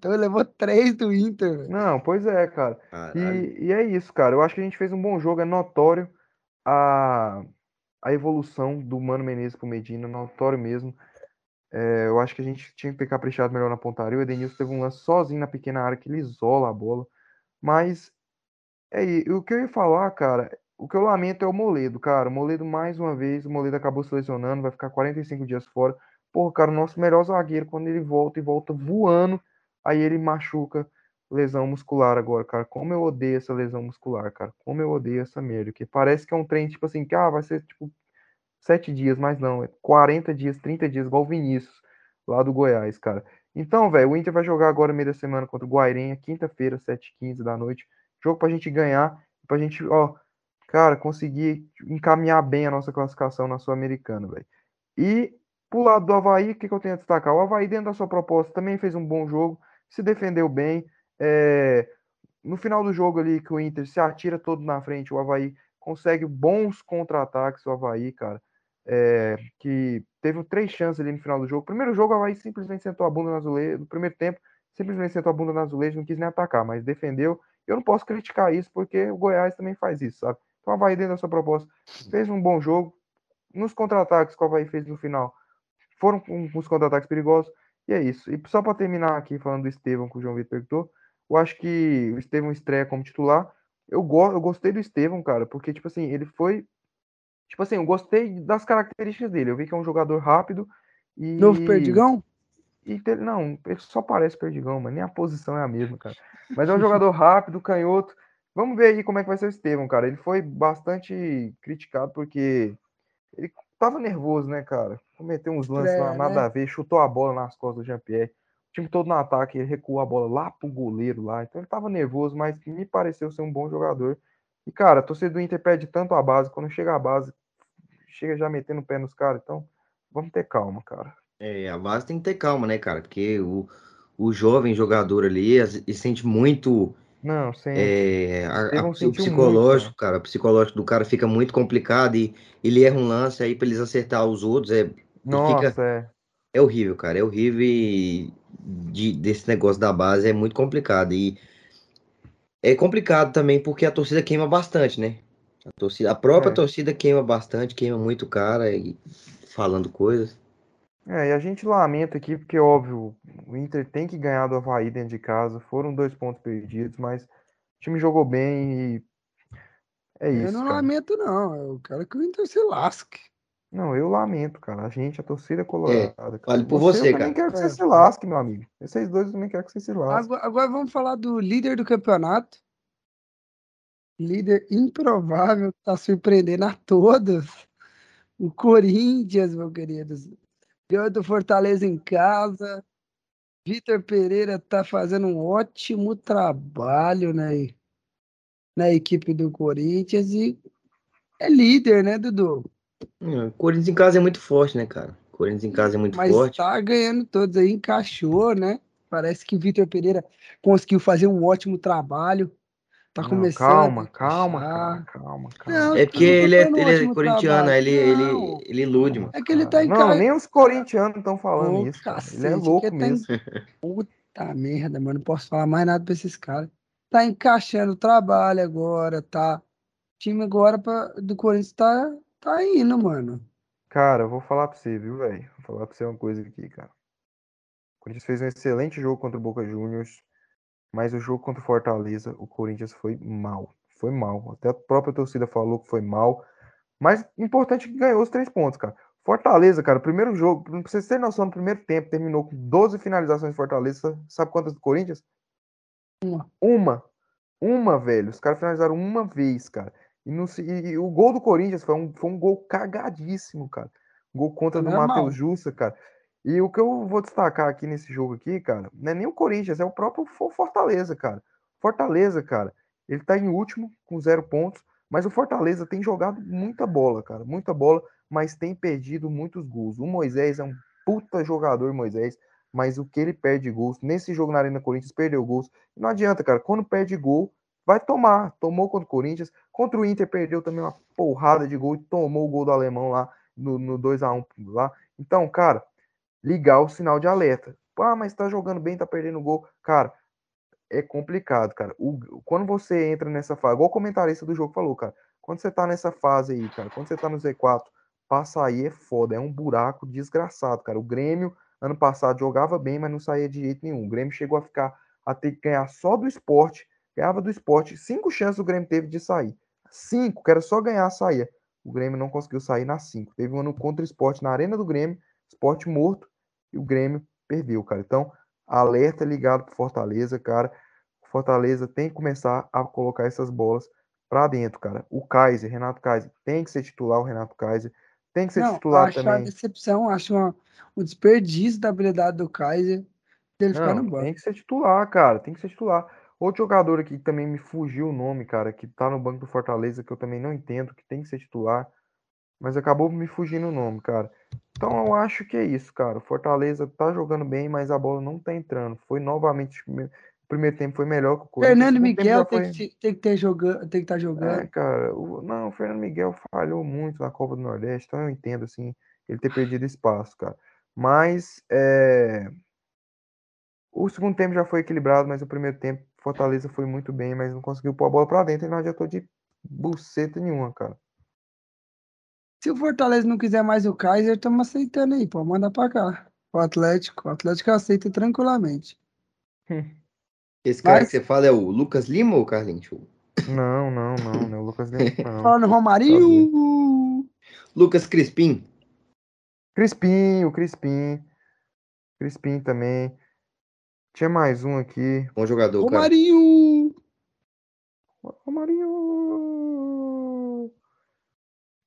Doido, levou três do Inter, velho. Não, pois é, cara. E, e é isso, cara. Eu acho que a gente fez um bom jogo. É notório a, a evolução do Mano Menezes pro Medina, notório mesmo. É, eu acho que a gente tinha que ter caprichado melhor na pontaria. O Edenilson teve um lance sozinho na pequena área que ele isola a bola. Mas é i- o que eu ia falar, cara. O que eu lamento é o Moledo, cara. O Moledo, mais uma vez, o Moledo acabou se lesionando, vai ficar 45 dias fora. Porra, cara, o nosso melhor zagueiro, quando ele volta e volta voando, aí ele machuca lesão muscular agora, cara. Como eu odeio essa lesão muscular, cara. Como eu odeio essa merda. Que parece que é um trem, tipo assim, que ah, vai ser tipo sete dias, mas não, é 40 dias, 30 dias, igual o Vinícius, lá do Goiás, cara. Então, velho, o Inter vai jogar agora meio da semana contra o Guairenha, quinta-feira, 7h15 da noite. Jogo pra gente ganhar, pra gente, ó, cara, conseguir encaminhar bem a nossa classificação na Sul-Americana, velho. E pro lado do Havaí, o que, que eu tenho a destacar? O Havaí, dentro da sua proposta, também fez um bom jogo, se defendeu bem. é, No final do jogo ali, que o Inter se atira todo na frente, o Havaí consegue bons contra-ataques, o Havaí, cara. é, que teve três chances ali no final do jogo. Primeiro jogo, o Havaí simplesmente sentou a bunda no azulejo. No primeiro tempo, simplesmente sentou a bunda no azulejo, não quis nem atacar, mas defendeu. Eu não posso criticar isso, porque o Goiás também faz isso, sabe? Então, o Havaí, dentro da sua proposta, fez um bom jogo. Nos contra-ataques que o Havaí fez no final, foram os contra-ataques perigosos. E é isso. E só para terminar aqui falando do Estevão, que o João Vitor perguntou, eu acho que o Estevão estreia como titular. Eu, go eu gostei do Estevão, cara, porque, tipo assim, ele foi. Tipo assim, eu gostei das características dele. Eu vi que é um jogador rápido e. Novo Perdigão? E te- não, ele só parece Perdigão, mas nem a posição é a mesma, cara. Mas é um jogador rápido, canhoto. Vamos ver aí como é que vai ser o Estevão, cara. Ele foi bastante criticado porque ele tava nervoso, né, cara? Cometeu uns lances lá, É, nada né? a ver, chutou a bola nas costas do Jean-Pierre. O time todo no ataque, ele recuou a bola lá pro goleiro lá. Então ele tava nervoso, mas me pareceu ser um bom jogador. E, cara, a torcida do Inter perde tanto a base, quando chega a base, chega já metendo o pé nos caras. Então, vamos ter calma, cara. É, a base tem que ter calma, né, cara? Porque o, o jovem jogador ali, sente muito Não, sem. é, a- a- o sentiu muito, psicológico, cara. O psicológico do cara fica muito complicado e ele erra um lance aí pra eles acertar os outros. É, Nossa, fica- é. é horrível, cara. É horrível e de, desse negócio da base é muito complicado. E é complicado também porque a torcida queima bastante, né? A, torcida, a própria É. torcida queima bastante, queima muito o cara e falando coisas. É, e a gente lamenta aqui, porque, óbvio, o Inter tem que ganhar do Avaí dentro de casa. Foram dois pontos perdidos, mas o time jogou bem e é Eu isso, não cara. lamento, não. Eu quero que o Inter se lasque. Não, eu lamento, cara. A gente, a torcida colorada. cara. vale por você, eu também cara. quero que você É. se lasque, meu amigo. Vocês dois eu também quero que você se lasque. Agora, agora vamos falar do líder do campeonato. Líder improvável, que tá surpreendendo a todos. O Corinthians, meu querido. Ganhou do Fortaleza em casa. Vitor Pereira tá fazendo um ótimo trabalho na, na equipe do Corinthians e é líder, né, Dudu? Hum, Corinthians em casa é muito forte, né, cara? Corinthians em casa é muito Mas forte. tá ganhando todos aí, encaixou, né? Parece que Vitor Pereira conseguiu fazer um ótimo trabalho. Tá Não, começando. calma, calma, cara. Calma, calma. Não, É porque ele é, ele é corintiano, trabalho. ele, Não. ele, ele ilude, mano. É que ele tá em Não, nem os corintianos estão falando Ô, isso, cara. Ele cacete, é louco que tá em- mesmo. Puta merda, mano. Não posso falar mais nada pra esses caras. Tá encaixando o trabalho agora, tá? O time agora pra, do Corinthians tá, tá indo, mano. Cara, eu vou falar pra você, viu, velho? Vou falar pra você uma coisa aqui, cara. O Corinthians fez um excelente jogo contra o Boca Juniors, mas o jogo contra o Fortaleza, o Corinthians foi mal. Foi mal. Até a própria torcida falou que foi mal. Mas importante é que ganhou os três pontos, cara. Fortaleza, cara, primeiro jogo, pra vocês terem noção, no primeiro tempo, terminou com 12 finalizações de Fortaleza. Sabe quantas do Corinthians? Uma. Uma. Uma, velho. Os caras finalizaram uma vez, cara. E, no e- o gol do Corinthians foi um, foi um gol cagadíssimo, cara. Gol contra do Normal. Matheus Justa, cara. E o que eu vou destacar aqui nesse jogo aqui, cara, não é nem o Corinthians, é o próprio Fo- Fortaleza, cara. Fortaleza, cara, ele tá em último com zero pontos, mas o Fortaleza tem jogado muita bola, cara, muita bola, mas tem perdido muitos gols. O Moisés é um puta jogador, Moisés, mas o que ele perde gols, nesse jogo na Arena Corinthians, perdeu gols. Não adianta, cara, quando perde gol, vai tomar. Tomou contra o Corinthians, contra o Inter perdeu também uma porrada de gol e tomou o gol do alemão lá no, no 2x1 lá. Então, cara, ligar o sinal de alerta. Ah, mas tá jogando bem, tá perdendo gol. Cara, é complicado, cara. O, quando você entra nessa fase, igual o comentarista do jogo falou, cara, quando você tá nessa fase aí, cara, quando você tá no Z4, passar aí é foda, é um buraco desgraçado, cara. O Grêmio, ano passado, jogava bem, mas não saía de jeito nenhum. O Grêmio chegou a ficar, a ter que ganhar só do esporte, ganhava do esporte, cinco chances o Grêmio teve de sair. Cinco, que era só ganhar, saía. O Grêmio não conseguiu sair nas cinco. Teve um ano contra o esporte na arena do Grêmio, esporte morto, e o Grêmio perdeu, cara. Então, alerta ligado pro Fortaleza, cara. O Fortaleza tem que começar a colocar essas bolas pra dentro, cara. O Kaiser, Renato Kaiser, tem que ser titular, o Renato Kaiser. Tem que ser Não, titular acho também. decepção, acho uma, um desperdício da habilidade do Kaiser dele ficar no Não, banco. tem que ser titular, cara. Tem que ser titular. Outro jogador aqui que também me fugiu o nome, cara, que tá no banco do Fortaleza, que eu também não entendo, que tem que ser titular, mas acabou me fugindo o nome, cara. Então eu acho que é isso, cara. O Fortaleza tá jogando bem, mas a bola não tá entrando. Foi novamente. O primeiro tempo foi melhor que o Corinthians. Fernando Miguel tem foi- que, tem que ter jogando, tem que estar jogando. É, cara, o, não, o Fernando Miguel falhou muito na Copa do Nordeste, então eu entendo, assim, ele ter perdido espaço, cara. Mas, é, o segundo tempo já foi equilibrado, mas o primeiro tempo, Fortaleza foi muito bem, mas não conseguiu pôr a bola pra dentro e não adiantou de buceta nenhuma, cara. Se o Fortaleza não quiser mais o Kaiser, estamos aceitando aí, pô, manda pra cá. O Atlético, o Atlético aceita tranquilamente. Esse cara Mas- que você fala é o Lucas Lima ou o Carlinhos? Não, não, não, não, o Lucas Lima, não. Falando Romarinho, Lucas Crispim. Crispim, o Crispim, Crispim também. Tinha mais um aqui. Bom jogador, cara. Romarinho. Romarinho!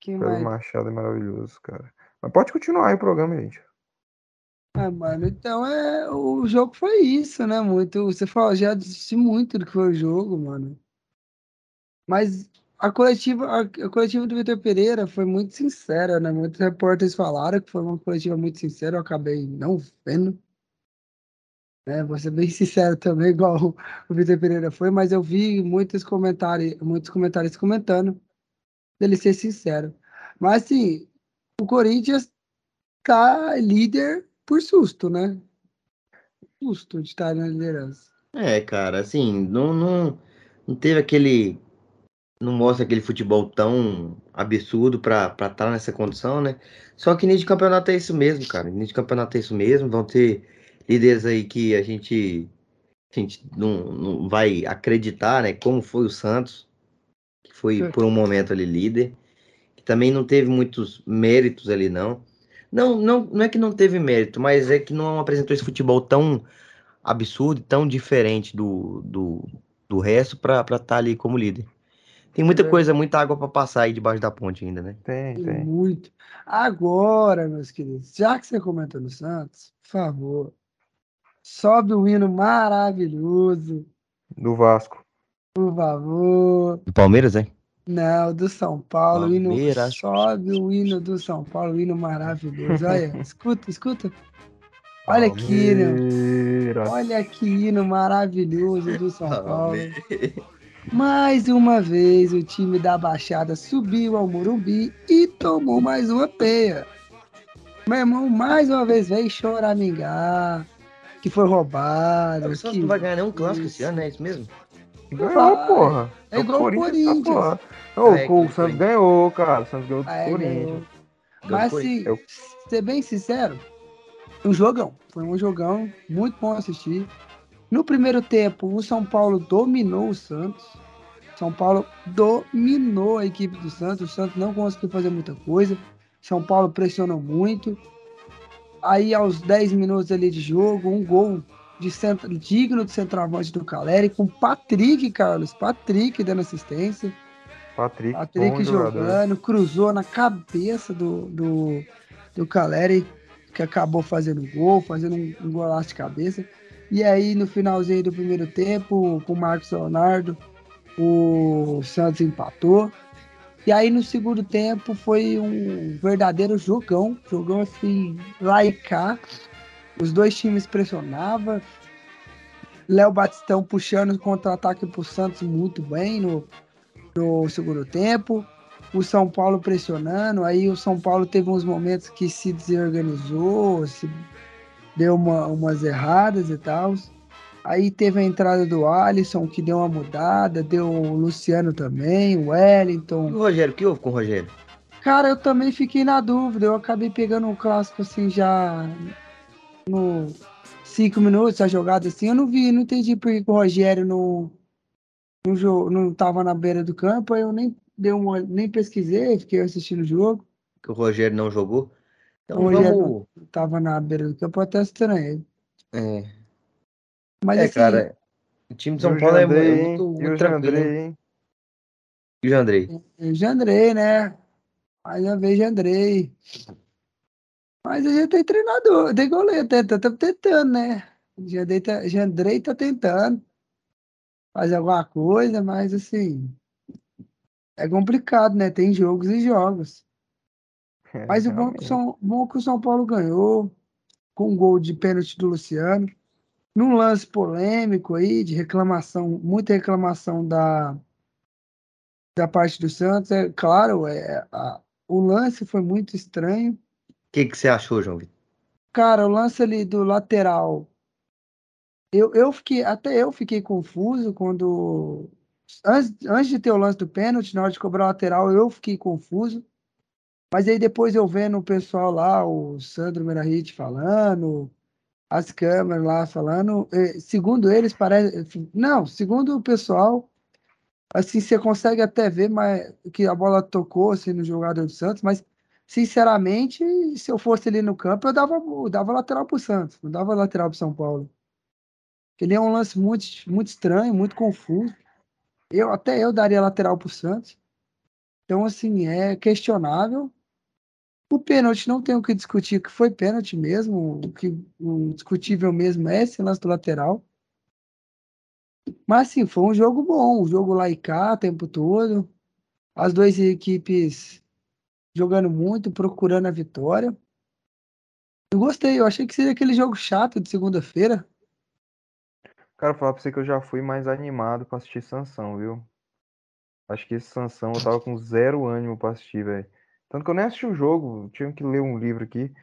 Quem mais? Machado é maravilhoso, cara. Mas pode continuar aí o programa, gente. Ah, mano, então é, o jogo foi isso, né? Muito, você falou, já disse muito do que foi o jogo, mano. Mas a coletiva, a, a coletiva do Vitor Pereira foi muito sincera, né? Muitos repórteres falaram que foi uma coletiva muito sincera, eu acabei não vendo. Né? Vou ser bem sincero também, igual o Vitor Pereira foi, mas eu vi muitos comentários, muitos comentários comentando dele ser sincero. Mas assim, o Corinthians tá líder por susto, né? Susto de estar na liderança. É, cara, assim, não, não, não teve aquele. Não mostra aquele futebol tão absurdo pra estar nessa condição, né? Só que início de campeonato é isso mesmo, cara. Início de campeonato é isso mesmo. Vão ter líderes aí que a gente, a gente não, não vai acreditar, né? Como foi o Santos, que foi por um momento ali líder. também não teve muitos méritos ali, não. Não, não, não é que não teve mérito, mas é que não apresentou esse futebol tão absurdo, tão diferente do, do, do resto para estar tá ali como líder. Tem muita É. coisa, muita água para passar aí debaixo da ponte ainda, né? Tem, Tem tem. muito. Agora, meus queridos, já que você comentou no Santos, por favor, sobe o hino maravilhoso, Do Vasco. Por favor. Do Palmeiras, hein? Não, do São Paulo, o hino, Palmeiras. sobe o hino do São Paulo, o hino maravilhoso. Olha, escuta, escuta. Olha que hino, Palmeiras. olha que hino maravilhoso do São Paulo. Mais uma vez o time da Baixada subiu ao Morumbi e tomou mais uma peia. Meu irmão, mais uma vez veio choramingar, que foi roubado. Santos que... não vai ganhar nenhum clássico esse isso. ano, é isso mesmo? Ganhou, Vai. porra. É igual o Corinthians, tá porra. Ah, é o o Santos Corinthians- ganhou, cara. O Santos ganhou do Ah, é, Corinthians. ganhou. Mas do se Eu- ser bem sincero, um jogão. Foi um jogão muito bom assistir. No primeiro tempo, o São Paulo dominou o Santos. São Paulo dominou a equipe do Santos. O Santos não conseguiu fazer muita coisa. São Paulo pressionou muito. Aí, aos 10 minutos ali de jogo, um gol de centro, digno de centroavante do Caleri, com Patrick, Carlos. Patrick dando assistência. Patrick, Patrick jogando, cruzou na cabeça do, do, do Caleri, que acabou fazendo gol, fazendo um, um golaço de cabeça. E aí, no finalzinho do primeiro tempo, com o Marcos Leonardo, o Santos empatou. E aí, no segundo tempo, foi um verdadeiro jogão, jogão assim, laicar. Os dois times pressionavam. Léo Batistão puxando o contra-ataque pro Santos muito bem no, no segundo tempo. O São Paulo pressionando. Aí o São Paulo teve uns momentos que se desorganizou, se deu uma- umas erradas e tal. Aí teve a entrada do Alisson, que deu uma mudada, deu o Luciano também, o E Wellington. o Rogério, o que houve com o Rogério? Cara, eu também fiquei na dúvida. Eu acabei pegando um clássico assim já no cinco minutos a jogada assim. Eu não vi, não entendi por que que o Rogério não não, jo- não tava na beira do campo. aí Eu nem dei uma, nem pesquisei, fiquei assistindo o jogo. Que o Rogério não jogou? Então O Rogério vamos. não tava na beira do campo, até estranhei. É, Mas é, assim, cara, o time de E São o Paulo é, Jandrei, é muito, E muito o tranquilo. Jandrei, hein? E o Jandrei? eu já andrei, né? Mais uma vez já andrei. Mas a gente tem treinador, tem goleiro, estamos tentando, né? Jandrei tá, Jandrei tá tentando fazer alguma coisa, mas assim, é complicado, né? Tem jogos e jogos. É, Mas o bom é que o São, bom que o São Paulo ganhou com um gol de pênalti do Luciano. Num lance polêmico aí, de reclamação, muita reclamação da, da parte do Santos. É claro, é, a- o lance foi muito estranho. Que, que você achou, João Vitor? Cara, o lance ali do lateral. Eu, eu fiquei, até eu fiquei confuso quando. Antes, antes de ter o lance do pênalti, na hora de cobrar o lateral, eu fiquei confuso. Mas aí depois eu vendo o pessoal lá, o Sandro Merahit falando, as câmeras lá falando, segundo eles, parece. Não, segundo o pessoal, assim, você consegue até ver mas, que a bola tocou assim, no jogador do Santos, mas sinceramente, se eu fosse ali no campo, eu dava, eu dava lateral pro Santos, não dava lateral pro São Paulo. Ele é um lance muito, muito estranho, muito confuso. Eu, até eu daria lateral pro Santos. Então, assim, é questionável. O pênalti não tem o que discutir, que foi pênalti mesmo. O que o discutível mesmo é esse lance do lateral. Mas, assim, foi um jogo bom, um jogo lá e cá o tempo todo. As duas equipes jogando muito, procurando a vitória. Eu gostei, eu achei que seria aquele jogo chato de segunda-feira. Cara, falar pra você que eu já fui mais animado pra assistir Sansão, viu? Acho que esse Sansão eu tava com zero ânimo pra assistir, velho. Tanto que eu nem assisti o jogo, tinha que ler um livro aqui,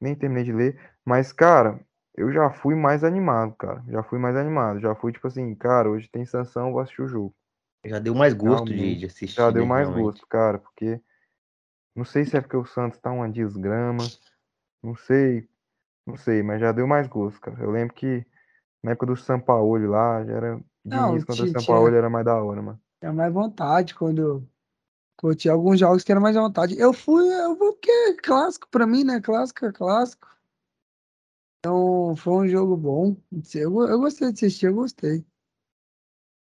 nem terminei de ler. Mas, cara, eu já fui mais animado, cara. Já fui mais animado. Já fui tipo assim, cara, hoje tem Sansão, eu vou assistir o jogo. Já deu mais gosto de, de assistir. Já deu né, mais realmente. gosto, cara, porque não sei se é porque o Santos tá uma desgrama, não sei, não sei, mas já deu mais gosto, cara. Eu lembro que na época do Sampaoli lá, já era Não, Diniz contra Tite, Sampaoli era mais da hora, mano. É mais vontade quando, Curti alguns jogos que eram mais vontade. Eu fui, eu vou porque é clássico pra mim, né? Clássico é clássico. Então, foi um jogo bom. Eu, eu gostei de assistir, eu gostei.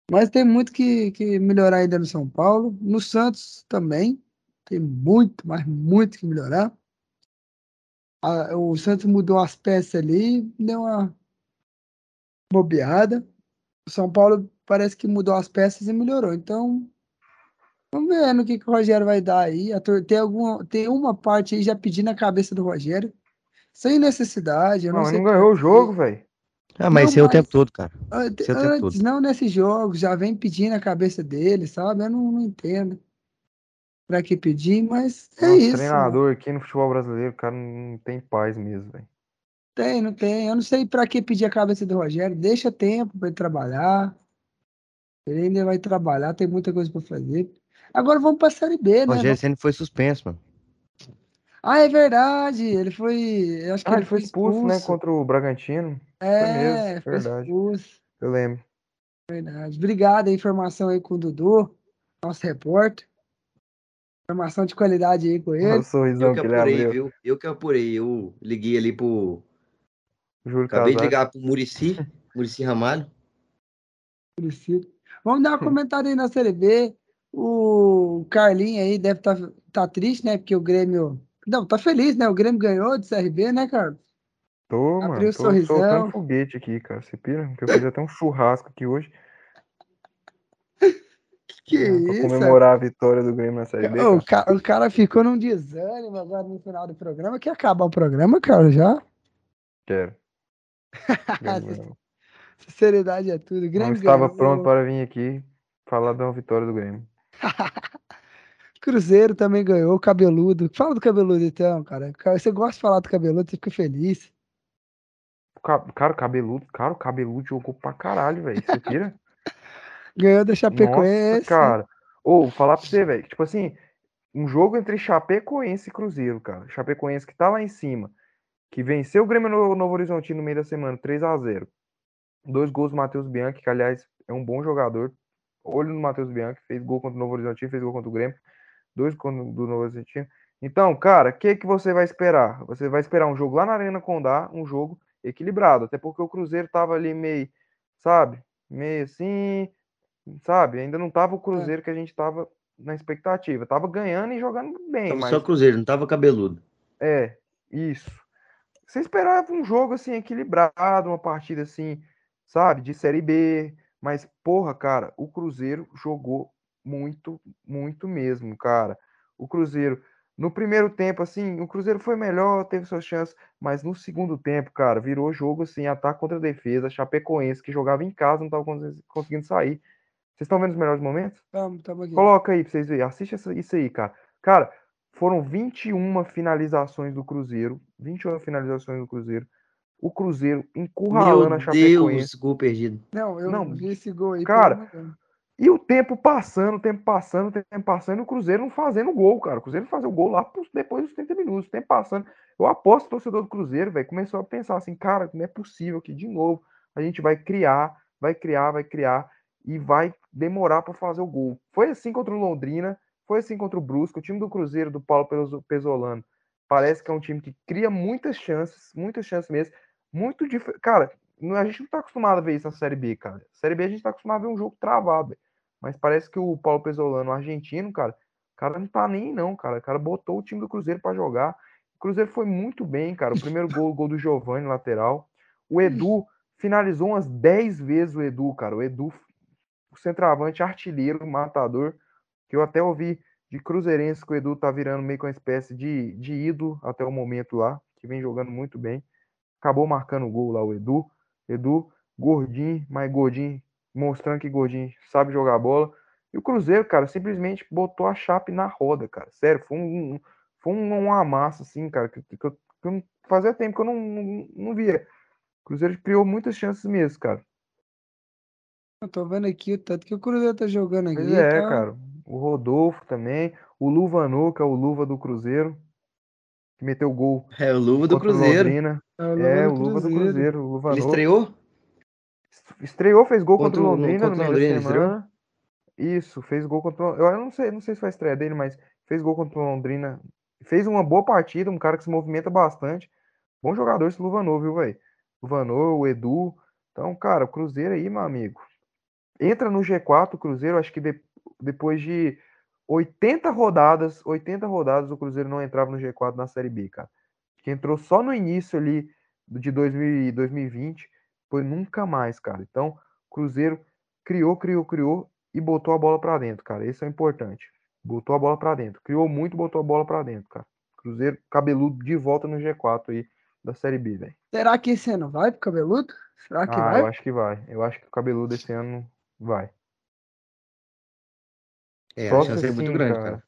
Mas tem muito que, que melhorar ainda no São Paulo. No Santos também. Tem muito, mas muito que melhorar. A- o Santos mudou as peças ali, deu uma bobeada. O São Paulo parece que mudou as peças e melhorou. Então, vamos ver no que, que o Rogério vai dar aí. Tem, alguma, tem uma parte aí já pedindo a cabeça do Rogério. Sem necessidade. Eu Não, não, não ganhou o jogo, velho. Ah, mas Não, isso é o mas- tempo todo, cara. Ante- Isso é o tempo Antes, todo. não nesses jogos, já vem pedindo a cabeça dele, sabe? Eu não, não entendo pra que pedir, mas é isso. treinador aqui no futebol brasileiro, o cara não tem paz mesmo, velho. Tem, não tem. Eu não sei pra que pedir a cabeça do Rogério. Deixa tempo pra ele trabalhar. Ele ainda vai trabalhar, tem muita coisa pra fazer. Agora vamos pra Série B, né? Rogério Senna foi suspenso, mano. Ah, é verdade. Ele foi. Eu acho que Ah, ele foi expulso, né, contra o Bragantino. É, mesmo, foi verdade. expulso. Eu lembro. Verdade. Obrigado a informação aí com o Dudu, nosso repórter. Informação de qualidade aí com ele. o sorrisão Eu que que ele apurei, abriu. viu? Eu que apurei. Eu liguei ali pro. Júlio Acabei de ligar pro Murici, Murici Ramalho. Preciso. Vamos dar uma comentada aí na Série B. O Carlinho aí deve estar tá, tá triste, né? Porque o Grêmio. Não, tá feliz, né? O Grêmio ganhou de CRB, né, Carlos? Tô, Abriu mano. o Tô sorrisão. soltando foguete aqui, cara. Você pira? Porque eu fiz até um churrasco aqui hoje. Que né, pra isso? comemorar a vitória do Grêmio na Série B. Cara. o, ca- o cara ficou num desânimo agora no final do programa. Quer acabar o programa, Carlos, já? Quero. Grêmio Sinceridade é tudo. O Não Grêmio estava ganhou. pronto para vir aqui falar da vitória do Grêmio. Cruzeiro também ganhou, cabeludo. Fala do cabeludo então, cara. Ca- Você gosta de falar do cabeludo, você fica feliz. Cara, o cabeludo, cara, o cabeludo jogou pra caralho, velho. Você pira? Ganhou da Nossa, Chapecoense. cara. Ô, vou falar pra você, velho. Tipo assim, um jogo entre Chapecoense e Cruzeiro, cara. Chapecoense que tá lá em cima, que venceu o Grêmio no Novo Horizonte no meio da semana, 3 a 0 Dois gols do Matheus Bianchi, que aliás é um bom jogador. Olho no Matheus Bianchi, fez gol contra o Novo Horizonte, fez gol contra o Grêmio. Dois do Novo Horizonte. Então, cara, o que, que você vai esperar? Você vai esperar um jogo lá na Arena Condá, um jogo equilibrado. Até porque o Cruzeiro tava ali meio, sabe? Meio assim, sabe? Ainda não tava o Cruzeiro que a gente tava na expectativa. Tava ganhando e jogando bem, Tava mas só Cruzeiro, não tava cabeludo. é, isso. Você esperava um jogo assim equilibrado, uma partida assim, sabe, de Série B, mas porra, cara, o Cruzeiro jogou muito, muito mesmo, cara. O Cruzeiro no primeiro tempo assim, o Cruzeiro foi melhor, teve suas chances, mas no segundo tempo, cara, virou jogo assim, ataque contra defesa, Chapecoense que jogava em casa, não tava cons- conseguindo sair. Vocês estão vendo os melhores momentos? Tamo, tamo aqui. Coloca aí pra vocês verem. Assiste essa- isso aí, cara. Cara, foram 21 finalizações do Cruzeiro. 21 finalizações do Cruzeiro. O Cruzeiro encurralando a Meu Chapecoense. Deus, gol perdido. Não, eu Não, vi esse gol aí. cara. E o tempo passando, o tempo passando, o tempo passando, e o Cruzeiro não fazendo gol, cara. O Cruzeiro fazer o gol lá depois dos 30 minutos, o tempo passando. Eu aposto que o torcedor do Cruzeiro, velho, começou a pensar assim, cara, não é possível que de novo a gente vai criar, vai criar, vai criar e vai demorar para fazer o gol. Foi assim contra o Londrina, foi assim contra o Brusque, o time do Cruzeiro do Paulo Peso- Pesolano. Parece que é um time que cria muitas chances, muitas chances mesmo. Muito diferente. Cara, a gente não tá acostumado a ver isso na Série B, cara. Série B a gente tá acostumado a ver um jogo travado. Mas parece que o Paulo Pesolano, o argentino, cara, o cara não tá nem não, cara. O cara botou o time do Cruzeiro para jogar. O Cruzeiro foi muito bem, cara. O primeiro gol, o gol do Giovani, lateral. O Edu finalizou umas 10 vezes o Edu, cara. O Edu, o centroavante, artilheiro, matador, que eu até ouvi de Cruzeirense que o Edu tá virando meio que uma espécie de, de ídolo até o momento lá, que vem jogando muito bem. Acabou marcando o gol lá, o Edu. Edu, gordinho, mais gordinho, mostrando que gordinho sabe jogar bola. E o Cruzeiro, cara, simplesmente botou a chape na roda, cara. Sério, foi um, um- foi um, uma massa, assim, cara, que, que eu, que fazia tempo que eu não, não, não via. O Cruzeiro criou muitas chances mesmo, cara. Eu tô vendo aqui o tanto que o Cruzeiro tá jogando aqui. Pois é, tá? cara. O Rodolfo também. O Luvanu, que é o Luva do Cruzeiro. Que meteu o gol É o Luva do o Cruzeiro. Londrina. É o É, o Luva do Cruzeiro. O Luvanu. Ele estreou? Estreou, fez gol contra, Contra o no- Londrina no contra o meio da semana. Isso, fez gol contra. o- Eu não sei, não sei se foi a estreia dele, mas fez gol contra o Londrina. Fez uma boa partida, um cara que se movimenta bastante. Bom jogador esse Luvanor, viu, velho? Luvanor, o Edu. Então, cara, o Cruzeiro aí, meu amigo. Entra no G4, o Cruzeiro, acho que de- depois de 80 rodadas, 80 rodadas, o Cruzeiro não entrava no G4 na Série B, cara. Que entrou só no início ali de 2000 e 2020, foi nunca mais, cara. Então, o Cruzeiro criou, criou, criou e botou a bola pra dentro, cara. Isso é importante. Botou a bola pra dentro. Criou muito, botou a bola pra dentro, cara. Cruzeiro cabeludo de volta no G4 aí da Série B, velho. Será que esse ano vai pro cabeludo? Será que Ah, vai? eu acho que vai. Eu acho que o cabeludo esse ano vai. É, Só a se chance é muito assim, grande, cara. cara.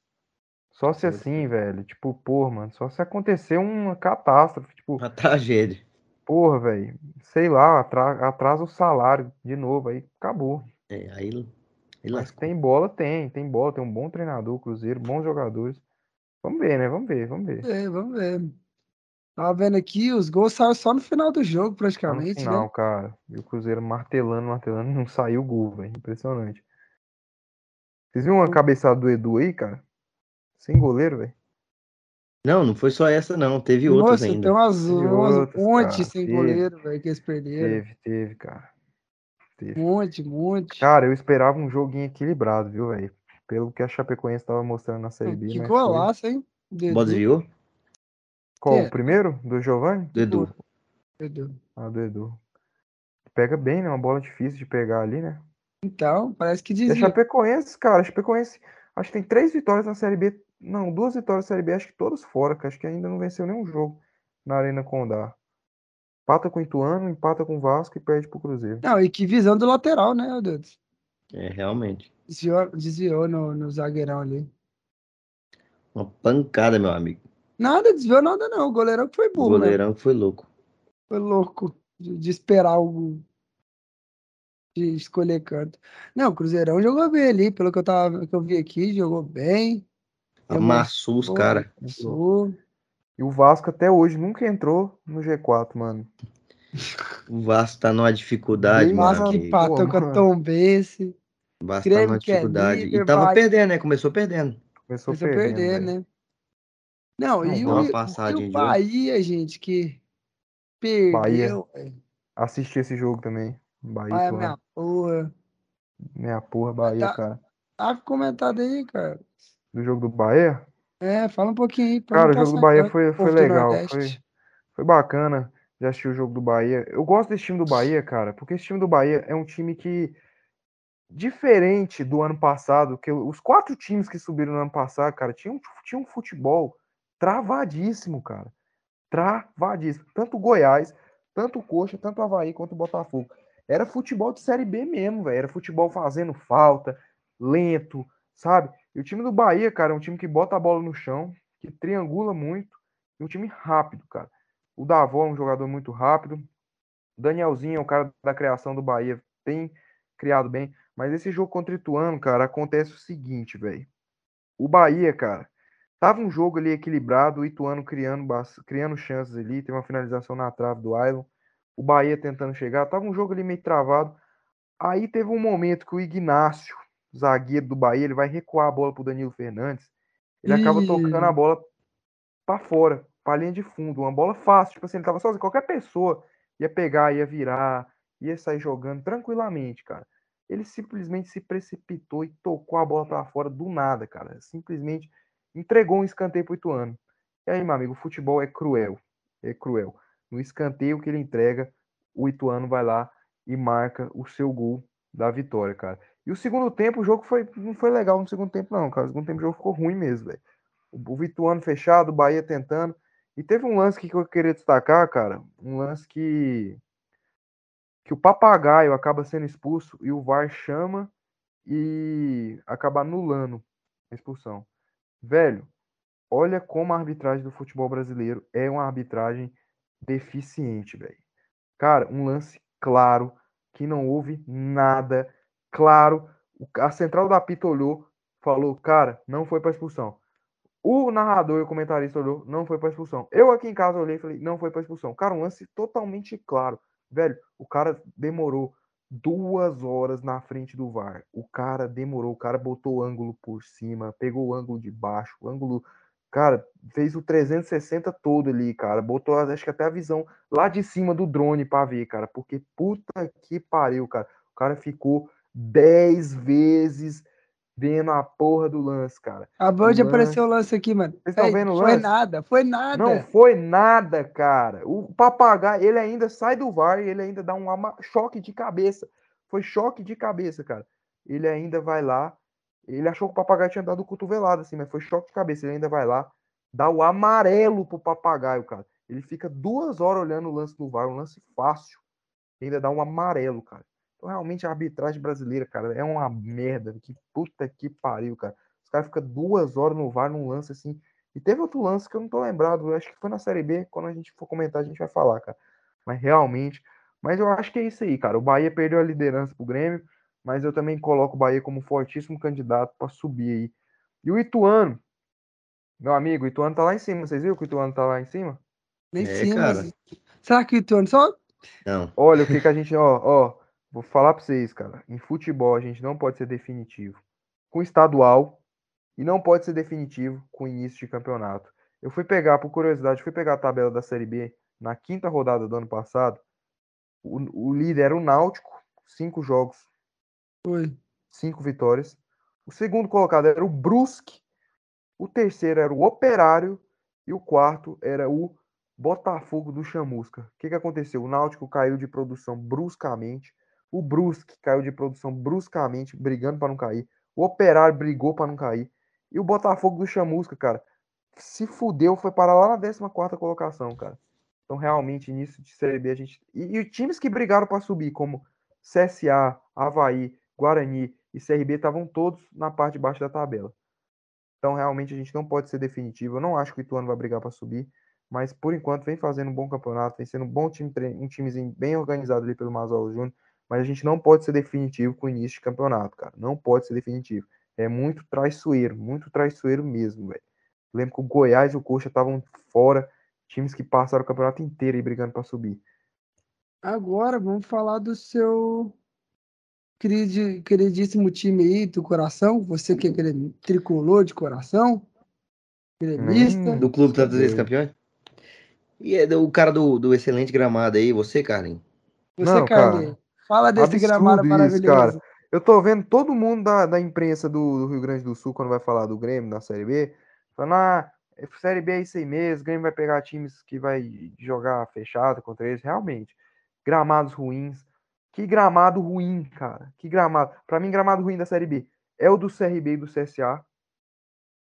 Só se assim, velho. Tipo, porra, mano. Só se acontecer uma catástrofe. Tipo, Uma tragédia. porra, velho. Sei lá, atra- atrasa o salário de novo. Aí acabou. É, aí, aí Mas lascou. tem bola, tem. Tem bola, tem um bom treinador, Cruzeiro, bons jogadores. Vamos ver, né? Vamos ver, vamos ver. É, vamos ver. Tava vendo aqui, os gols saíram só no final do jogo, Só no praticamente, final, né? cara. E o Cruzeiro martelando, martelando, não saiu o gol, velho. Impressionante. Vocês viram uma cabeçada do Edu aí, cara? Sem goleiro, velho. Não, não foi só essa, não. Teve outras Nossa, ainda. tem umas, umas outras, sem Teve. goleiro, velho, que eles perderam. Teve, teve, cara. Teve. Monte, monte. Cara, eu esperava um joguinho equilibrado, viu, velho? Pelo que a Chapecoense tava mostrando na Série B, que foi... golaço, hein? Edu, viu? Qual? É. O primeiro? Do Giovanni? Do Edu. Edu. Ah, do Edu. Pega bem, né? Uma bola difícil de pegar ali, né? Então, parece que E a dizia. Chapecoense, cara, a Chapecoense, acho que tem três vitórias na Série B. Não, duas vitórias na Série B, acho que todas fora, que acho que ainda não venceu nenhum jogo na Arena Condá. Empata com o Ituano, empata com o Vasco e perde pro Cruzeiro. Não, e que visão do lateral, né, meu Deus? É, realmente. Desviou, desviou no, no zagueirão ali. Uma pancada, meu amigo. Nada, desviou nada, não. O goleirão que foi O burro, né? goleirão que foi louco. Foi louco de, de esperar o. De escolher canto. Não, o Cruzeirão jogou bem ali, pelo que eu, tava, que eu vi aqui, jogou bem. Amassou os caras. E o Vasco até hoje nunca entrou no G4, mano. O Vasco tá numa dificuldade, Bem meu Vasco Mano, que empatou com a mano. Tombense. O Vasco tá numa é dificuldade. líder, E tava vai- perdendo, né? Começou perdendo. Começou Começou a perdendo, perder, velho. né? Não, Não, e, o, e o. Bahia, gente, que perdeu. velho. Assisti esse jogo também. Bahia, Ai, Ituano. minha porra. Minha porra, Bahia, Tá- cara. Tá comentado aí, cara. Do jogo do Bahia? É, fala um pouquinho aí. pra Cara, o jogo do Bahia foi, foi legal. Foi, foi bacana. Já assisti o jogo do Bahia. Eu gosto desse time do Bahia, cara, porque esse time do Bahia é um time que, diferente do ano passado, que os quatro times que subiram no ano passado, cara, tinham, tinham um futebol travadíssimo, cara. Travadíssimo. Tanto Goiás, tanto Coxa, tanto Havaí quanto Botafogo. Era futebol de Série B mesmo, velho. Era futebol fazendo falta, lento, sabe? E o time do Bahia, cara, é um time que bota a bola no chão, que triangula muito, e um time rápido, cara. O Davó é um jogador muito rápido. O Danielzinho é o cara da criação do Bahia, tem criado bem. Mas esse jogo contra o Ituano, cara, acontece o seguinte, velho. O Bahia, cara, tava um jogo ali equilibrado, o Ituano criando, criando chances ali, tem uma finalização na trave do Ailon. O Bahia tentando chegar, tava um jogo ali meio travado. Aí teve um momento que o Ignácio, zagueiro do Bahia, ele vai recuar a bola pro Danilo Fernandes. Ele acaba tocando a bola pra fora, pra linha de fundo. Uma bola fácil, tipo assim, ele tava sozinho. Qualquer pessoa ia pegar, ia virar, ia sair jogando tranquilamente, cara. Ele simplesmente se precipitou e tocou a bola pra fora do nada, cara. Simplesmente entregou um escanteio pro Ituano. E aí, meu amigo, o futebol é cruel. É cruel. No escanteio que ele entrega, o Ituano vai lá e marca o seu gol da vitória, cara. E o segundo tempo, o jogo foi, não foi legal no segundo tempo, não, cara. O segundo tempo o jogo ficou ruim mesmo, velho. O, o Vituano fechado, o Bahia tentando. E teve um lance que eu queria destacar, cara. Um lance que. Que o papagaio acaba sendo expulso e o VAR chama e acaba anulando a expulsão. Velho, olha como a arbitragem do futebol brasileiro é uma arbitragem deficiente, velho. Cara, um lance claro, que não houve nada, claro. A central da Pita olhou, falou, cara, não foi para expulsão. O narrador e o comentarista olhou, não foi para expulsão. Eu aqui em casa olhei e falei, não foi para expulsão. Cara, um lance totalmente claro. Velho, o cara demorou duas horas na frente do VAR. O cara demorou, o cara botou o ângulo por cima, pegou o ângulo de baixo, o ângulo. Cara, fez o 360 todo ali, cara. Botou, acho que até a visão lá de cima do drone pra ver, cara. Porque puta que pariu, cara. O cara ficou 10 vezes vendo a porra do lance, cara. O lance- aparecer o lance aqui, mano. Vocês estão vendo o Foi lance? nada, foi nada. Não foi nada, cara. O papagaio, ele ainda sai do VAR e ele ainda dá um choque de cabeça. Foi choque de cabeça, cara. Ele ainda vai lá. Ele achou que o papagaio tinha dado cotovelada, assim, mas foi choque de cabeça. Ele ainda vai lá, dá o amarelo pro papagaio, cara. Ele fica duas horas olhando o lance do VAR, um lance fácil. Ainda dá um amarelo, cara. Então, realmente, a arbitragem brasileira, cara, é uma merda. Que puta que pariu, cara. Os caras ficam duas horas no VAR num lance assim. E teve outro lance que eu não tô lembrado. Acho que foi na Série B. Quando a gente for comentar, a gente vai falar, cara. Mas realmente. Mas eu acho que é isso aí, cara. O Bahia perdeu a liderança pro Grêmio. Mas eu também coloco o Bahia como fortíssimo candidato para subir aí. E o Ituano. Meu amigo, o Ituano tá lá em cima. Vocês viram que o Ituano tá lá em cima? Nem É, sim, cara. Será que o Ituano só... Não. Olha o que, que a gente. Ó, ó. Vou falar pra vocês, cara. Em futebol, a gente não pode ser definitivo com estadual e não pode ser definitivo com início de campeonato. Eu fui pegar, por curiosidade, fui pegar a tabela da Série B na quinta rodada do ano passado. O, o líder era o Náutico, cinco jogos, Foi. cinco vitórias. O segundo colocado era o Brusque. O terceiro era o Operário. E o quarto era o Botafogo do Chamusca. O que, que aconteceu? O Náutico caiu de produção bruscamente. O Brusque caiu de produção bruscamente, brigando para não cair. O Operário brigou para não cair. E o Botafogo do Chamusca, cara, se fudeu, foi parar lá na 14 colocação, cara. Então, realmente, início de Série B, a gente. E, e times que brigaram para subir, como CSA, Havaí, Guarani e CRB, estavam todos na parte de baixo da tabela. Então, realmente, a gente não pode ser definitivo. Eu não acho que o Ituano vai brigar para subir, mas por enquanto vem fazendo um bom campeonato, vem sendo um bom time, um timezinho bem organizado ali pelo Mazola Júnior. Mas a gente não pode ser definitivo com o início de campeonato, cara. Não pode ser definitivo. É muito traiçoeiro, muito traiçoeiro mesmo, velho. Lembro que o Goiás e o Coxa estavam fora, times que passaram o campeonato inteiro aí brigando para subir. Agora vamos falar do seu queridi- queridíssimo time aí do coração. Você que é aquele tricolor de coração. Gremista. Hum. Do clube tantas vezes campeão? E é do cara do, do excelente gramado aí, você, Karen? Você, Carlinhos. Fala desse Absurdo gramado isso, maravilhoso. cara. Eu tô vendo todo mundo da, da imprensa do, do Rio Grande do Sul, quando vai falar do Grêmio, da Série B, falando, ah, é- Série B é isso aí mesmo, o Grêmio vai pegar times que vai jogar fechado contra eles. Realmente, gramados ruins. Que gramado ruim, cara. Que gramado. Pra mim, gramado ruim da Série B é o do CRB e do CSA.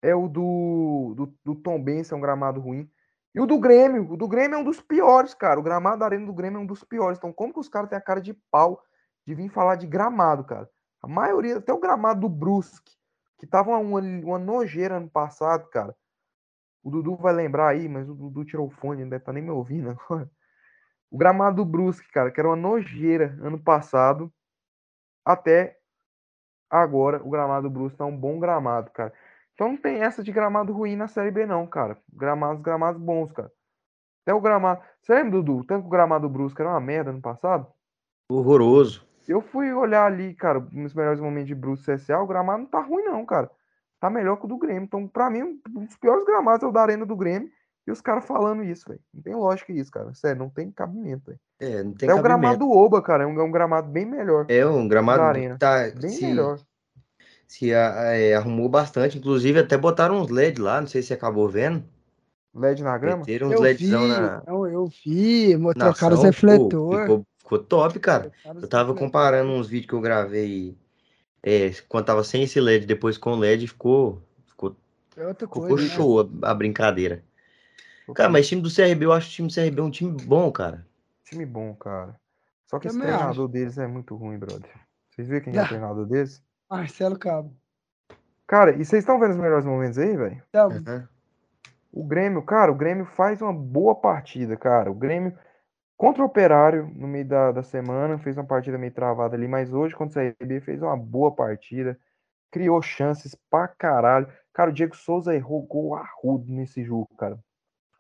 É o do, do, do Tom Benz, é um gramado ruim. E o do Grêmio. O do Grêmio é um dos piores, cara. O gramado da Arena do Grêmio é um dos piores. Então, como que os caras têm a cara de pau de vir falar de gramado, cara? A maioria, até o gramado do Brusque, que tava uma, uma nojeira ano passado, cara. O Dudu vai lembrar aí, mas o Dudu tirou o fone, não estar nem me ouvindo agora. O gramado do Brusque, cara, que era uma nojeira ano passado, até agora o gramado do Brusque tá um bom gramado, cara. Então não tem essa de gramado ruim na Série B, não, cara. Gramados, gramados bons, cara. Até o gramado. Você lembra, Dudu? Tanto o gramado do Brusque era uma merda ano passado? Horroroso. Eu fui olhar ali, cara, nos melhores momentos de Brusque CSA, o gramado não tá ruim, não, cara. Tá melhor que o do Grêmio. Então, pra mim, um dos piores gramados é o da Arena do Grêmio. E os caras falando isso, velho. Não tem lógica isso, cara. Sério, não tem cabimento, velho. É, não tem Até o gramado Oba, cara, é um, é um gramado bem melhor. É um gramado da arena. tá, Bem se, melhor. Se a- é, arrumou bastante. Inclusive, até botaram uns LED lá, não sei se você acabou vendo. LED na grama. Meteram uns Eu vi, LEDzão na, eu, eu vi, trocaram os refletores. ficou, ficou top, cara. Eu tava comparando uns vídeos que eu gravei é, quando tava sem esse LED, depois com LED, ficou, ficou, É ficou coisa. né? show a, a brincadeira. Cara, mas time do CRB, eu acho o time do CRB um time bom, cara. Time bom, cara. Só que esse Também treinador deles é muito ruim, brother. Vocês viram quem é Ah. o treinador deles? Marcelo Cabo. Cara, e vocês estão vendo os melhores momentos aí, velho? Aham. O Grêmio, cara, o Grêmio faz uma boa partida, cara. O Grêmio contra o Operário no meio da, da semana fez uma partida meio travada ali, mas hoje contra o CRB fez uma boa partida. Criou chances pra caralho. Cara, o Diego Souza errou gol arrudo nesse jogo, cara.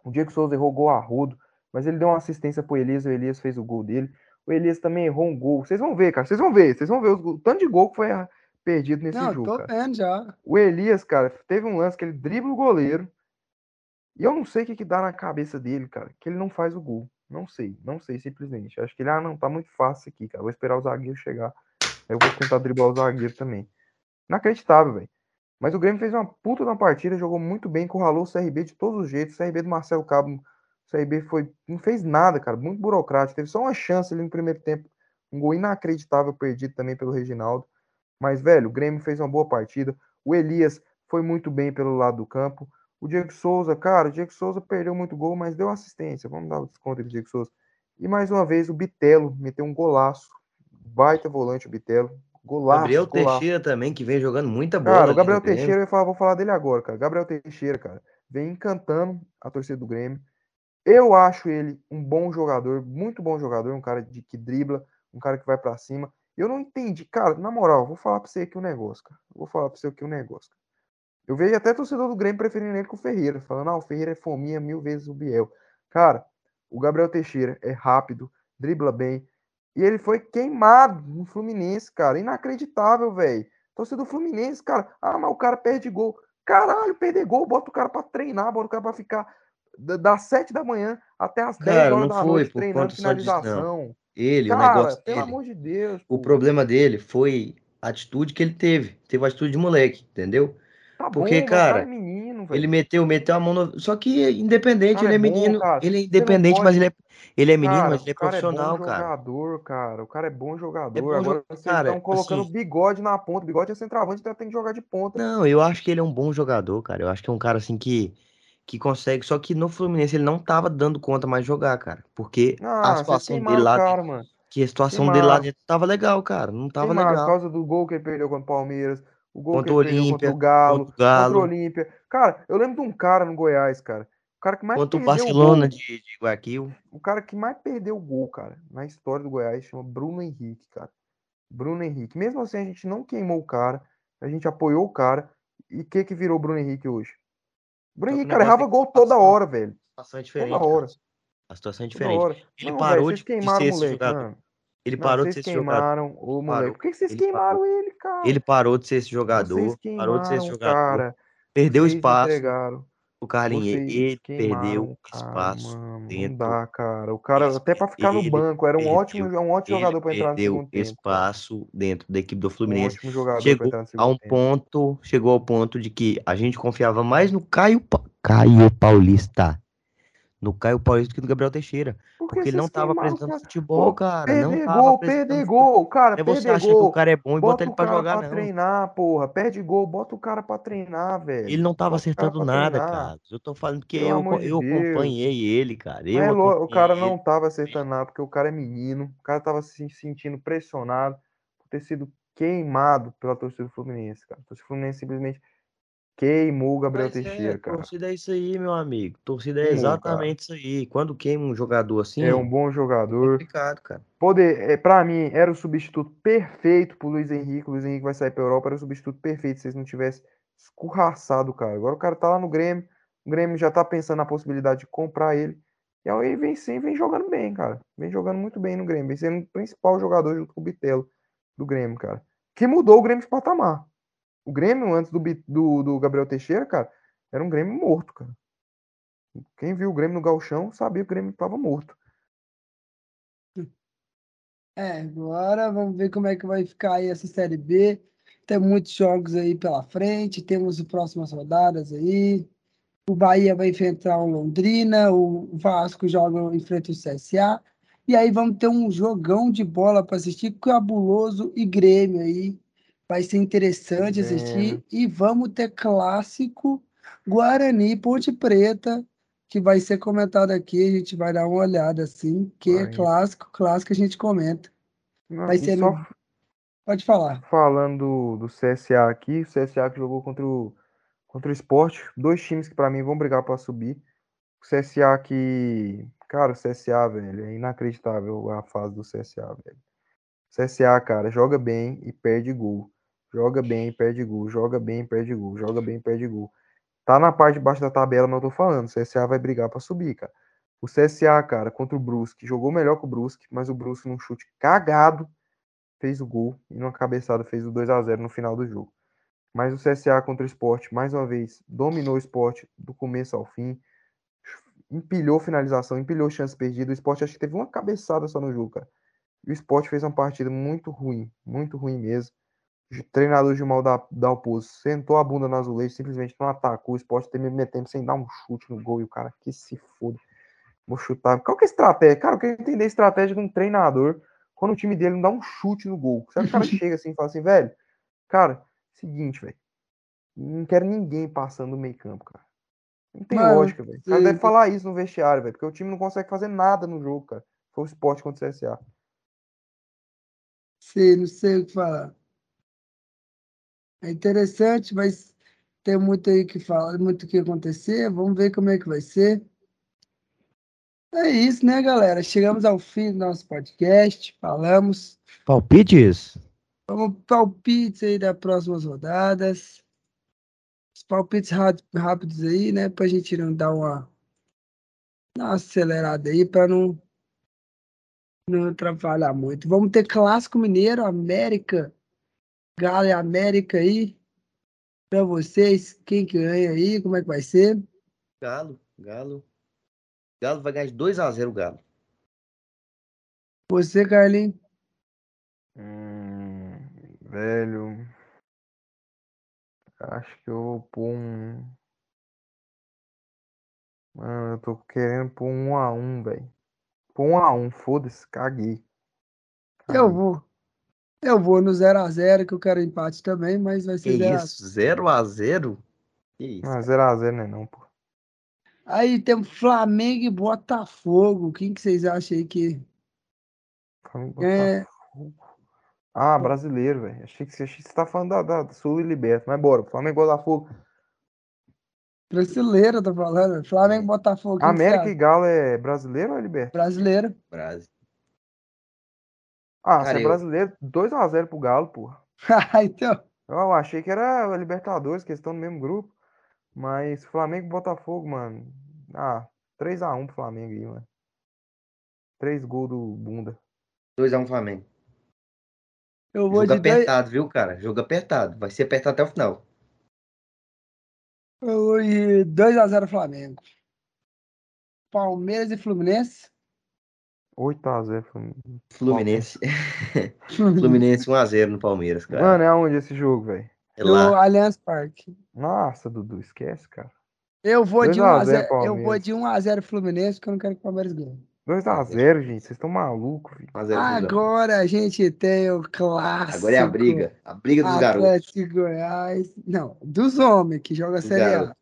O Diego Souza errou gol arrudo, mas ele deu uma assistência pro Elias, o Elias fez o gol dele. O Elias também errou um gol. Vocês vão ver, cara. Vocês vão ver. Vocês vão ver o tanto de gol que foi perdido nesse Não, jogo, tô cara. vendo já. O Elias, cara, teve um lance que ele dribla o goleiro. E eu não sei o que, que dá na cabeça dele, cara, que ele não faz o gol. Não sei, não sei simplesmente. Acho que ele, ah, não, tá muito fácil aqui, cara. Vou esperar o zagueiro chegar. Aí eu vou tentar driblar o zagueiro também. Inacreditável, velho. Mas o Grêmio fez uma puta na partida, jogou muito bem, encurralou o CRB de todos os jeitos. O CRB do Marcelo Cabo, o CRB foi, não fez nada, cara, muito burocrático. Teve só uma chance ali no primeiro tempo. Um gol inacreditável perdido também pelo Reginaldo. Mas, velho, o Grêmio fez uma boa partida. O Elias foi muito bem pelo lado do campo. O Diego Souza, cara, o Diego Souza perdeu muito gol, mas deu assistência. Vamos dar o desconto do Diego Souza. E mais uma vez o Bitelo meteu um golaço. Baita volante o Bitelo. Golaço. Gabriel golaço. Teixeira também, que vem jogando muita bola. Cara, o Gabriel. Teixeira, eu falar, vou falar dele agora, cara. Gabriel Teixeira, cara, vem encantando a torcida do Grêmio. Eu acho ele um bom jogador, muito bom jogador, um cara de que dribla, um cara que vai pra cima. Eu não entendi, cara, na moral, vou falar pra você aqui um negócio, cara. Vou falar pra você aqui um negócio. Cara. Eu vejo até torcedor do Grêmio preferindo ele com o Ferreira, falando, ah, o Ferreira é fominha mil vezes o Biel. Cara, o Gabriel Teixeira é rápido, dribla bem, e ele foi queimado no Fluminense, cara. Inacreditável, velho. Torcedor do Fluminense, cara. Ah, mas o cara perde gol. Caralho, perder gol, bota o cara pra treinar, bota o cara pra ficar da- das 7 da manhã até as 10 Cara, horas da noite treinando disso, Ele, o Cara, negócio pelo dele. amor de Deus. O pô. problema dele foi a atitude que ele teve. Teve a atitude de moleque, entendeu? Tá porque, bom, o cara cara, é menino. Ele meteu, meteu a mão no... Só que independente, Cara, ele é é menino. Ele é independente, pode- mas ele é, ele é menino, Cara, mas ele é o cara profissional, é bom cara. jogador, cara. O cara é bom jogador. bom Agora vocês estão colocando assim- bigode na ponta. Bigode é centroavante, então tem que jogar de ponta. Não, eu acho que ele é um bom jogador, cara. Eu acho que é um cara assim que, que consegue. Só que no Fluminense ele não tava dando conta mais de jogar, cara. Porque Ah, a situação dele lá o cara, mano. que a situação dele lá dentro tava legal, cara. Não tava legal. por causa do gol que ele perdeu contra o Palmeiras, o gol Contra que o ele perdeu contra Olímpia, o Galo, contra o Galo. contra o Olímpia. Cara, eu lembro de um cara no Goiás, cara. O cara que mais Contra o Barcelona gol, de, de Guayaquil. o cara que mais perdeu o gol, cara, na história do Goiás, chama Bruno Henrique, cara. Bruno Henrique. Mesmo assim, a gente não queimou o cara, a gente apoiou o cara. E o que que virou o Bruno Henrique hoje? Bruno Henrique, cara, errava é gol toda situação- hora, velho. A situação é diferente. Toda hora. cara. A situação é diferente. hora. Ele não, parou velho, de- de ser esse jogador. Ele Não, parou de ser esse jogador. o moleque. Por que vocês Ele queimaram ele, cara? Ele parou de ser esse jogador. Parou de ser esse jogador. cara. Perdeu Vocês espaço. entregaram. O Carlinhos, Vocês ele queimaram perdeu cara, espaço mano. Não dentro. dá, cara. O cara, Ele- até pra ficar no banco, era um perdeu- ótimo, um ótimo jogador pra entrar no perdeu segundo tempo. espaço dentro da equipe do Um Fluminense. ótimo jogador Chegou a um tempo. ponto, chegou ao ponto de que a gente confiava mais no Caio, Caio Paulista. No Caio Paulista que no Gabriel Teixeira. Por que Porque ele não vocês tava queimaram o apresentando cara? futebol, Pô, cara. Não Perder tava gol, perder futebol. gol, cara, Não é você acha que gol. o cara é bom e bota Bota ele pra jogar, pra não. treinar, porra. Perde gol, bota o cara pra treinar, velho. Ele não tava Bota acertando nada, treinar. cara. Eu tô falando que Pelo eu, eu Deus. acompanhei ele, cara. Eu é o cara não tava acertando nada, porque o cara é menino. O cara tava se sentindo pressionado por ter sido queimado pela torcida do Fluminense, cara. A torcida do Fluminense simplesmente queimou o Gabriel Mas é, Teixeira, cara. torcida é isso aí, meu amigo. Torcida é Queimou, exatamente isso aí. Quando queima um jogador assim, É um bom é jogador. complicado, cara. Poder, é, para mim, era o substituto perfeito pro Luiz Henrique. O Luiz Henrique vai sair pra Europa, era o substituto perfeito se vocês não tivessem escorraçado o cara. Agora o cara tá lá no Grêmio, o Grêmio já tá pensando na possibilidade de comprar ele. E aí vem sim, vem jogando bem, cara. Vem jogando muito bem no Grêmio, vem sendo o principal jogador junto com o Bitelo do Grêmio, cara. Que mudou o Grêmio de patamar. O Grêmio, antes do, do, do Gabriel Teixeira, cara, era um Grêmio morto, cara. Quem viu o Grêmio no Galchão sabia que o Grêmio tava morto. É, agora vamos ver como é que vai ficar aí essa Série B. Tem muitos jogos aí pela frente, temos as próximas rodadas aí. O Bahia vai enfrentar o Londrina, o Vasco joga enfrenta o CSA. E aí vamos ter um jogão de bola para assistir, cabuloso e Grêmio aí. Vai ser interessante assistir. E vamos ter clássico Guarani Ponte Preta, que vai ser comentado aqui. A gente vai dar uma olhada assim, que é Vai. clássico, clássico a gente comenta. Não, Vai ser só Pode falar. falando do, CSA aqui, o CSA que jogou contra o, contra o Sport, dois times que pra mim vão brigar pra subir. O CSA que, cara, o CSA, velho, é inacreditável a fase do CSA, velho. CSA, cara, joga bem e perde gol. Joga bem perde gol. Joga bem perde gol. Joga bem perde gol. Tá na parte de baixo da tabela, mas eu tô falando, o CSA vai brigar pra subir, cara. O CSA, cara, contra o Brusque, jogou melhor que o Brusque, mas o Brusque num chute cagado fez o gol e numa cabeçada fez o 2 a 0 no final do jogo. Mas o CSA contra o Sport, mais uma vez, dominou o Sport do começo ao fim, empilhou finalização, empilhou chance perdida. O Sport acho que teve uma cabeçada só no jogo, cara. E o Sport fez uma partida muito ruim, muito ruim mesmo. Treinador Gilmar da, Dalpozo sentou a bunda no azulejo, simplesmente não atacou. O Sport terminou metendo sem dar um chute no gol. E o cara, que se foda. Vou chutar. Qual que é a estratégia? Cara, eu quero entender a estratégia de um treinador quando o time dele não dá um chute no gol. Sabe o cara chega assim e fala assim, velho, cara, seguinte, velho. Não quero ninguém passando no meio campo, cara. Não tem Mano, lógica, velho. O cara deve falar isso no vestiário, velho. Porque o time não consegue fazer nada no jogo, cara. Foi o esporte contra o CSA. Sei, não sei o que falar. É interessante, mas tem muito aí que falar, muito o que acontecer. Vamos ver como é que vai ser. É isso, né, galera? Chegamos ao fim do nosso podcast. Falamos. Palpites? Vamos palpites aí das próximas rodadas. Os palpites rápidos aí, né? Pra gente não dar uma, uma acelerada aí, para não, não atrapalhar muito. Vamos ter Clássico Mineiro, América, Galo e América aí. Para vocês, quem que ganha aí? Como é que vai ser? Galo, Galo. Galo vai ganhar de 2x0 o Galo. Você, Carlinhos? Hum, velho. Acho que eu vou pôr um. Mano, eu tô querendo pôr um a um, velho. Pôr um a um, foda-se, caguei. caguei. Eu vou. Eu vou no 0x0, que eu quero empate também, mas vai ser 0x0. isso? 0x0? Que isso? Não, 0x0 não é não, pô. Aí tem Flamengo e Botafogo. Quem que vocês acham aí que. Flamengo é... Ah, brasileiro, velho. Achei que, achei que você tá falando da, da Sul e Liberta. Mas bora, Flamengo e Botafogo. Brasileiro, tô falando. Flamengo e Botafogo. América e Galo é brasileiro ou é Liberta? Brasileiro. Brasil. Ah, Cara, você é brasileiro, 2x0 pro Galo, porra. então. Eu achei que era Libertadores, que eles estão no mesmo grupo. Mas Flamengo e Botafogo, mano. Ah, 3x1 pro Flamengo aí, mano. 3 gols do Bunda. 2x1 Flamengo. Eu vou Jogo de apertado, dois... viu, cara? Jogo apertado. Vai ser apertado até o final. Eu vou de 2x0 Flamengo. Palmeiras e Fluminense. 8x0 Fluminense. Fluminense 1x0 no Palmeiras, cara. Mano, é onde esse jogo, velho? É no Allianz Parque. Nossa, Dudu, esquece, cara. Eu vou de 1x0 eu vou de 1x0 Fluminense, porque eu não quero que o Palmeiras ganhe. 2x0, gente, vocês estão malucos, filho. Agora a gente tem o clássico. Agora é a briga. A briga dos Atlético garotos. Atlético Goiás. Não, dos homens que jogam a Série A.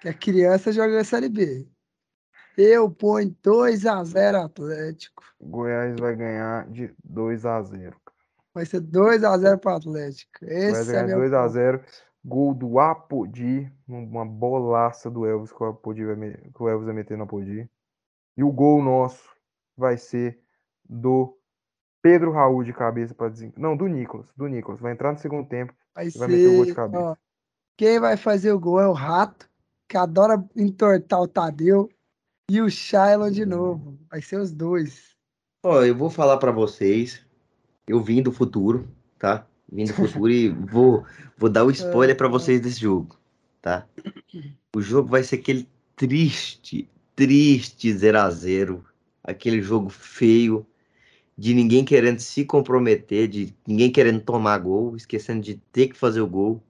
Que a criança joga a Série B. Eu ponho 2x0 Atlético. Goiás vai ganhar de 2x0. Vai ser 2x0 para o Atlético. Esse vai ganhar é 2x0. Gol do Apodi. Uma bolaça do Elvis que o, Apodi vai, que o Elvis vai meter no Apodi. E o gol nosso vai ser do Pedro Raul de cabeça para dizer. Não, do Nicolas. Do Nicolas. Vai entrar no segundo tempo. Vai, vai meter o gol de cabeça. Ó, quem vai fazer o gol é o Rato, que adora entortar o Tadeu. E o Shailon de novo. Vai ser os dois. Ó, eu vou falar para vocês eu vim do futuro, tá? Vim do futuro e vou, vou dar o spoiler para vocês desse jogo, tá? O jogo vai ser aquele triste, triste 0 a 0 aquele jogo feio, de ninguém querendo se comprometer, de ninguém querendo tomar gol, esquecendo de ter que fazer o gol.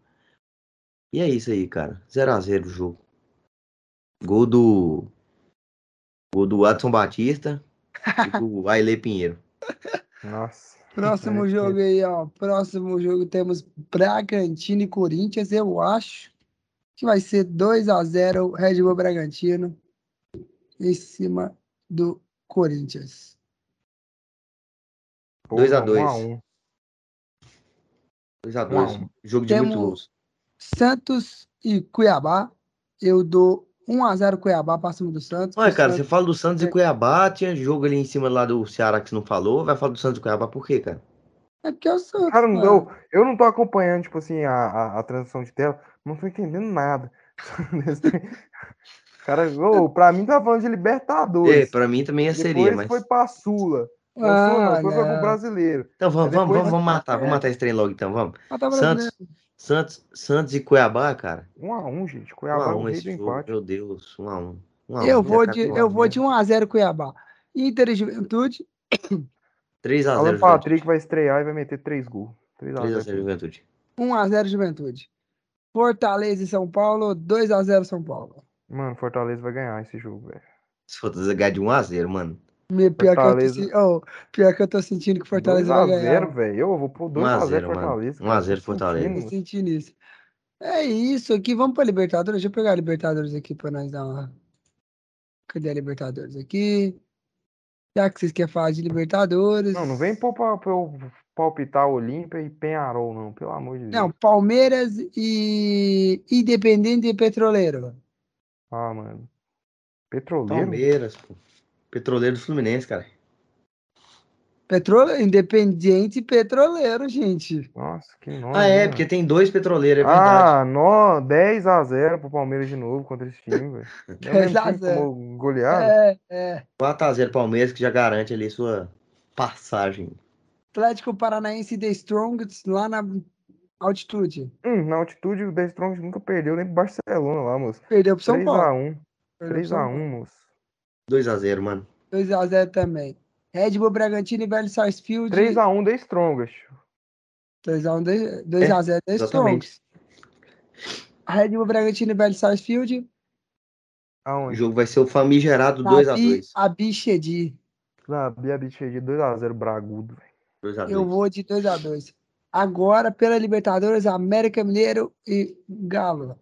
E é isso aí, cara. 0 a 0 o jogo. Gol do gol do Adson Batista e do Aile Pinheiro. Nossa. Próximo jogo aí, ó. Próximo jogo temos Bragantino e Corinthians. Eu acho que vai ser 2 a 0 Red Bull Bragantino em cima do Corinthians. 2 a 2 2 a 2 Jogo de muito gols. Santos e Cuiabá. Eu dou 1x0 Cuiabá pra cima do Santos. Olha, cara, Santos... você fala do Santos é... e Cuiabá, tinha jogo ali em cima lá do Ceará que você não falou. Vai falar do Santos e Cuiabá por quê, cara? É porque é o Santos. Cara, não, eu, eu não tô acompanhando, tipo assim, a, a, a transição de tela, não tô entendendo nada. Cara, ô, pra mim tá falando de É, Libertadores. pra mim também seria, Depois mas. foi pra Sula. Não, Ah, Sula não, depois foi não. pro Brasileiro. Então vamos, Aí vamos, depois- vamos, vamos matar, vamos É. matar esse trem logo então, vamos. Santos, brasileiro. Santos, Santos e Cuiabá, cara. Um a um, gente. 1 Cuiabá é a 1 rei esse jogo, empate. meu Deus, 1 a 1. 1 a 1. Eu vou de, Mercado eu vou de 1x0 Cuiabá. Inter e Juventude. 3 a 0 Alan. Patrick vai estrear e vai meter três gols. 3 a 3 a 0. 0 Juventude. 1x0 Juventude. Fortaleza e São Paulo. 2x0 São Paulo. Mano, Fortaleza vai ganhar esse jogo, velho. Se for ganhar de 1 a 0, mano. Me- Pior que, eu tô, Fortaleza. oh, pior que eu tô sentindo que Fortaleza vai ganhar. 2x0, velho. Eu vou pôr 1 a 0, 2x0 mano. Fortaleza. 1 a 0 Tô Fortaleza. Tô sentindo. sentindo isso. É isso aqui. Vamos pra Libertadores. Deixa eu pegar a Libertadores aqui pra nós dar uma. Cadê a Libertadores aqui? Já que vocês querem falar de Libertadores. Não, não vem pôr pra, pra eu palpitar Olímpia e Penharol, não. Pelo amor de Deus. Não, Palmeiras e Independente e Petroleiro. Ah, mano. Petroleiro? Palmeiras, pô. Petroleiro do Fluminense, cara. Petrole... Independente e Petroleiro, gente. Nossa, que nome. Ah, é, né, porque mano? tem dois petroleiros, é verdade. Ah, nó, 10x0 pro Palmeiras de novo contra esse time, velho. É o 10 mesmo a time que 0. tomou goleada? É, é. 4x0 Palmeiras, que já garante ali sua passagem. Atlético Paranaense e The Strongest lá na altitude. Hum, na altitude o The Strong nunca perdeu nem pro Barcelona lá, moço. Perdeu pro São Paulo. 3x1. Perdeu pro São Paulo. 3x1, moço. 2x0, mano. 2x0 também. Red Bull Bragantino e Velho Sarsfield. 3x1 The Strongest. 2x1, 2x0 The exatamente. Strongest. Red Bull Bragantino e Velho Sarsfield. O Aonde? jogo vai ser o famigerado Abi 2x2. Abichedi. Na Bia Beach de 2x0 Bragudo, velho. 2x2. Eu vou de 2x2. Agora, pela Libertadores, América Mineiro e Galo.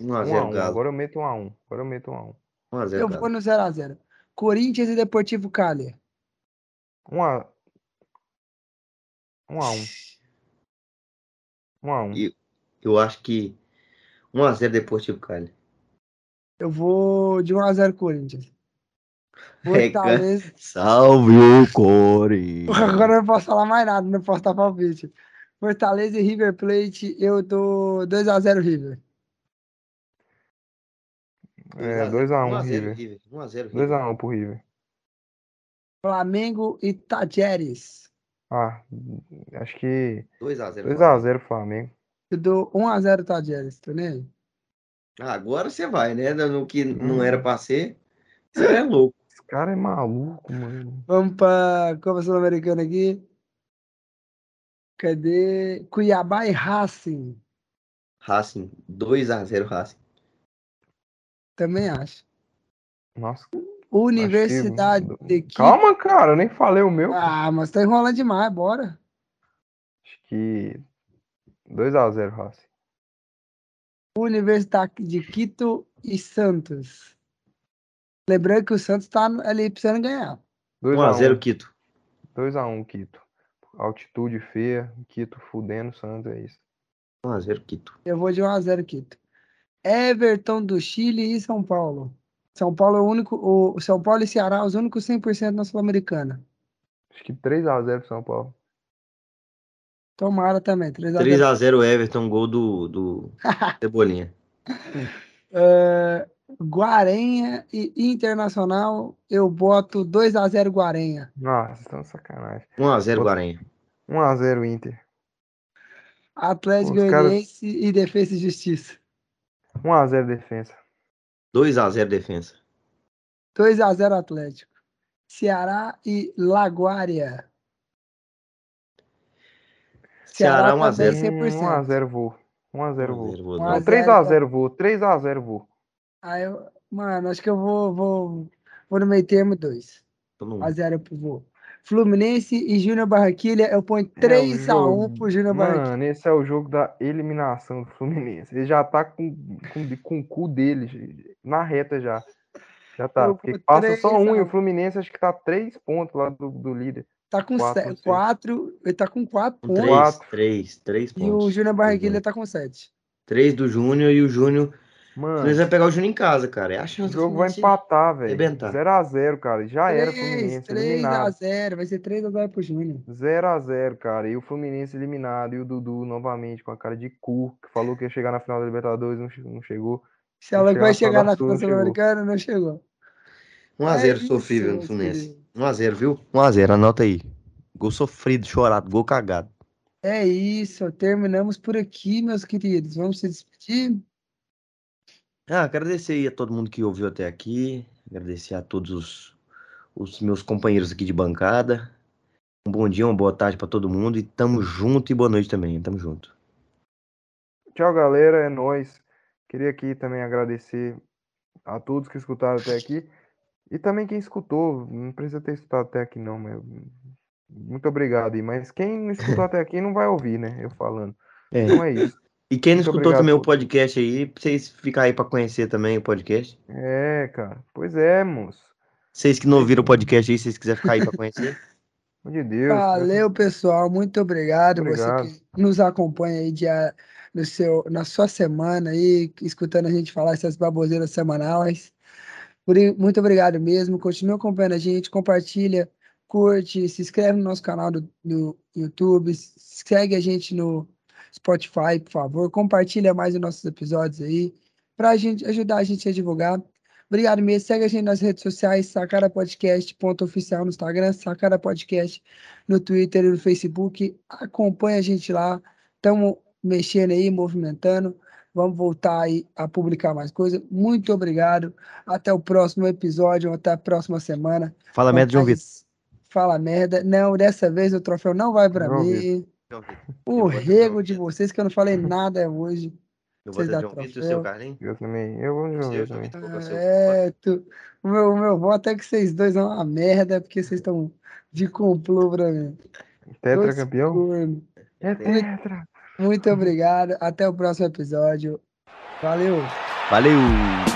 1x0 1x1. Galo. Agora eu meto 1x1. Agora eu meto 1x1. 1x0 Eu Galo. vou no 0x0. Corinthians e Deportivo Cali. 1x1. 1x1. 1x1. E- Eu acho que 1x0 Deportivo Cali. Eu vou de 1x0 Corinthians. É. Fortaleza. Salve o Corinthians. Agora eu não posso falar mais nada, não posso dar palpite. Fortaleza e River Plate, eu dou 2x0 River. É, 2x1 1x0 River. River. 1x0 River. 2x1 pro River. Flamengo e Tajeres. Ah, acho que 2x0. 2x0 Flamengo. Eu dou 1x0 Tajeres, tá nem aí? Ah, agora você vai, né? No que não Hum. era pra ser. Você é louco. Esse cara é maluco, mano. Vamos pra Copa Sul-Americana aqui. Cadê? Cuiabá e Racing. Racing. 2x0 Racing. Também acho. Nossa, Universidade que- de Quito. calma, cara, eu nem falei o meu. Ah, mas tá enrolando demais, bora. Acho que 2x0 Racing. Universidade de Quito e Santos. Lembrando que o Santos tá ali precisando ganhar. 1x0 2x1 Quito. 2x1 Quito. Altitude feia, Quito fudendo, Santos é isso. 1x0 Quito. Eu vou de 1x0 Quito. Everton do Chile e São Paulo. São Paulo é o único. O São Paulo e Ceará, os únicos 100% na Sul-Americana. Acho que 3x0 pro São Paulo. Tomara também. 3x0. 3x0 Everton, gol do, do Cebolinha. É, Guarenha e Internacional, eu boto 2x0 Guarenha. Nossa, estão sacanagem. 1x0 Guarenha. 1x0 Inter. Atlético Os caras- Goianiense e Defesa e Justiça. 1x0 defesa. 2x0 defensa. 2x0 Atlético. Ceará e Laguária. Ceará também 1x0. 100%. 1x0 vou. 1x0 vou. 1x0 vou Um dar. a Não, zero, 3x0 vou. 3x0 vou. Aí eu, mano, acho que eu vou, vou, vou no meio termo 2. Tô no- A 0 pro vou. Fluminense e Júnior Barranquilha, eu ponho É o 3x1 jogo. pro Júnior Barranquilha. Mano, esse é o jogo da eliminação do Fluminense. Ele já tá com, com, com o cu dele na reta já. Já tá. Eu Porque passa só 3 a um e 1. o Fluminense acho que tá 3 pontos lá do, do líder. Tá com Quatro, seis. 4, ele tá com 4 Com pontos. 3, Quatro. 3, 3 E o pontos. Júnior Barranquilha tá com 7. 3 do Júnior e o Júnior. O Mano, Fluminense vai pegar o Júnior em casa, cara. É a o chance do jogo vai empatar, velho. arrebentar. 0x0, cara. Já era o Fluminense 3 eliminado. a 0 vai ser 3x0 pro Júnior. 0x0, cara. E o Fluminense eliminado. E o Dudu novamente com a cara de cu, que falou que ia chegar na final da Libertadores, não che- não chegou. Se ela vai chegar na final sul-americana, não chegou. 1x0 É sofrível no Fluminense. queridos. 1x0, viu? 1x0, anota aí. Gol sofrido, chorado, gol cagado. É isso, terminamos por aqui, meus queridos. Vamos se despedir? Ah, agradecer aí a todo mundo que ouviu até aqui. Agradecer a todos os, os meus companheiros aqui de bancada. Um bom dia, uma boa tarde pra todo mundo. E tamo junto e boa noite também. Tamo junto. Tchau, galera. É nóis. Queria aqui também agradecer a todos que escutaram até aqui. E também quem escutou. Não precisa ter escutado até aqui, não, mas. Muito obrigado aí. Mas quem não escutou até aqui não vai ouvir, né? Eu falando. É. Então é isso. E quem não Muito escutou obrigado também o podcast aí, pra vocês ficarem aí pra conhecer também o podcast. É, cara. Pois é, moço. Vocês que não ouviram o podcast aí, se vocês quiserem ficar aí pra conhecer. De Deus. Valeu, pessoal. Muito obrigado. Obrigado. Você que nos acompanha aí dia, no seu, na sua semana aí, escutando a gente falar essas baboseiras semanais. Muito obrigado mesmo. Continua acompanhando a gente, compartilha, curte, se inscreve no nosso canal do, do YouTube, segue a gente no Spotify, por favor. Compartilha mais os nossos episódios aí, para gente ajudar a gente a divulgar. Obrigado mesmo. Segue a gente nas redes sociais, Sacara Podcast, ponto oficial no Instagram, Sacara Podcast no Twitter e no Facebook. Acompanha a gente lá. Estamos mexendo aí, movimentando. Vamos voltar aí a publicar mais coisa. Muito obrigado. Até o próximo episódio, até a próxima semana. Fala merda, João Vitor. Mais- Fala merda. Não, dessa vez o troféu não vai para mim. Vitor. O Eu vou até rego de vocês, que eu não falei nada hoje. Eu vou Vocês dar João Vitor o seu Carlinhos. Eu também. Eu vou O jogar João também. Vitor, é o? É, tu, o meu, o meu voto é que vocês dois são uma merda, porque vocês estão de complô pra mim. Tetra Dois campeão? É tetra. Muito obrigado. Até o próximo episódio. Valeu. Valeu!